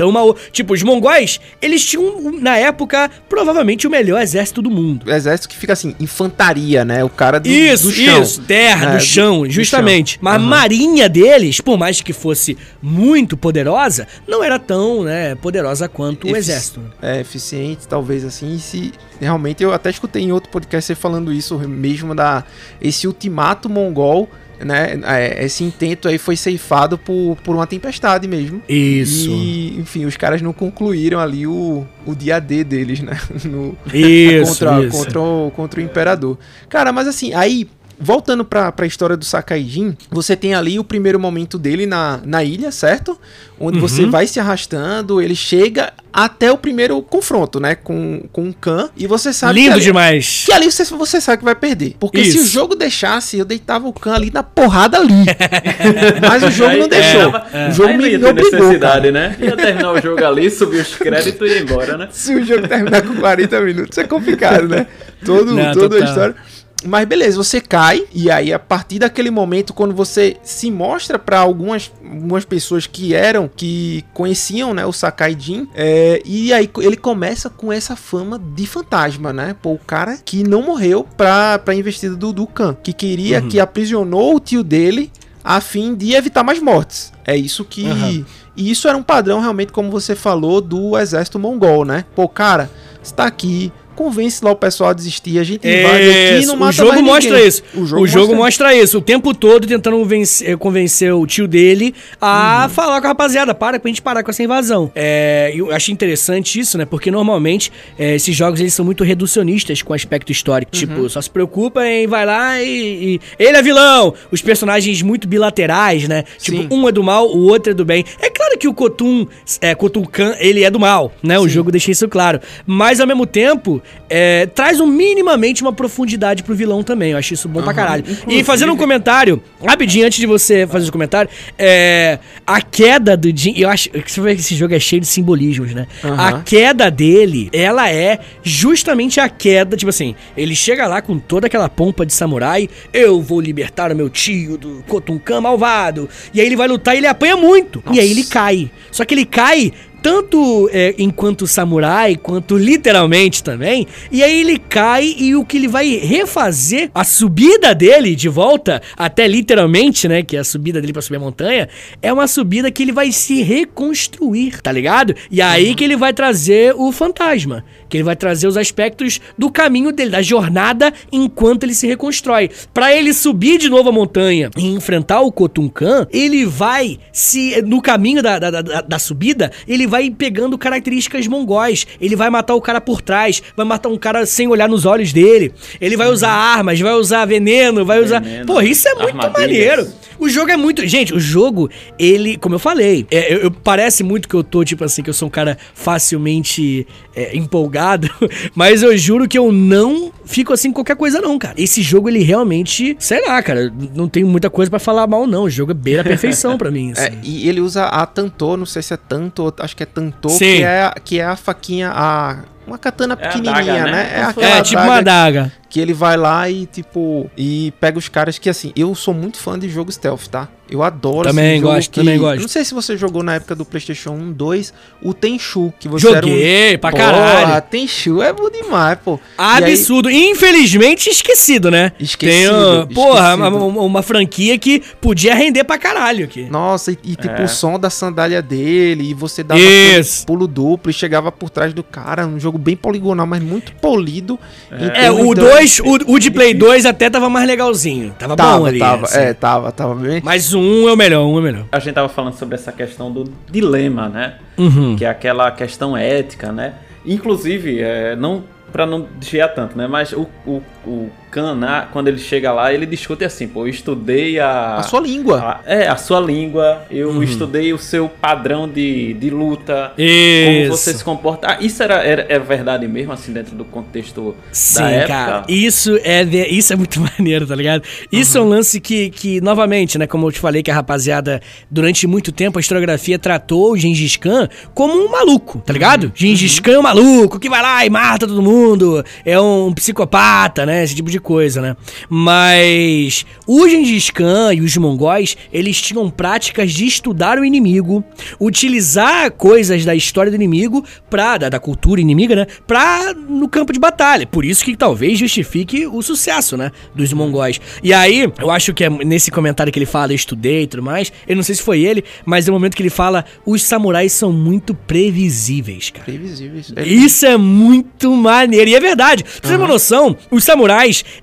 Então, uma, tipo, os mongóis, eles tinham, na época, provavelmente o melhor exército do mundo. O exército que fica assim, infantaria, né? O cara do, Isso, do chão. isso, terra, É, do do- chão, do justamente. chão. Mas a Aham. marinha deles, por mais que fosse muito poderosa, não era tão, né, poderosa quanto o exército. É, eficiente, talvez assim, se realmente eu até escutei em outro podcast você falando isso mesmo da esse ultimato mongol, né? é, esse intento aí foi ceifado por, por uma tempestade mesmo. Isso. E, enfim, os caras não concluíram ali o, o dia D deles, né? [LAUGHS] No, Isso, contra, isso. Contra, o, contra o imperador. Cara, mas assim, aí, voltando pra, pra história do Sakaijin, você tem ali o primeiro momento dele na, na ilha, certo? Onde Uhum. você vai se arrastando, ele chega até o primeiro confronto, né? Com, com o Khan, e você sabe que Lindo ali, demais. que ali você, você sabe que vai perder. Porque se o Isso. jogo deixasse, eu deitava o Khan ali na porrada ali. [LAUGHS] Mas o jogo não deixou. é, O jogo me, me obrigou, cara. necessidade, né? Ia terminar o jogo ali, subir os créditos e ir embora, né? Se o jogo terminar com 40 minutos é complicado, né? Todo, Não, toda a total. história. Mas beleza, você cai e aí a partir daquele momento quando você se mostra pra algumas, algumas pessoas que eram que conheciam, né, o Sakai Jin, é, e aí ele começa com essa fama de fantasma, né? Pô, o cara que não morreu pra, pra investida do Dukan, que queria que aprisionou o tio dele a fim de evitar mais mortes. É isso que Aham. e isso era um padrão realmente, como você falou, do exército mongol, né? Pô, cara, você tá aqui, convence lá o pessoal a desistir, a gente invade aqui e não o mata jogo mais mostra ninguém. isso. O O jogo, jogo, mostra... mostra... isso. O tempo todo tentando vencer- convencer o tio dele a Uhum. falar com a rapaziada. Para pra gente parar com essa invasão. É, eu acho interessante isso, né? Porque normalmente é, esses jogos eles são muito reducionistas com o aspecto histórico. Uhum. Tipo, só se preocupa em vai lá e, e- Ele é vilão! Os personagens muito bilaterais, né? Sim. Tipo, um é do mal, o outro é do bem. É claro que o Kotun, é, Kotun Khan, ele é do mal, né? O jogo deixa isso claro. Mas ao mesmo tempo, é, traz um minimamente uma profundidade pro vilão também. Eu acho isso bom pra caralho. E fazendo um comentário, rapidinho, antes de você fazer o comentário, é, a queda do Jin. Eu acho que você vê que esse jogo é cheio de simbolismos, né? Aham. A queda dele, ela é justamente a queda, tipo assim, ele chega lá com toda aquela pompa de samurai, eu vou libertar o meu tio do Kotunkan malvado. E aí ele vai lutar e ele apanha muito. E aí ele cai. Só que ele cai tanto é, enquanto samurai, quanto literalmente também. E aí ele cai e o que ele vai refazer, a subida dele de volta, até literalmente, né? Que é a subida dele pra subir a montanha, é uma subida que ele vai se reconstruir, tá ligado? E aí que ele vai trazer o fantasma. Que ele vai trazer os aspectos do caminho dele, da jornada enquanto ele se reconstrói. Pra ele subir de novo a montanha e enfrentar o Kotunkan, ele vai se. No caminho da, da, da, da subida, ele vai pegando características mongóis. Ele vai matar o cara por trás, vai matar um cara sem olhar nos olhos dele. Ele vai usar armas, vai usar veneno, vai usar. Veneno, Pô, isso é muito armadilhas. maneiro. O jogo é muito. Gente, o jogo, ele, como eu falei, é, eu, eu- parece muito que eu tô, tipo assim, que eu sou um cara facilmente é, empolgado, [LAUGHS] mas eu juro que eu não fico assim com qualquer coisa, não, cara. Esse jogo, ele realmente, sei lá, cara, não tenho muita coisa pra falar mal, não. O jogo é beira a perfeição pra mim, [LAUGHS] assim. É, e ele usa a Tantô, não sei se é Tanto, acho que é Tantô, Sim. que é, que é a faquinha, a, uma katana É a pequenininha, adaga, né? né? É aquela É, tipo uma adaga. que ele vai lá e, tipo, e pega os caras que, assim, eu sou muito fã de jogo stealth, tá? Eu adoro Também esse jogo gosto, que- também gosto. Não sei se você jogou na época do PlayStation 1, 2, o Tenchu, que você era um... Joguei pra Porra, caralho. Tenchu é bom demais, pô. E aí- Absurdo. Infelizmente esquecido, né? Esquecido, Tem, uh, porra, esquecido. uma, uma- uma franquia que podia render pra caralho aqui. Nossa, e, e, tipo É. o som da sandália dele, e você dava Isso. pulo duplo e chegava por trás do cara, um jogo bem poligonal, mas muito polido. É, termos o da- 2, o, o de Play 2 até tava mais legalzinho. Tava, Tava, bom ali. tava, assim. é, tava, tava bem. Mas o um é o melhor, um é o melhor. A gente tava falando sobre essa questão do dilema, né? Uhum. Que é aquela questão ética, né? Inclusive, é, não para não desviar tanto, né? Mas o, o, o Khan, né, quando ele chega lá, ele discute assim, pô, eu estudei a... A sua língua. a- é, a sua língua, eu Uhum. estudei o seu padrão de, de luta, como Isso. você se comporta. Ah, isso era, era, é verdade mesmo, assim, dentro do contexto Sim, da época? cara. Isso é, de- isso é muito [LAUGHS] maneiro, tá ligado? Isso é um lance que, que, novamente, né? Como eu te falei, que a rapaziada, durante muito tempo, a historiografia tratou o Gengis Khan como um maluco, tá ligado? Gengis Khan é um maluco que vai lá e mata todo mundo, é um psicopata, né? Esse tipo de coisa, né? Mas o Gengis Khan e os mongóis, eles tinham práticas de estudar o inimigo, utilizar coisas da história do inimigo pra, da, da cultura inimiga, né? Pra, no campo de batalha. Por isso que talvez justifique o sucesso, né? Dos mongóis. E aí, eu acho que é nesse comentário que ele fala, eu estudei e tudo mais, eu não sei se foi ele, mas é o momento que ele fala, os samurais são muito previsíveis, cara. Previsíveis. Isso é muito maneiro. E é verdade. Pra você ter uma noção, os samurais,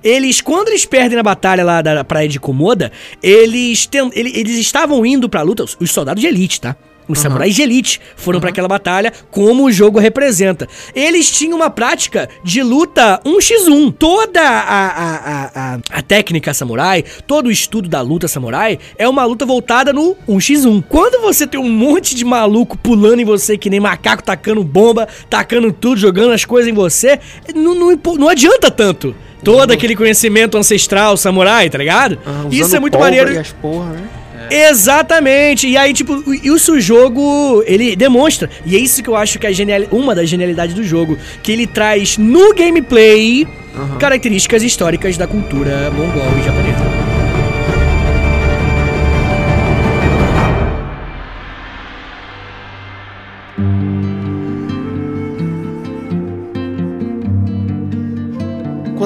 eles, quando eles perdem na batalha lá da praia de Komoda, eles, ten- ele- eles estavam indo pra luta, os, os soldados de elite, tá? Os samurais de elite foram pra aquela batalha, como o jogo representa. Eles tinham uma prática de luta 1x1. Toda a, a, a, a, técnica samurai, todo o estudo da luta samurai é uma luta voltada no 1x1. Quando você tem um monte de maluco pulando em você, que nem macaco tacando bomba, tacando tudo, jogando as coisas em você, não, não, não adianta tanto. Todo aquele conhecimento ancestral samurai, tá ligado? Ah, Isso é muito maneiro. E as porra, né? Exatamente. E aí, tipo, isso o jogo, ele demonstra. E é isso que eu acho que é genial, uma das genialidades do jogo. Que ele traz no gameplay Aham. características históricas da cultura mongol e japonesa.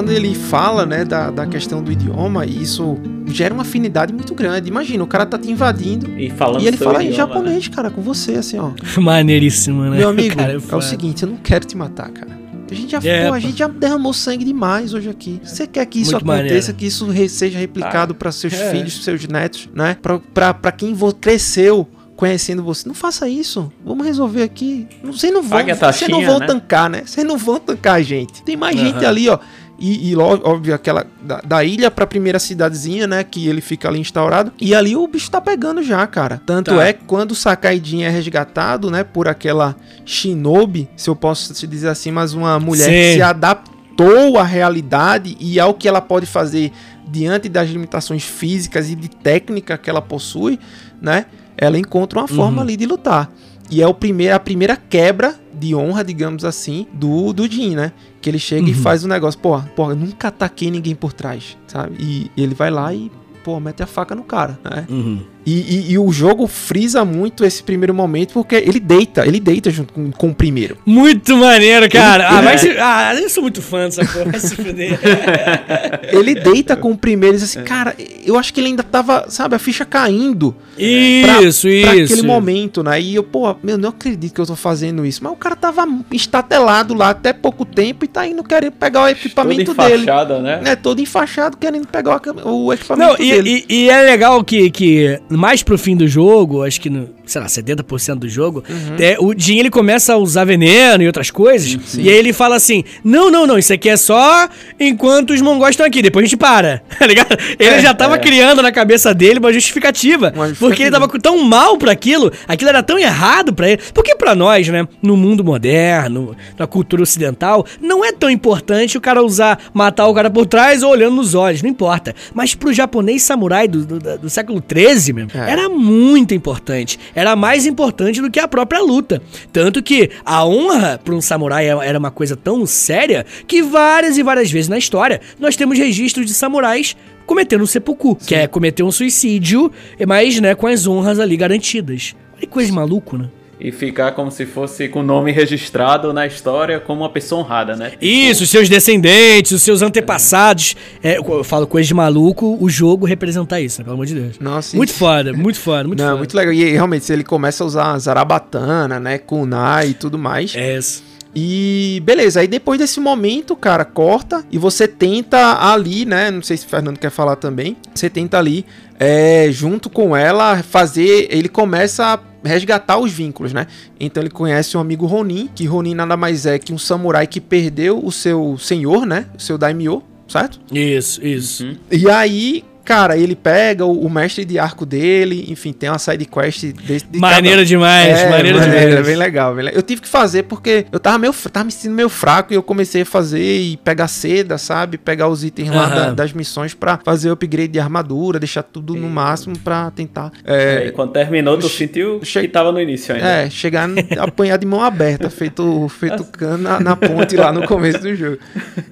Quando ele fala, né, da, da questão do idioma, isso gera uma afinidade muito grande. Imagina, o cara tá te invadindo E falando e ele fala em idioma, né? japonês, cara, com você, assim, ó. [LAUGHS] Maneiríssimo, né? Meu amigo, [LAUGHS] Cara, é o foda. seguinte, eu não quero te matar, cara. A gente já, É, pô, a gente já derramou sangue demais hoje aqui. Você quer que isso Muito aconteça, maneiro. que isso re- seja replicado pra seus é. filhos, seus netos, né? Pra, pra, pra quem cresceu conhecendo você. Não faça isso. Vamos resolver aqui. Não- Vocês não vão, vocês não vão né? tancar, né? Vocês não vão tancar a gente. Tem mais gente Aham. ali, ó. E, e óbvio, aquela da, da ilha pra primeira cidadezinha, né? Que ele fica ali instaurado. E ali o bicho tá pegando já, cara. Tanto Tá. é que quando o Sakaidin é resgatado, né? Por aquela shinobi, se eu posso te dizer assim, mas uma mulher que Sim. se adaptou à realidade e ao que ela pode fazer diante das limitações físicas e de técnica que ela possui, né? Ela encontra uma forma Uhum. ali de lutar. E é o primeiro, a primeira quebra de honra, digamos assim, do, do Jin, né? Que ele chega e Uhum. faz um negócio, pô, pô, eu nunca ataquei ninguém por trás, sabe? E, ele vai lá e, pô, mete a faca no cara, né? Uhum. E, e- e o jogo frisa muito esse primeiro momento porque ele deita, ele deita junto com, com o primeiro. Muito maneiro, cara. Ah, Ele- vai se... ah, eu sou muito fã dessa porra. Vai se fuder. [LAUGHS] Ele deita com o primeiro e diz assim, cara, eu acho que ele ainda tava, sabe, a ficha caindo. Isso, pra isso. aquele momento, né? E eu, pô, meu, não acredito que eu tô fazendo isso. Mas o cara tava estatelado lá até pouco tempo e tá indo querendo pegar o equipamento Toda dele. enfaixada, né? Né, todo enfaixado querendo pegar o, equipamento Não, dele. e, e- e é legal que, que mais pro fim do jogo, acho que no, sei lá, 70% do jogo, Uhum. é, o Jin ele começa a usar veneno e outras coisas. E aí ele fala assim: Não, não, não, isso aqui é só enquanto os mongóis estão aqui, depois a gente para. [LAUGHS] Tá ligado? Ele já tava criando na cabeça dele uma justificativa. Uma justificativa. Porque ele tava tão mal pra aquilo, aquilo era tão errado pra ele. Porque pra nós, né, no mundo moderno, na cultura ocidental, não é tão importante o cara usar, matar o cara por trás ou olhando nos olhos, não importa. Mas pro japonês samurai do, do, do século XIII, meu, É. era muito importante. Era mais importante do que a própria luta. Tanto que a honra pra um samurai é- era uma coisa tão séria que várias e várias vezes na história nós temos registros de samurais cometendo um seppuku, que é cometer um suicídio, mas né, com as honras ali garantidas. Olha que coisa de maluco, né? E ficar como se fosse com o nome registrado na história como uma pessoa honrada, né? Isso, os seus descendentes, os seus antepassados. É, eu falo coisa de maluco, o jogo representar isso, né? Pelo amor de Deus. Nossa, Muito isso- foda, muito foda, muito Não, foda. muito legal. E realmente, se ele começa a usar zarabatana, né, kunai e tudo mais. É isso. E beleza, aí depois desse momento, cara, corta e você tenta ali, né? Não sei se o Fernando quer falar também. Você tenta ali, é, junto com ela, fazer. Ele começa a resgatar os vínculos, né? Então ele conhece um amigo Ronin, que Ronin nada mais é que um samurai que perdeu o seu senhor, né? O seu daimyo, certo? Isso, isso. Uhum. E aí, Cara, ele pega o, o, mestre de arco dele, enfim, tem uma side quest de, de Maneira cada... demais, é, maneira demais. É bem legal, bem legal. Eu tive que fazer porque eu tava meio tava me sentindo meio fraco e eu comecei a fazer e pegar seda, sabe? Pegar os itens lá da, das missões para fazer o upgrade de armadura, deixar tudo no máximo para tentar. É, é, quando terminou, tu sentiu che... que tava no início ainda. É, chegar apanhar de mão aberta, feito, feito [LAUGHS] cano na, na ponte lá no começo do jogo.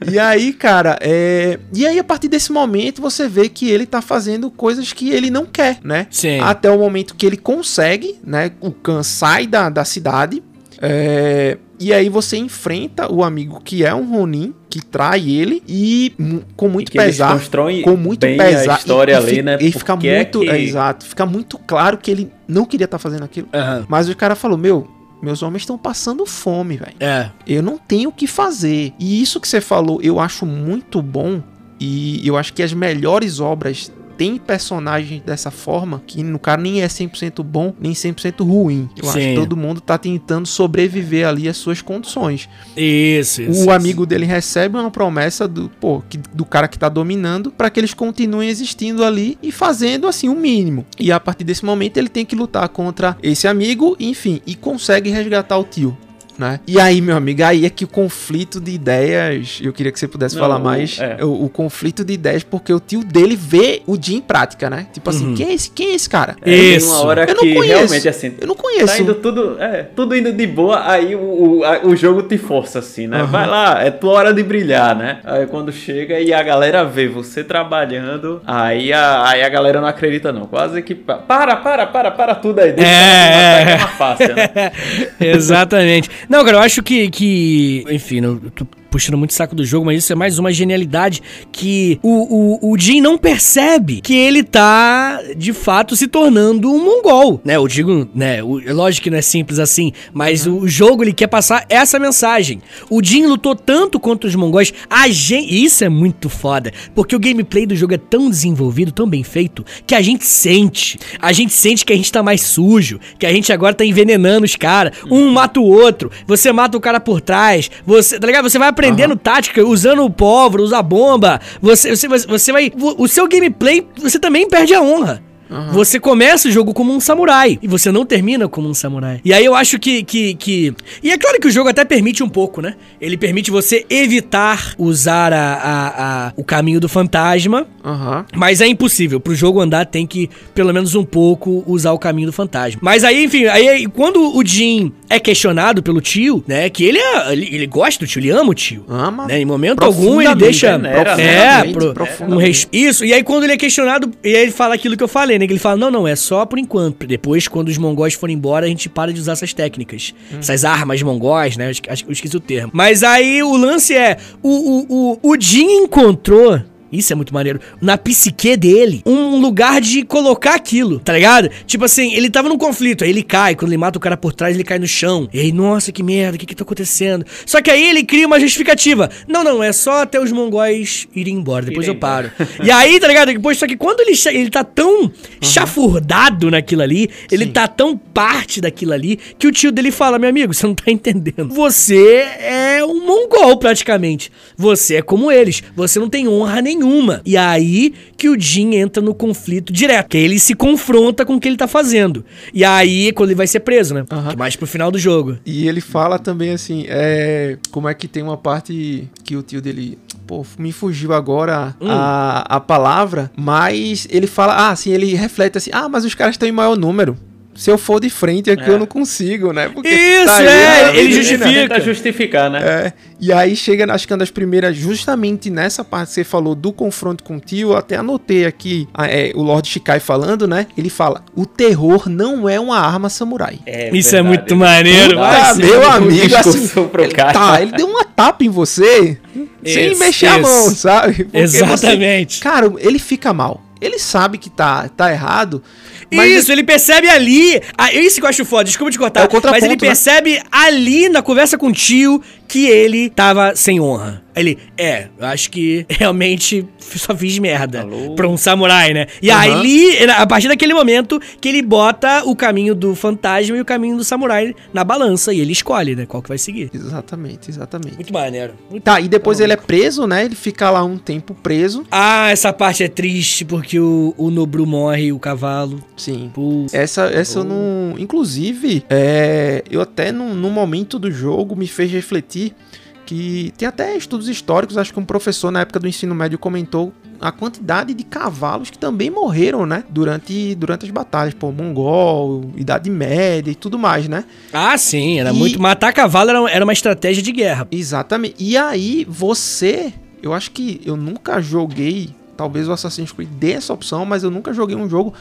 E aí, cara, é... e aí a partir desse momento você vê que ele ele tá fazendo coisas que ele não quer, né? Sim. Até o momento que ele consegue, né? O Khan sai da, da cidade. É, e aí você enfrenta o amigo que é um Ronin, que trai ele e com muito pesar, com muito pesar, a história e, ali, e, né? E fica muito, é que... é, exato, fica muito claro que ele não queria estar tá fazendo aquilo. Uhum. Mas o cara falou: "Meu, meus homens estão passando fome, velho. É. Eu não tenho o que fazer. E isso que você falou, eu acho muito bom e eu acho que as melhores obras têm personagens dessa forma que no cara nem é 100% bom nem 100% ruim. Eu Sim. acho que todo mundo tá tentando sobreviver ali às suas condições. Isso, isso O isso. amigo dele recebe uma promessa do, pô, que, do cara que tá dominando para que eles continuem existindo ali e fazendo assim o um mínimo. E a partir desse momento ele tem que lutar contra esse amigo, enfim, e consegue resgatar o tio né? E aí, meu amigo, aí é que o conflito de ideias, eu queria que você pudesse Não, falar mais, é. o, o, conflito de ideias, porque o tio dele vê o dia em prática, né? Tipo assim, uhum. quem, é esse, quem é esse cara? É, Isso. uma hora eu que conheço, realmente, assim, eu não conheço. Tá indo tudo, é, tudo indo de boa, aí o, o, a, o jogo te força, assim, né? Uhum. Vai lá, é tua hora de brilhar, né? Aí quando chega e a galera vê você trabalhando, aí a, aí a galera não acredita, não. Quase que. Para, para, para, para tudo aí. Deixa é, é. uma fácil, né? [LAUGHS] Exatamente. Não, cara, eu acho que, que enfim, tô puxando muito saco do jogo, mas isso é mais uma genialidade que o, o, o Jin não percebe que ele tá, de fato, se tornando um mongol, né? Eu digo, né, o, é lógico que não é simples assim, mas uhum. o jogo, ele quer passar essa mensagem. O Jin lutou tanto contra os mongóis, a gente... Isso é muito foda, porque o gameplay do jogo é tão desenvolvido, tão bem feito, que a gente sente. A gente sente que a gente tá mais sujo, que a gente agora tá envenenando os caras. Um mata o outro, você mata o cara por trás, você, tá ligado? Você vai aprendendo uhum. tática, usando o pólvora, usar bomba. Você, você, você vai. O seu gameplay, você também perde a honra. Uhum. Você começa o jogo como um samurai e você não termina como um samurai. E aí eu acho que, que, que. E é claro que o jogo até permite um pouco, né? Ele permite você evitar usar a, a, a o caminho do fantasma. Uhum. Mas é impossível. Pro jogo andar, tem que, pelo menos um pouco, usar o caminho do fantasma. Mas aí, enfim, aí quando o Jin é questionado pelo tio, né? Que ele, é, ele, ele gosta do tio, ele ama o tio. Ama. Né, em momento algum ele deixa. Né, é, pro, um res... Isso. E aí quando ele é questionado, ele fala aquilo que eu falei, ele fala: não, não, é só por enquanto. Depois, quando os mongóis forem embora, a gente para de usar essas técnicas. Hum. Essas armas mongóis, né? Acho que eu esqueci o termo. Mas aí o lance é: o, o, o, o Jin encontrou isso é muito maneiro. Na psique dele, um lugar de colocar aquilo, tá ligado? Tipo assim, ele tava num conflito, aí ele cai, quando ele mata o cara por trás, ele cai no chão. E aí, nossa, que merda, o que que tá acontecendo? Só que aí ele cria uma justificativa. Não, não, é só até os mongóis irem embora, depois eu paro. e aí, tá ligado? Depois, só que quando ele, ele tá tão uhum. chafurdado naquilo ali, ele Sim. tá tão parte daquilo ali, que o tio dele fala, meu amigo, você não tá entendendo. Você é um mongol, praticamente. Você é como eles. Você não tem honra nenhuma nenhuma. E aí que o Jin entra no conflito direto, que ele se confronta com o que ele tá fazendo. E aí é quando ele vai ser preso, né? Uhum. Mais pro final do jogo. E ele fala também assim, é, como é que tem uma parte que o tio dele pô, me fugiu agora hum. a, a palavra, mas ele fala, ah, assim, ele reflete assim, ah, mas os caras estão em maior número se eu for de frente aqui é. eu não consigo, né? Porque Isso, tá é, ele, ele justifica. Tenta justificar, né? É, e aí chega, acho que uma das primeiras, justamente nessa parte que você falou do confronto com o tio, eu até anotei aqui é, o Lord Shikai falando, né? Ele fala, o terror não é uma arma samurai. É, Isso é verdade, é muito maneiro. Puta, meu [LAUGHS] amigo, assim, ele, tá, ele deu uma tapa em você sem mexer a mão, sabe? Porque Exatamente. Você, cara, ele fica mal ele sabe que tá, tá errado. Mas Isso, ele percebe ali. Ah, isso que eu acho foda, desculpa te cortar. É mas ele né? percebe ali na conversa com o tio que ele tava sem honra. Ele, é, eu acho que [LAUGHS] realmente só fiz merda Alô? pra um samurai, né? E Aham. aí, ele- a partir daquele momento, que ele bota o caminho do fantasma e o caminho do samurai na balança. E ele escolhe, né? Qual que vai seguir. Exatamente, exatamente. Muito maneiro. Muito- Tá, e depois ele é preso, né? Ele fica lá um tempo preso. Ah, essa parte é triste porque o, o Nobru morre, o cavalo. Sim. Pô. Essa, essa eu não. Inclusive, é, eu até num, num momento do jogo me fez refletir que tem até estudos históricos, acho que um professor na época do ensino médio comentou a quantidade de cavalos que também morreram, né? Durante, durante as batalhas, pô, Mongol, Idade Média e tudo mais, né? Ah, sim, era E- muito. Matar cavalo era, era uma estratégia de guerra. Exatamente. E aí, você. Eu acho que eu nunca joguei. Talvez o Assassin's Creed dê essa opção, mas eu nunca joguei um jogo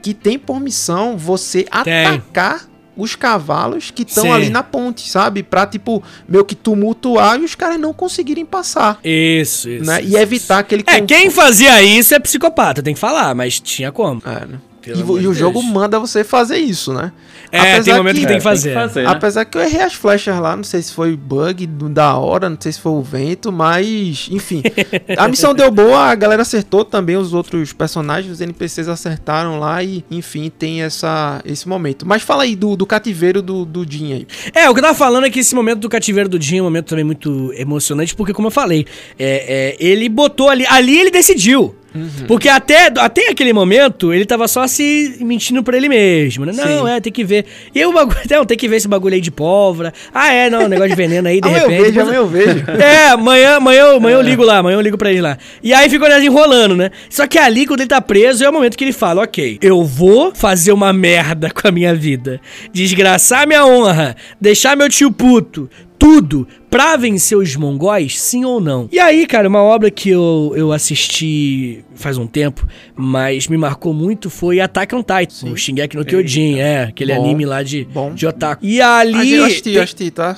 que tem por missão você Tem. atacar os cavalos que estão ali na ponte, sabe? Pra, tipo, meio que tumultuar e os caras não conseguirem passar. Isso, isso. né? isso, E evitar aquele. É, quem fazia isso é psicopata, tem que falar, mas tinha como. É, né? E, e o jogo manda você fazer isso, né? É, Apesar tem momento que, que- tem É, que fazer. né? Apesar que eu errei as flechas lá, não sei se foi bug da hora, não sei se foi o vento, mas enfim. [LAUGHS] A missão deu boa, a galera acertou também, os outros personagens, os NPCs acertaram lá e, enfim, tem essa, esse momento. Mas fala aí do, do cativeiro do, do Jin aí. É, o que eu tava falando é que esse momento do cativeiro do Jim é um momento também muito emocionante, porque, como eu falei, é, é, ele botou ali. Ali ele decidiu. Porque até, até aquele momento, ele tava só se mentindo pra ele mesmo, né? Não, Sim. é, tem que ver. E o bagulho. [LAUGHS] Não, tem que ver esse bagulho aí de pólvora. Ah, é, não, negócio de veneno aí, de Amanhã eu repente. vejo, depois- amanhã eu vejo. [LAUGHS] É, amanhã, amanhã, eu- amanhã eu ligo lá, amanhã eu ligo pra ele lá. E aí fica olhando enrolando, né? Só que ali, quando ele tá preso, é o momento que ele fala: Ok, eu vou fazer uma merda com a minha vida, desgraçar minha honra, deixar meu tio puto, tudo pra vencer os mongóis, sim ou não? E aí, cara, uma obra que eu, eu assisti faz um tempo, mas me marcou muito foi Attack on Titan, o Shingeki no Kyojin, é, aquele Bom, anime lá de, bom. de otaku. E ali... Mas eu assisti, tem- eu assisti, tá?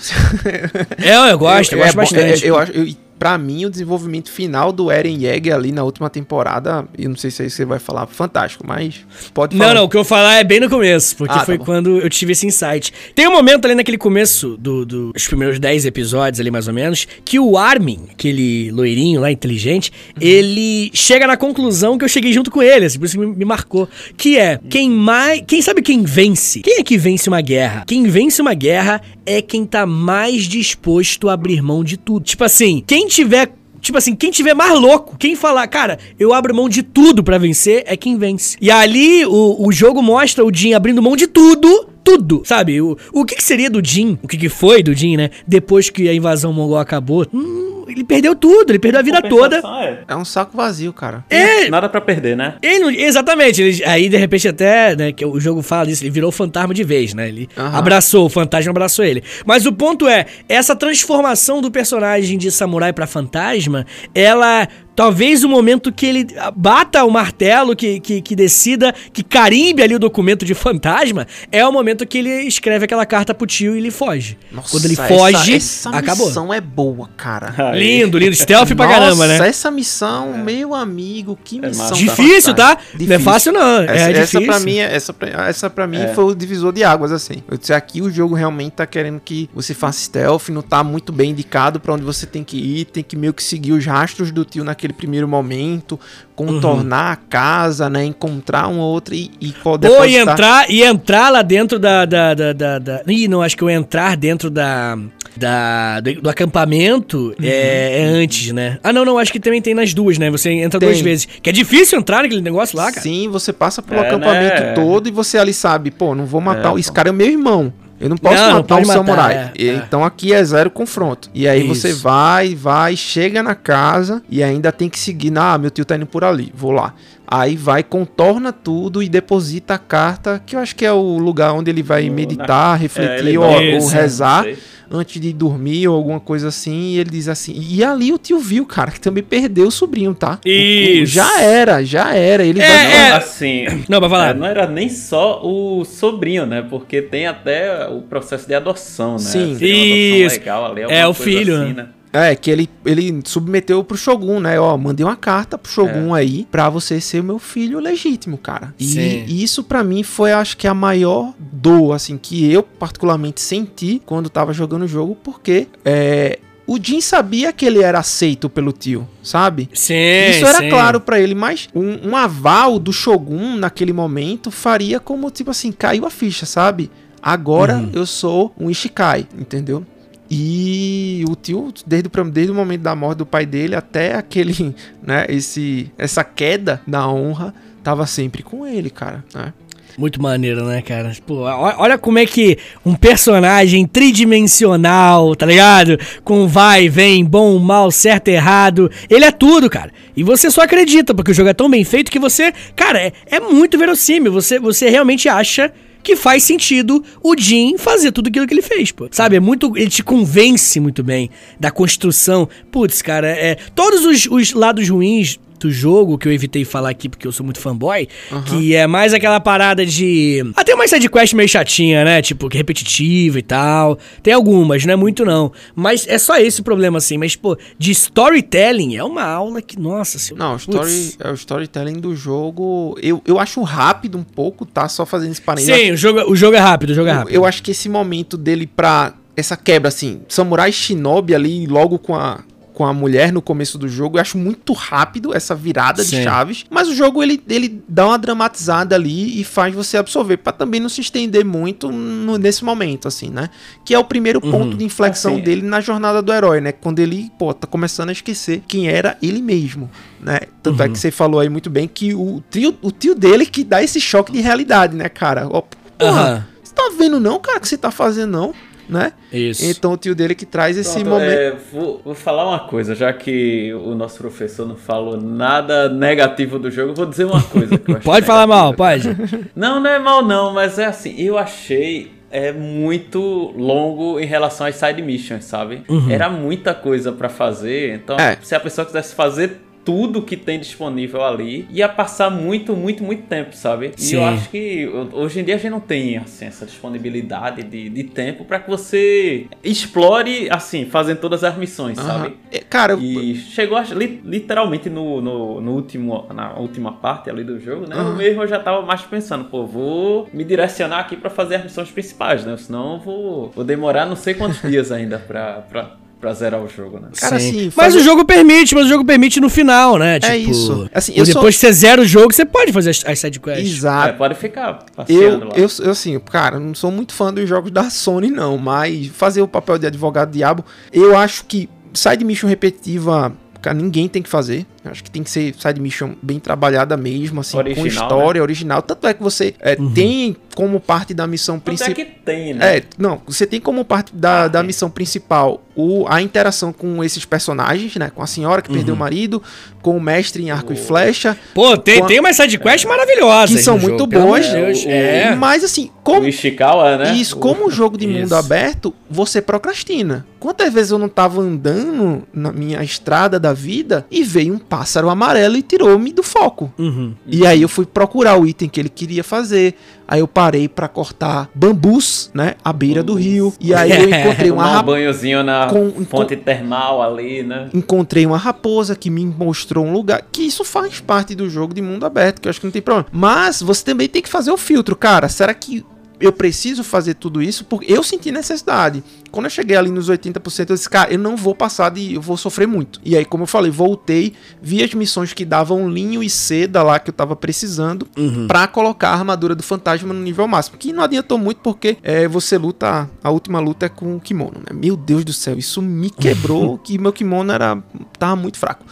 [LAUGHS] É, eu gosto, eu, é gosto bom, bastante. é- eu acho, eu- pra mim, o desenvolvimento final do Eren Yeager ali na última temporada, eu não sei se que você vai falar, fantástico, mas pode falar. Não, não, o que eu vou falar é bem no começo, porque Ah, tá foi bom. quando eu tive esse insight. Tem um momento ali naquele começo do- do- dos primeiros 10 episódios ali, mais ou menos, que o Armin, aquele loirinho lá, inteligente, Uhum. ele chega na conclusão que eu cheguei junto com ele, assim, por isso que me, me marcou. Que é, quem mais... Quem sabe quem vence? Quem é que vence uma guerra? Quem vence uma guerra é quem tá mais disposto a abrir mão de tudo. Tipo assim, quem tiver... Tipo assim, quem tiver mais louco, quem falar, cara, eu abro mão de tudo pra vencer, é quem vence. E ali o, o jogo mostra o Jin abrindo mão de tudo, tudo, sabe? O, o que, que seria do Jin, o que, que foi do Jin, né? Depois que a invasão mongol acabou, hum, ele perdeu tudo, ele perdeu a vida toda. É. É um saco vazio, cara. É, Nada pra perder, né? ele exatamente, ele- aí de repente até, né, que o jogo fala disso, ele virou fantasma de vez, né? Ele Aham. abraçou, o fantasma abraçou ele. Mas o ponto é, essa transformação do personagem de samurai pra fantasma, ela talvez o momento que ele bata o martelo, que, que, que decida, que carimbe ali o documento de fantasma, é o momento que ele escreve aquela carta pro tio e ele foge. Quando ele essa- foge, essa acabou. missão é boa, cara. Aí. Lindo, lindo, stealth pra caramba, né? Nossa, essa missão, meu amigo, que missão. massa. Difícil, tá? fantástica. Não é fácil não, Essa, é essa difícil. pra mim, é- essa pra, essa pra mim É. foi o divisor de águas, assim. Eu disse, aqui o jogo realmente tá querendo que você faça stealth, não tá muito bem indicado pra onde você tem que ir, tem que meio que seguir os rastros do tio naquele primeiro momento, contornar a casa, né, encontrar um outro e, e poder Ou e entrar, e entrar lá dentro da, da, da, da, da- Ih, não, acho que o entrar dentro da. Da, do, do acampamento é, é antes, né? Ah, não, não, acho que também tem nas duas, né? Você entra Tem. duas vezes. Que é difícil entrar naquele negócio lá, cara. Sim, você passa pelo É, acampamento né? todo e você ali sabe, pô, não vou matar. É, o Esse cara é meu irmão. Eu não posso Não, matar um matar, samurai. é, é. Então aqui é zero confronto. E aí Isso. você vai, vai, chega na casa e ainda tem que seguir. Ah, meu tio tá indo por ali, vou lá. Aí vai, contorna tudo e deposita a carta, que eu acho que é o lugar onde ele vai meditar, É, refletir ele ou, ou Isso, rezar antes de dormir ou alguma coisa assim. E ele diz assim. E ali o tio viu, cara, que também perdeu o sobrinho, tá? O- o- Isso. Já era, já era. Ele É, vai. é. Não, assim, Não, pra falar. é, não era nem só o sobrinho, né? Porque tem até o processo de adoção, né? Sim. Adoção Isso. legal ali, É, o filho, assim, né? É, que ele, ele submeteu pro Shogun, né? Ó, mandei uma carta pro Shogun aí pra você ser o meu filho legítimo, cara. E, Sim. isso pra mim foi, acho que, a maior dor, assim, que eu particularmente senti quando tava jogando o jogo, porque é, o Jin sabia que ele era aceito pelo tio, sabe? Sim, Isso era sim. claro pra ele, mas um, um aval do Shogun naquele momento faria como, tipo assim, caiu a ficha, sabe? Agora Uhum. eu sou um Ishikai, entendeu? E o tio, desde, o desde o momento da morte do pai dele até aquele, [LAUGHS] né, esse, essa queda da honra, tava sempre com ele, cara, né? Muito maneiro, né, cara? Ó- olha como é que um personagem tridimensional, tá ligado? Com vai, vem, bom, mal, certo, errado. Ele é tudo, cara. E você só acredita, porque o jogo é tão bem feito que você. Cara, é, é muito verossímil. Você, você realmente acha. Que faz sentido o Jin fazer tudo aquilo que ele fez, pô. Sabe? É muito. Ele te convence muito bem da construção. Putz, cara, é. Todos os, os lados ruins do jogo, que eu evitei falar aqui porque eu sou muito fanboy, que é mais aquela parada de. Até uma sidequest meio chatinha, né? Tipo, é repetitiva e tal. Tem algumas, não é muito não. Mas é só esse o problema, assim. Mas, pô, de storytelling é uma aula que, nossa senhora. Não, o, story, é o storytelling do jogo, eu, eu acho rápido um pouco, tá? Só fazendo esse parênteses. Sim, o jogo, o jogo é rápido, o jogo é Eu- rápido. Eu acho que esse momento dele pra. Essa quebra, assim, Samurai Shinobi ali, logo com a. Com a mulher no começo do jogo, eu acho muito rápido essa virada Sim. de chaves. Mas o jogo ele, ele dá uma dramatizada ali e faz você absorver, pra também não se estender muito no- nesse momento, assim, né? Que é o primeiro ponto de inflexão Assim, dele na jornada do herói, né? Quando ele, pô, tá começando a esquecer quem era ele mesmo, né? Tanto é que você falou aí muito bem que o tio, o tio dele que dá esse choque de realidade, né, cara? Ó, porra, Aham. você tá vendo não, cara, que você tá fazendo não, né? Isso. Então o tio dele que traz esse Pronto, momento. é, vou, vou falar uma coisa, já que o nosso professor não falou nada negativo do jogo, vou dizer uma coisa. que eu [LAUGHS] achei Pode falar mal, pode. [LAUGHS] Não, não é mal não, mas é assim, eu achei é muito longo em relação às side missions, sabe? Era muita coisa pra fazer, então É. se a pessoa quisesse fazer tudo que tem disponível ali, ia passar muito, muito, muito tempo, sabe? E Sim. eu acho que hoje em dia a gente não tem assim, essa disponibilidade de, de tempo pra que você explore, assim, fazendo todas as missões, sabe? É, Cara, eu- E chegou a- li- literalmente no, no, no último, na última parte ali do jogo, né? Eu mesmo eu já tava mais pensando, pô, vou me direcionar aqui pra fazer as missões principais, né? Senão eu vou, vou demorar não sei quantos [LAUGHS] dias ainda pra, pra, pra zerar o jogo, né? Cara, Sim. assim, mas fazer- o jogo permite, mas o jogo permite no final, né? Tipo, isso. Assim, ou eu sou- depois que você zera o jogo, você pode fazer as, as sidequests. É, exato. pode ficar Eu, passeando lá. eu, eu, assim, cara, não sou muito fã dos jogos da Sony, não, mas fazer o papel de advogado diabo, eu acho que side mission repetitiva, cara, ninguém tem que fazer. Eu acho que tem que ser side mission bem trabalhada mesmo, assim, com Original, história original. Tanto é que você é, tem como parte da missão Tanto é principal. que tem, né? É, não, você tem como parte da, da missão principal o, a interação com esses personagens, né? Com a senhora que perdeu o marido, com o mestre em arco e flecha, Pô, tem, Com a- tem umas sidequests maravilhosas. que são muito boas. Deus. O- É. Mas assim, O como Ishikawa, né? isso, O- como um jogo de mundo Isso. aberto, você procrastina. Quantas vezes eu não tava andando na minha estrada da vida e veio um pássaro amarelo e tirou-me do foco. Uhum. E aí eu fui procurar o item que ele queria fazer. Aí eu parei pra cortar bambus, né, à beira do rio. E aí eu encontrei [LAUGHS] uma Tomar um banhozinho na com- fonte termal ali, né? encontrei uma raposa que me mostrou um lugar. Que isso faz parte do jogo de mundo aberto, que eu acho que não tem problema. Mas você também tem que fazer o filtro, cara. Será que eu preciso fazer tudo isso? Porque eu senti necessidade. Quando eu cheguei ali nos 80%, eu disse, cara, eu não vou passar de. Eu vou sofrer muito. E aí, como eu falei, voltei, vi as missões que davam linho e seda lá que eu tava precisando Uhum. pra colocar a armadura do fantasma no nível máximo. Que não adiantou muito porque é, você luta. A última luta é com o kimono, né? Meu Deus do céu, isso me quebrou [LAUGHS] que meu kimono era. tava muito fraco.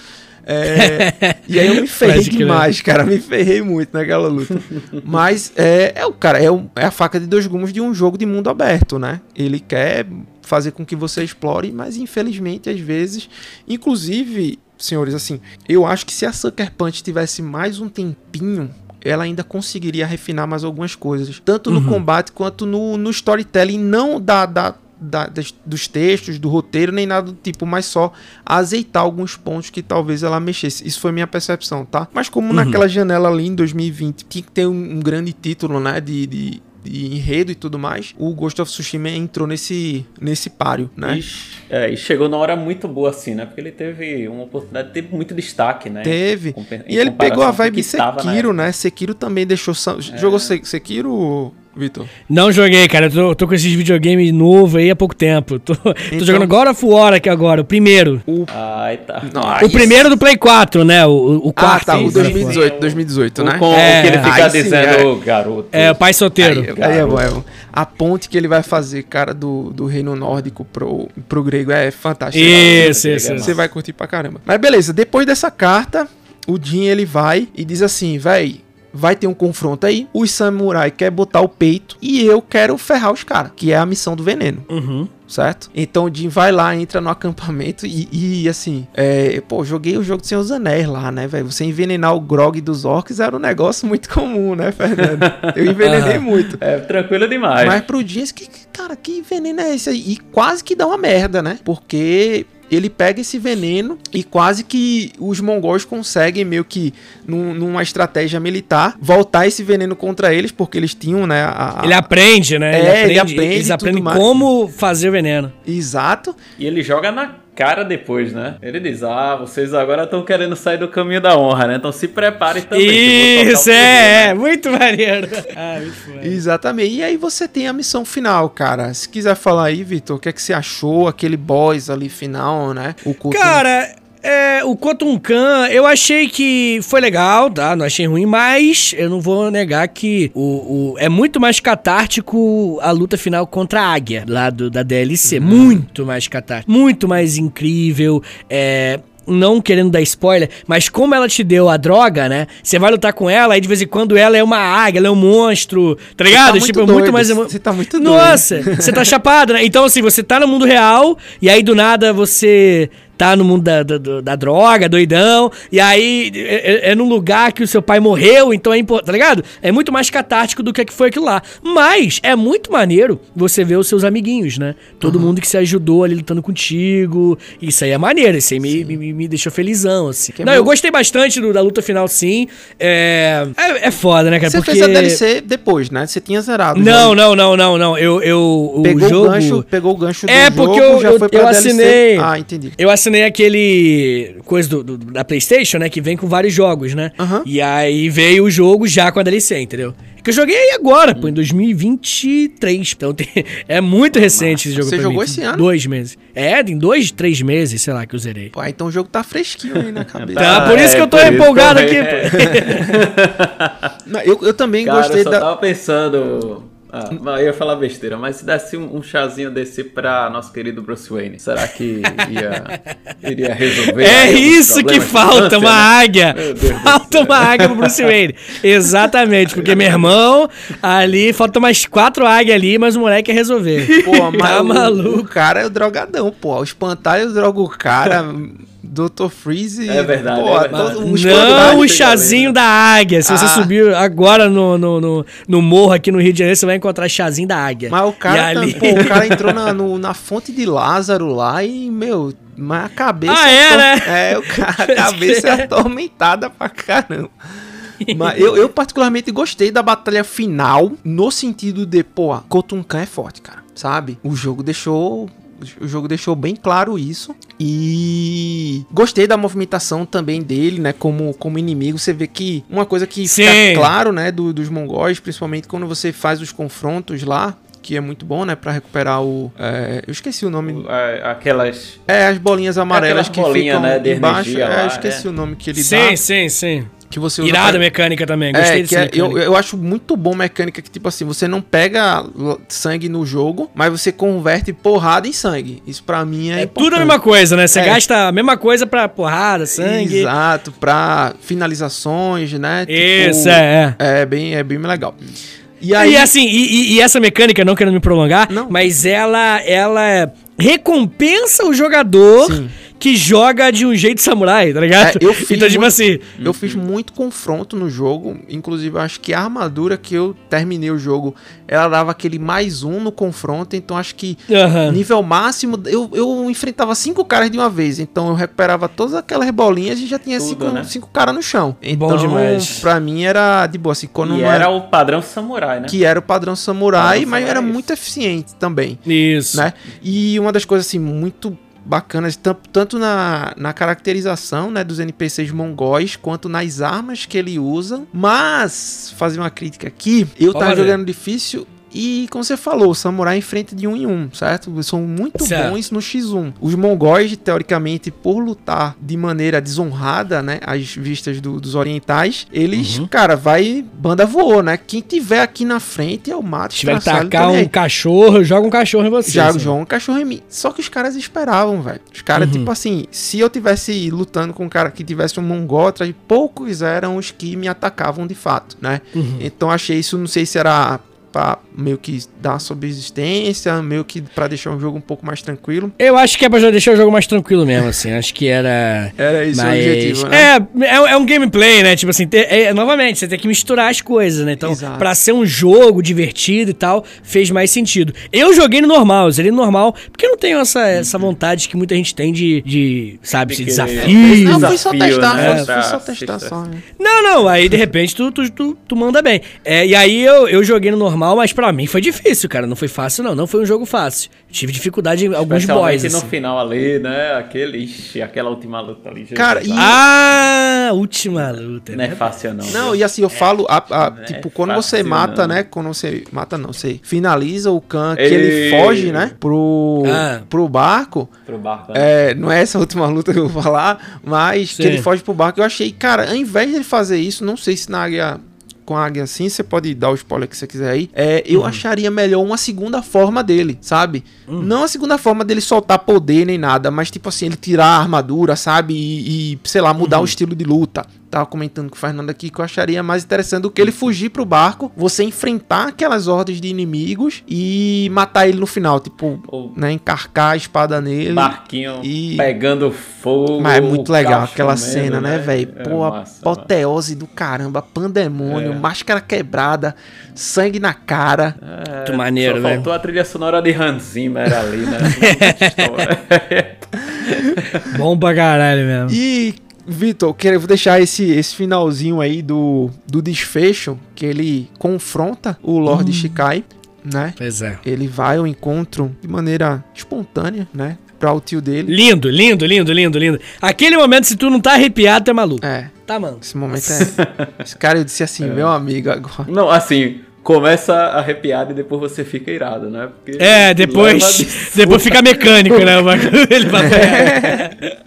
É, [LAUGHS] e aí eu me ferrei demais, cara. Me ferrei muito naquela luta. Mas é, é o cara, é, o- é a faca de dois gumes de um jogo de mundo aberto, né? Ele quer fazer com que você explore, mas infelizmente, às vezes, inclusive, senhores, assim, eu acho que se a Sucker Punch tivesse mais um tempinho, ela ainda conseguiria refinar mais algumas coisas, tanto no combate quanto no, no storytelling, não da, da, da- das- dos textos, do roteiro, nem nada do tipo, mas só azeitar alguns pontos que talvez ela mexesse. Isso foi minha percepção, tá? Mas como naquela janela ali em 2020 tinha que ter um, um grande título, né, de, de de enredo e tudo mais, o Ghost of Tsushima entrou nesse, nesse páreo, né? E, é, e chegou na hora muito boa, assim, né? Porque ele teve uma oportunidade de ter muito destaque, né? Teve. Com- em E ele pegou a vibe Sekiro, né? Sekiro também deixou. sa- Jogou Se- Sekiro, Vitor? Não joguei, cara. Eu tô, tô com esses videogames novo aí há pouco tempo. Tô, tô Então- jogando God of War aqui agora, o primeiro. Ai, tá. O primeiro do Play 4, né? O, o Ah, quarto. tá. O God of War. 2018, 2018, né? Com É, o que ele fica aí sim, dizendo, é. "Ô, garoto. É, o pai solteiro. Aí, aí é bom, é bom. A ponte que ele vai fazer, cara, do, do reino nórdico pro, pro grego é fantástica. Isso, Você- isso, você isso. Você vai curtir pra caramba. Mas beleza, depois dessa carta, o Jin ele vai e diz assim, véi, vai ter um confronto aí, os samurai quer botar o peito e eu quero ferrar os caras, que é a missão do veneno. Uhum. Certo? Então o Jim vai lá, entra no acampamento e, e, assim, é, pô, joguei o jogo de Senhor dos Anéis lá, né, velho? Você envenenar o grog dos orcs era um negócio muito comum, né, Fernando? Eu envenenei [LAUGHS] [LAUGHS] muito. É tranquilo demais. Mas pro Jim, que- cara, que veneno é esse aí? E quase que dá uma merda, né? Porque ele pega esse veneno e quase que os mongóis conseguem meio que num- numa estratégia militar voltar esse veneno contra eles porque eles tinham, né, a, a- Ele aprende, né? É, ele aprende Eles e aprendem tudo mais. como fazer o veneno. Exato. E ele joga na cara depois, né? Ele diz: Ah, vocês agora estão querendo sair do caminho da honra, né? Então se preparem também. Isso, é, é, né? muito maneiro. [LAUGHS] Ah, muito foda. Exatamente. E aí você tem a missão final, cara. Se quiser falar aí, Vitor, o que é que você achou? Aquele boss ali final, né? O Kutum- Cara, é, o Quantum Khan, eu achei que foi legal, tá? Não achei ruim, mas eu não vou negar que o, o- é muito mais catártico a luta final contra a Águia, lá do, da DLC. Muito mais catártico. Muito mais incrível. É. Não querendo dar spoiler, mas como ela te deu a droga, né? Você vai lutar com ela, aí de vez em quando ela é uma águia, ela é um monstro, tá ligado? muito tipo, é muito mais. Você tá muito doido. Nossa, você tá [LAUGHS] chapado, né? Então, assim, você tá no mundo real, e aí do nada você tá no mundo da, da, da- droga, doidão, e aí é, é- é num lugar que o seu pai morreu, então é importante, tá ligado? É muito mais catártico do que que foi aquilo lá. Mas é muito maneiro você ver os seus amiguinhos, né? Todo mundo que se ajudou ali lutando contigo. Isso aí é maneiro, isso aí me, me, me deixou felizão, assim. Que é Não, eu gostei bastante do- da luta final, sim. É, é, é foda, né, cara? Você Porque... fez a DLC depois, né? Você tinha zerado. o Não, jogo. não, não, não, não. Eu, eu, o Pegou jogo... o gancho, pegou o gancho do É, jogo, porque eu- já eu- foi pra eu DLC. assinei- Ah, entendi. Eu assinei aquele coisa do, do- da PlayStation, né? Que vem com vários jogos, né? Aham. E aí veio o jogo já com a DLC, entendeu? Que eu joguei agora, pô, em 2023. Então tem- é muito recente esse jogo. Você pra jogou mim. esse ano? Dois meses. É, tem dois, três meses, sei lá, que eu zerei. Pô, então o jogo tá fresquinho aí na [LAUGHS] cabeça. Tá, Ah, por isso é, que eu tô isso empolgado aqui, pô. [LAUGHS] Não, eu, eu também Cara, gostei eu só da. tava pensando. Ah, eu ia falar besteira, mas se desse um, um chazinho desse pra nosso querido Bruce Wayne, será que ia, [LAUGHS] iria resolver? É isso que falta, câncer, uma né? águia. Falta uma águia pro Bruce Wayne. Exatamente, porque meu irmão, ali, falta mais quatro águias ali, mas o moleque quer resolver. Pô, mas tá o- maluco. O, cara é o drogadão, pô. O espantalho droga o cara. Dr. Freeze. É verdade, Pô, é verdade. Não, o chazinho da águia. Se você Ah. subir agora no, no, no, no morro aqui no Rio de Janeiro, você vai encontrar chazinho da águia. Mas o cara, tá- ali- pô, o cara entrou na, [LAUGHS] no- na fonte de Lázaro lá e, meu, mas a cabeça. Ah, é, ator- né? [LAUGHS] É, o cara, a cabeça é [LAUGHS] atormentada pra caramba. Mas eu, eu particularmente gostei da batalha final, no sentido de, pô, Kotunkan é forte, cara, sabe? O jogo deixou. O jogo deixou bem claro isso. E gostei da movimentação também dele, né? Como, como inimigo. Você vê que uma coisa que Sim. fica claro, né? do- dos mongóis, principalmente quando você faz os confrontos lá. Que é muito bom, né? Pra recuperar o. é, eu esqueci o nome. É, Aquelas. É, as bolinhas amarelas Aquelas que bolinhas, ficam né, de embaixo. energia É, lá, eu esqueci é. o nome que ele Sim, dá. sim, sim. Que você usa Irada pra- mecânica também. Gostei É, desse que é- eu, eu acho muito bom mecânica que, tipo assim, você não pega sangue no jogo, mas você converte porrada em sangue. Isso pra mim é, É importante. tudo a mesma coisa, né? Você É. gasta a mesma coisa pra porrada, sangue. Exato, pra finalizações, né? Isso, é, é. É bem, é bem legal. E E, aí, assim, e, e- e essa mecânica, não querendo me prolongar, Não. mas ela, ela recompensa o jogador Sim. Que joga de um jeito samurai, tá ligado? É, eu [LAUGHS] fiz então, tipo muito- assim. Eu fiz muito confronto no jogo. Inclusive, eu acho que a armadura que eu terminei o jogo, ela dava aquele mais um no confronto. Então, acho que nível máximo, eu, eu enfrentava cinco caras de uma vez. Então, eu recuperava todas aquelas bolinhas e já tinha Tudo, cinco, né? cinco caras no chão. Então, demais. pra mim era de boa. Assim, quando E não era o padrão samurai, né? que era o padrão samurai, Padrão mas samurai, era isso. muito eficiente também Isso. né? E uma das coisas assim muito bacanas tam- tanto na, na caracterização né, dos NPCs mongóis quanto nas armas que ele usa. Mas fazer uma crítica aqui, eu Pode tava jogando difícil e, como você falou, o samurai enfrenta de um em um, certo? Eles São muito Certo. bons no X1. Os mongóis, teoricamente, por lutar de maneira desonrada, né? Às vistas do- dos orientais, eles, Uhum. cara, vai. Banda voou, né? Quem tiver aqui na frente, eu mato. Se tiver que tacar um cachorro, joga um cachorro em você. Assim. jogou um cachorro em mim. Só que os caras esperavam, velho. Os caras, Uhum. tipo assim, se eu tivesse lutando com um cara que tivesse um mongol atrás, poucos eram os que me atacavam de fato, né? Uhum. Então achei isso, não sei se era pra meio que dar subsistência, meio que pra deixar o jogo um pouco mais tranquilo. Eu acho que é pra já deixar o jogo mais tranquilo mesmo, assim. Acho que era. Era isso Mas, o objetivo, né? é, é, é um gameplay, né? Tipo assim, ter- é, novamente, você tem que misturar as coisas, né? Então, pra ser um jogo divertido e tal, fez mais sentido. Eu joguei no normal, eu zerei no normal, porque eu não tenho essa, essa vontade que muita gente tem de, de sabe, querer- desafio. Não, foi só desafio, testar, né? foi, foi só testar se só. né? Não, não, aí de repente tu, tu, tu, tu manda bem. É, e aí eu, eu joguei no normal, mas pra mim foi difícil, cara. Não foi fácil, não. Não foi um jogo fácil. Tive dificuldade em alguns boys. Especialmente no assim. final ali, né? Aquele, ixi, aquela última luta ali. Cara, e- Ah, última luta. Não é né? fácil não. Não, e assim, eu falo, a- a- é tipo, quando você fácil, mata, não. né? Quando você mata, não, você finaliza o Khan, que Ei. ele foge, né? Pro, Ah. pro barco. Pro barco. né? É, não é essa a [LAUGHS] última luta que eu vou falar, mas Sim. que ele foge pro barco. Eu achei, cara, ao invés de ele fazer isso, não sei se na águia. Com a águia assim, você pode dar o spoiler que você quiser aí. É, eu acharia melhor uma segunda forma dele, sabe? Não a segunda forma dele soltar poder nem nada, mas tipo assim, ele tirar a armadura, sabe? E, e, sei lá, mudar o estilo de luta. Tava comentando com o Fernando aqui que eu acharia mais interessante do que ele fugir pro barco, você enfrentar aquelas hordas de inimigos e matar ele no final. Tipo, Ou né? Encarcar a espada nele. barquinho e- pegando fogo. Mas é muito legal aquela cena, né, velho? É Pô, a massa, apoteose do caramba, pandemônio, É. máscara quebrada, sangue na cara. É, Muito maneiro, só né? faltou a trilha sonora de Hans Zimmer ali, né? [LAUGHS] [LAUGHS] Bom pra caralho mesmo. E, Vitor, eu vou deixar esse, esse finalzinho aí do, do desfecho, que ele confronta o Lord Hum. Shikai, né? Pois é. Ele vai ao encontro de maneira espontânea, né? Pra o tio dele. Lindo, lindo, lindo, lindo, lindo. Aquele momento, se tu não tá arrepiado, tu é maluco. É, Tá, mano. esse momento é. [LAUGHS] Esse cara eu disse assim, meu amigo, agora. Não, assim, começa arrepiado e depois você fica irado, né? Porque É, depois, de- depois fica mecânico, né? o bagulho. Ele [LAUGHS] vai [LAUGHS]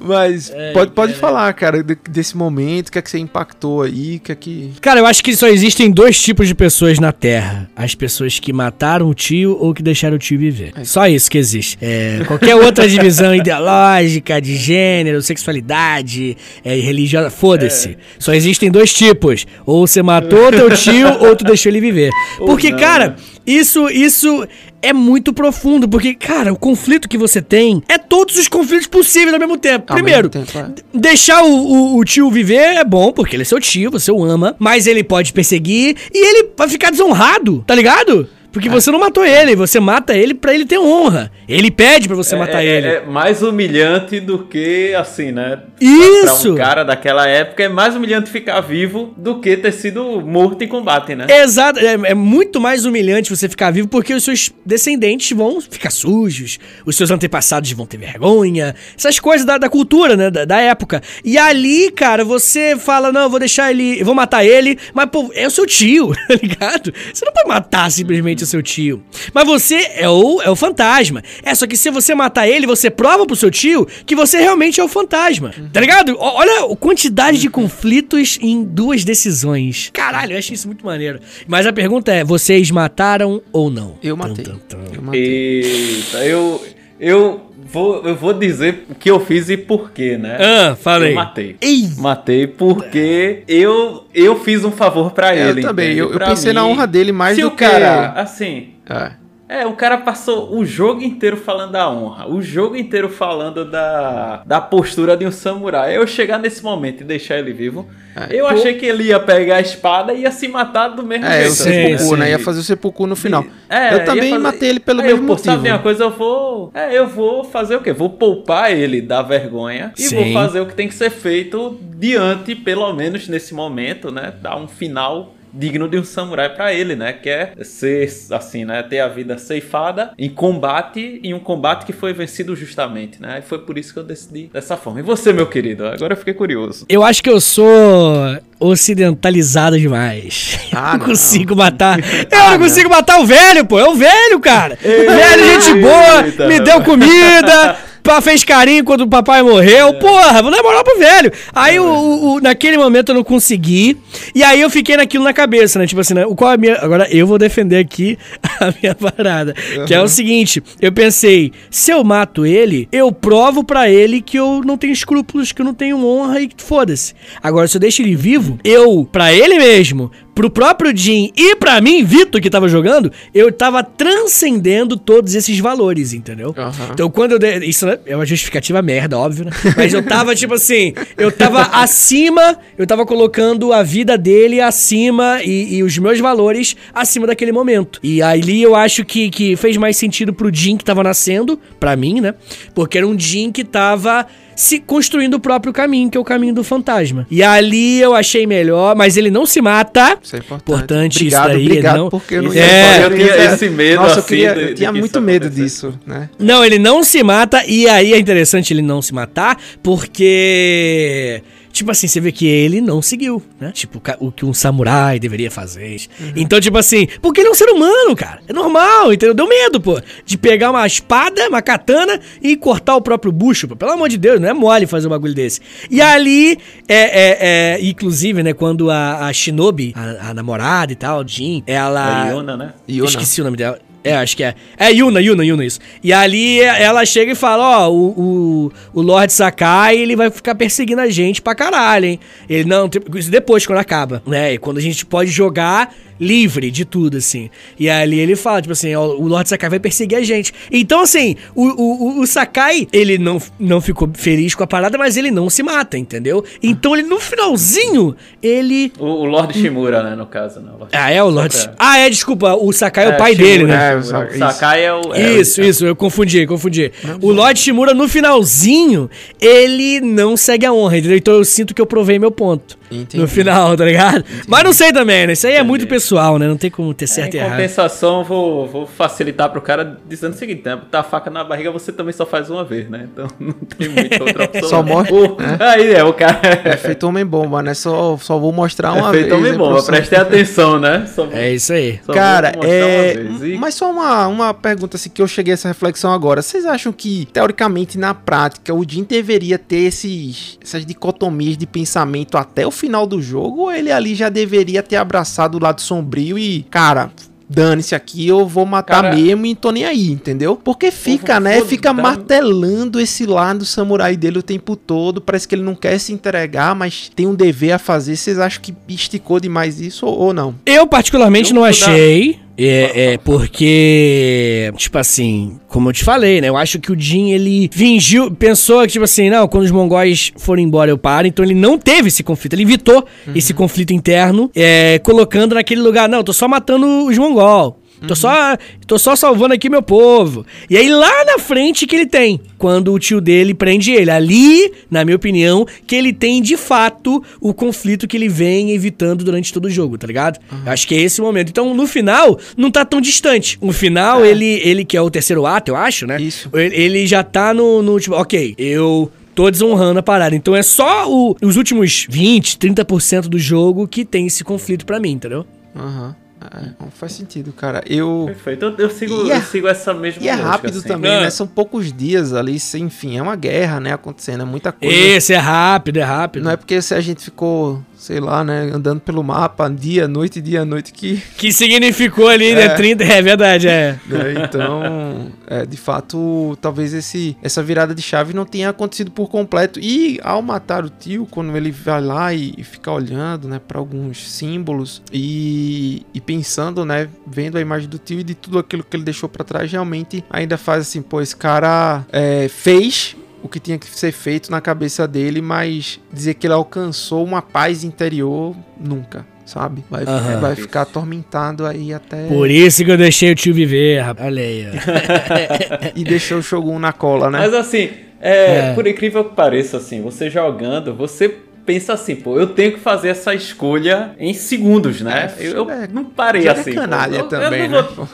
Mas É, pode, pode cara. falar, cara, de- desse momento, o que é que você impactou aí, o que é que... Cara, eu acho que só existem dois tipos de pessoas na Terra: as pessoas que mataram o tio ou que deixaram o tio viver. Só isso que existe. É, qualquer outra divisão [LAUGHS] ideológica, de gênero, sexualidade, é, religiosa, foda-se. Só existem dois tipos: ou você matou teu tio [LAUGHS] ou tu deixou ele viver. Porque, não, cara, né? isso, isso é muito profundo. Porque, cara, o conflito que você tem é todos os conflitos possíveis ao mesmo tempo. Ao Primeiro, mesmo tempo, é. Deixar o, o- o tio viver é bom, porque ele é seu tio, você o ama, mas ele pode perseguir e ele vai ficar desonrado, tá ligado? Porque você não matou ele, você mata ele pra ele ter honra. Ele pede pra você matar é, ele. É, é mais humilhante do que, assim, né? Isso! Pra um cara daquela época, é mais humilhante ficar vivo do que ter sido morto em combate, né? Exato, é, é muito mais humilhante você ficar vivo porque os seus descendentes vão ficar sujos, os seus antepassados vão ter vergonha, essas coisas da, da cultura, né, da, da época. E ali, cara, você fala, não, eu vou deixar ele, eu vou matar ele, mas, pô, é o seu tio, [LAUGHS] tá ligado? Você não pode matar simplesmente o seu tio. Mas você é o, é o fantasma. É, só que se você matar ele, você prova pro seu tio que você realmente é o fantasma, tá ligado? O- olha a quantidade de conflitos em duas decisões. Caralho, eu acho isso muito maneiro. Mas a pergunta é, vocês mataram ou não? Eu matei. Tum, tum, tum. Eu matei. Eita, eu. Eu vou, eu vou dizer o que eu fiz e por quê, né? Ah, falei. Eu matei. Ei! Matei porque eu, eu fiz um favor pra É, eu ele. também, entende? eu- eu pensei na honra dele mais Se do o que- cara, assim, É. É, o cara passou o jogo inteiro falando da honra, o jogo inteiro falando da, da postura de um samurai. Eu chegar nesse momento e deixar ele vivo, É, eu pô- achei que ele ia pegar a espada e ia se matar do mesmo É, o jeito. Sim, seppuku, sim. né? Ia fazer o seppuku no final. É, eu também fazer- matei ele pelo Aí mesmo eu, motivo. Sabe uma coisa? Eu vou. É, eu vou fazer o quê? Vou poupar ele da vergonha e Sim. vou fazer o que tem que ser feito diante, pelo menos nesse momento, né? Dar um final digno de um samurai pra ele, né? Que é ser assim, né? Ter a vida ceifada em combate em um combate que foi vencido justamente, né? E foi por isso que eu decidi dessa forma. E você, meu querido? Agora eu fiquei curioso. Eu acho que eu sou ocidentalizado demais. Ah, eu não não. consigo matar. Eu Ah, não não. consigo [LAUGHS] matar o velho, pô. É o velho, cara. velho, gente boa, Eita, me deu comida. [LAUGHS] pá, Fez carinho quando o papai morreu. Porra, vou dar moral pro velho. Aí, o, o- o- naquele momento, eu não consegui. E aí, eu fiquei naquilo na cabeça, né? Tipo assim, né? o qual é a minha. Agora, eu vou defender aqui [LAUGHS] a minha parada. Que é o seguinte: eu pensei, se eu mato ele, eu provo pra ele que eu não tenho escrúpulos, que eu não tenho honra e que foda-se. Agora, se eu deixo ele vivo, eu, pra ele mesmo, pro próprio Jim e pra mim, Vitor, que tava jogando, eu tava transcendendo todos esses valores, entendeu? Aham. Então, quando eu. De... Isso né, é uma justificativa merda, óbvio, né? Mas eu tava, tipo assim, eu tava acima, eu tava colocando a vida dele acima e, e os meus valores acima daquele momento. E ali eu acho que, que fez mais sentido pro Jim que tava nascendo, pra mim, né? Porque era um Jim que tava se construindo o próprio caminho, que é o caminho do fantasma. E ali eu achei melhor, mas ele não se mata. Isso é importante. Importante obrigado, isso daí, Obrigado, não- porque eu não ia é- fazer. eu tinha ia- esse medo, Nossa, eu, assim, queria- de- eu tinha muito medo acontecesse. disso, né? Não, ele não se mata, e aí é interessante ele não se matar, porque. Tipo assim, você vê que ele não seguiu, né? Tipo, o que um samurai deveria fazer. Então, tipo assim, porque ele é um ser humano, cara. É normal, entendeu? Deu medo, pô. De pegar uma espada, uma katana e cortar o próprio bucho, pô. Pelo amor de Deus, não é mole fazer um bagulho desse. E ali, é, é, é, inclusive, né, quando a, a Shinobi, a, a namorada e tal, Jin, ela. A Yuna, né? Yuna. Esqueci o nome dela. É, acho que é. É Yuna, Yuna, Yuna, isso. E ali ela chega e fala: Ó, o, o, o Lord Sakai, ele vai ficar perseguindo a gente pra caralho, hein? Ele não. tipo, Isso depois, quando acaba, né? E quando a gente pode jogar livre de tudo, assim. E ali ele fala, tipo assim, ó, o Lord Sakai vai perseguir a gente. Então, assim, o, o, o- o Sakai, ele não, não ficou feliz com a parada, mas ele não se mata, entendeu? Então ele, no finalzinho, ele. O, o Lord Shimura, né, no caso, né? O Lord Ah, é o Lord. Sakai. Ah, é, desculpa, o Sakai é, o É, pai Shimura, dele, né? É, É, o o Sa- Sakai é o... é, Isso, o- isso, eu confundi, confundi. O Lord Shimura, no finalzinho, ele não segue a honra, entendeu? Então eu sinto que eu provei meu ponto. Entendi. No final, tá ligado? Mas não sei também, né? Isso aí é muito pessoal, né? Não tem como ter certo em e errado. compensação, vou, vou facilitar pro cara dizendo o seguinte, né? Botar a faca na barriga você também só faz uma vez, né? Então [LAUGHS] não tem muita outra opção. Só né? morre, O- [LAUGHS] Aí é, o cara... É feito homem-bomba, né? Só, só vou mostrar uma é feito vez. homem né, bom, professor? prestei atenção, né? Só vou- É isso aí. só Cara, é. E- Mas só uma, uma pergunta assim que eu cheguei a essa reflexão agora. Vocês acham que, teoricamente, na prática, o Jim deveria ter esses, essas dicotomias de pensamento até o final do jogo? Ou ele ali já deveria ter abraçado o lado sombrio e, cara. Dane-se aqui, eu vou matar Cara, mesmo e tô nem aí, entendeu? Porque fica, né? Fica martelando esse lado samurai dele o tempo todo. Parece que ele não quer se entregar, mas tem um dever a fazer. Vocês acham que esticou demais isso ou, ou não? Eu, particularmente, Eu não dar- achei. É, é porque, tipo assim, como eu te falei, né? Eu acho que o Jin, ele fingiu, pensou que, tipo assim, não, quando os mongóis forem embora eu paro. Então ele não teve esse conflito, ele evitou esse conflito interno, é, colocando naquele lugar, não, eu tô só matando os mongol. Tô só, tô só salvando aqui meu povo. E aí lá na frente que ele tem, quando o tio dele prende ele. Ali, na minha opinião, que ele tem de fato o conflito que ele vem evitando durante todo o jogo, tá ligado? Eu acho que é esse o momento. Então, no final, não tá tão distante. No final, ele, ele que é o terceiro ato, eu acho, né? Isso. Ele, ele já tá no, no tipo, ok, eu tô desonrando a parada. Então é só o- os últimos 20, 30% do jogo que tem esse conflito pra mim, entendeu? Aham. É, não faz sentido, cara. Eu. Perfeito, eu, eu sigo, é- eu sigo essa mesma E é rápido assim. também, Ah. né? São poucos dias ali, sem- enfim, é uma guerra, né? Acontecendo, é muita coisa. Esse é rápido, é rápido. Não é porque se a gente ficou sei lá, né? Andando pelo mapa, dia, noite, dia, noite, que. [LAUGHS] Que significou ali, né? É. 30, é verdade, é. [LAUGHS] né, Então, é, de fato, talvez esse, essa virada de chave não tenha acontecido por completo. E ao matar o tio, quando ele vai lá e, e fica olhando, né, para alguns símbolos e, e pensando, né, vendo a imagem do tio e de tudo aquilo que ele deixou para trás, realmente ainda faz assim, pô, esse cara é, fez o que tinha que ser feito na cabeça dele, mas dizer que ele alcançou uma paz interior, nunca, sabe? Vai, Aham. vai ficar atormentado aí até. Por isso que eu deixei o tio viver, rapaz. Olha aí, ó. [LAUGHS] E deixou o Shogun na cola, né? Mas assim, é, É. por incrível que pareça, assim, você jogando, você pensa assim, pô, eu tenho que fazer essa escolha em segundos, né? É, eu, eu é, não parei assim. é pô. canalha Eu- eu também, não né? vou-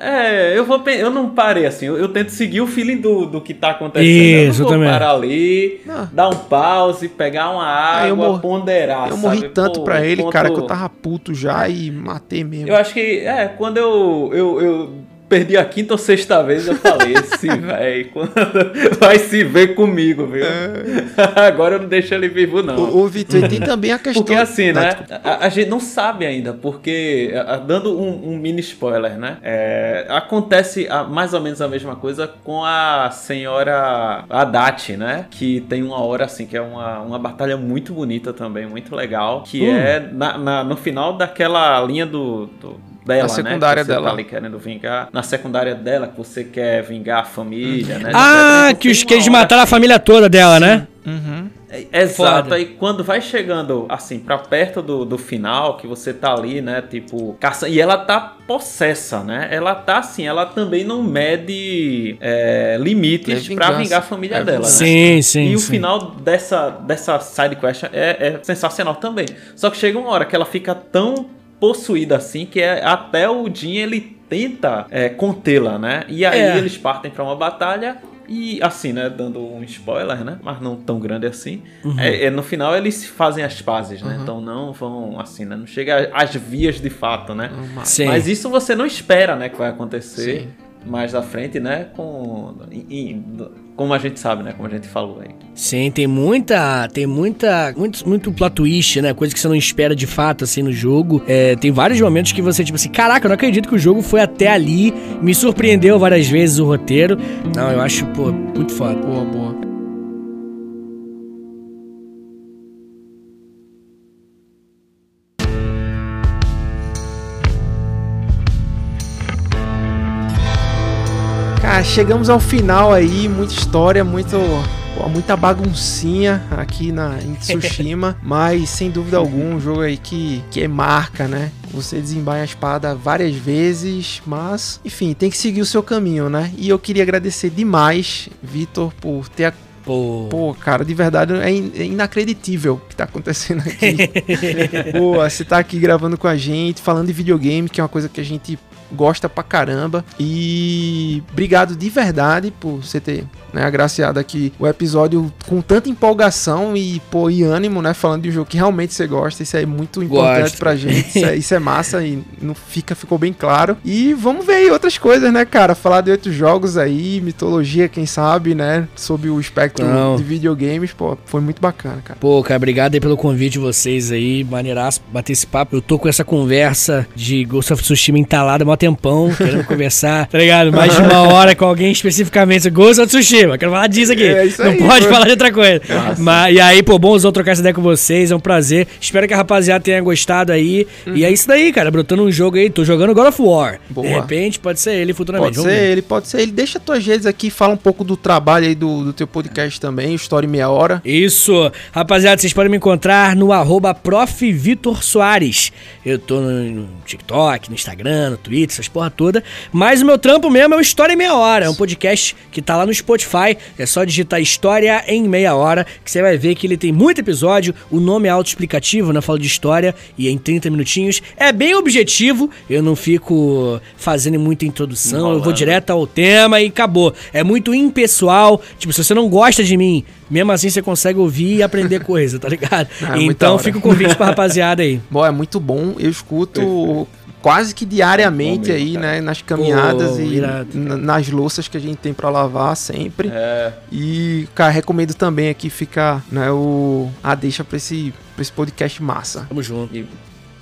É, eu vou eu não parei assim, eu, eu tento seguir o feeling do, do que tá acontecendo. Isso, eu não vou também. parar ali, Não. dar um pause, pegar uma Ah, água, eu mor- ponderar, Eu morri sabe? tanto Pô, pra ele, enquanto- cara, que eu tava puto já e matei mesmo. Eu acho que, é, quando eu, eu, eu perdi a quinta ou sexta vez, eu falei, esse velho, [LAUGHS] vai se ver comigo, viu? [LAUGHS] Agora eu não deixo ele vivo, não. O, o Vitor, e tem também a questão. Porque assim, né? A, a gente não sabe ainda, porque, dando um, um mini spoiler, né? é, acontece a- mais ou menos a mesma coisa com a senhora Haddad, né? Que tem uma hora assim, que é uma, uma batalha muito bonita também, muito legal, que Hum. é na, na- no final daquela linha do. do- Dela, Na secundária né? que você dela. Tá ali querendo vingar. Na secundária dela, que você quer vingar a família, né? Ah, que, os, que eles mataram a família toda dela, né? Uhum. é, Exato, Foda. aí quando vai chegando assim pra perto do, do final, que você tá ali, né, tipo, caça, e ela tá possessa, né? Ela tá assim, ela também não mede é, limites É pra vingança. vingar a família É dela, né? Sim, sim. E o sim. final dessa, dessa side quest é, é sensacional também. Só que chega uma hora que ela fica tão possuída assim que é, até o Jin ele tenta é, contê-la, né? E aí É. eles partem pra uma batalha e assim, né? Dando um spoiler, né? Mas não tão grande assim. Uhum. É, é, no final eles fazem as pazes, né? Uhum. Então não vão assim, né? Não chega às vias de fato, né? Sim. Mas isso você não espera, né? Que vai acontecer Sim. mais à frente, né? Com em- em- como a gente sabe, né? Como a gente falou aí. Sim, tem muita. Tem muita. Muito, muito plot twist, né? Coisa que você não espera de fato, assim, no jogo. É, tem vários momentos que você, tipo assim, caraca, eu não acredito que o jogo foi até ali. Me surpreendeu várias vezes o roteiro. Não, eu acho, pô, muito foda. Boa, boa. Chegamos ao final aí, muita história, muito, muita baguncinha aqui na, em [LAUGHS] Tsushima, mas sem dúvida alguma, um jogo aí que, que é marca, né? Você desembaia a espada várias vezes, mas, enfim, tem que seguir o seu caminho, né? E eu queria agradecer demais, Vitor, por ter Pô. Pô, cara, de verdade é, in- é inacreditível o que tá acontecendo aqui. [LAUGHS] Pô, você tá aqui gravando com a gente, falando de videogame, que é uma coisa que a gente gosta pra caramba. E obrigado de verdade por você ter né, agraciado aqui o episódio com tanta empolgação e, pô, e ânimo, né? Falando de um jogo que realmente você gosta. Isso é muito importante Gosto. pra gente. Isso é, isso é massa e não fica, ficou bem claro. E vamos ver aí outras coisas, né, cara? Falar de outros jogos aí, mitologia, quem sabe, né? Sobre o espectro Não. de videogames, pô, foi muito bacana, cara. Pô, cara, obrigado aí pelo convite de vocês aí. Maneiraço bater esse papo. Eu tô com essa conversa de Ghost of Tsushima entalada mó tempão, querendo [LAUGHS] conversar, tá ligado? Mais de uma hora com alguém especificamente. Ghost of Tsushima, quero falar disso aqui. É isso Não aí, pode pô. falar de outra coisa. Mas, e aí, pô, bom trocar essa ideia com vocês, é um prazer. Espero que a rapaziada tenha gostado aí. E é isso daí, cara, brotando um jogo aí. Tô jogando God of War. Boa. De repente, pode ser ele futuramente. Pode Vamos ser ver. ele, pode ser ele. Deixa tuas redes aqui, fala um pouco do trabalho aí do, do teu podcast também, Story Meia Hora. Isso. Rapaziada, vocês podem me encontrar no arroba prof. Vitor Soares. Eu tô no, no TikTok, no Instagram, no Twitter, essas porra toda. Mas o meu trampo mesmo é o História em Meia Hora. É um podcast que tá lá no Spotify. É só digitar História em Meia Hora, que você vai ver que ele tem muito episódio. O nome é autoexplicativo, né? Falo de história e é em 30 minutinhos. É bem objetivo. Eu não fico fazendo muita introdução. Eu vou Enrolando. direto ao tema e acabou. É muito impessoal. Tipo, se você não gosta de mim, mesmo assim você consegue ouvir e aprender coisa, tá ligado? [LAUGHS] Ah, muita então fica o convite pra [LAUGHS] rapaziada aí. Bom, é muito bom. Eu escuto quase que diariamente Bom aí, cara. né? Nas caminhadas Pô, e irado. nas louças que a gente tem pra lavar sempre. É, E, cara, recomendo também aqui ficar, né, o, a deixa pra esse, pra esse podcast massa. Tamo junto. e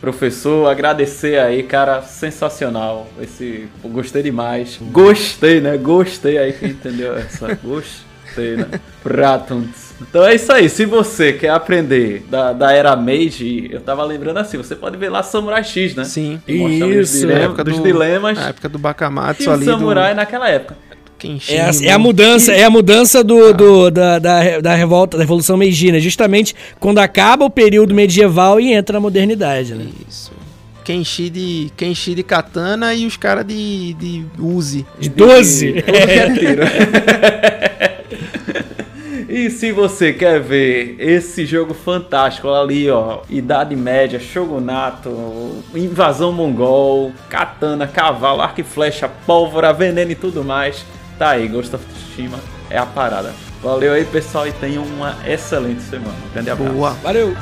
professor, agradecer aí, cara, sensacional. Esse, pô, gostei demais. Gostei, né? Gostei aí que entendeu essa. [LAUGHS] Gostei, né? Pratunds. Então é isso aí. Se você quer aprender da, da era Meiji, eu tava lembrando assim, você pode ver lá Samurai X, né? Sim. Que mostra os Isso, dilema- na época dos do- dilemas Na época do Bakamatsu o ali samurai do naquela época. Kenshin. É a, é a mudança, é a mudança do, do- da, da, da revolta, da Revolução Meiji, né? Justamente quando acaba o período medieval e entra na modernidade, né? Isso. Kenshi de, Kenshi de katana e os caras de, de Uzi. De 12? Tudo que é. E se você quer ver esse jogo fantástico ali, ó, Idade Média, Shogunato, Invasão Mongol, Katana, Cavalo, Arco e Flecha, Pólvora, Veneno e tudo mais, tá aí, Ghost of Tsushima é a parada. Valeu aí, pessoal, e tenham uma excelente semana. Um grande abraço. Boa. Valeu!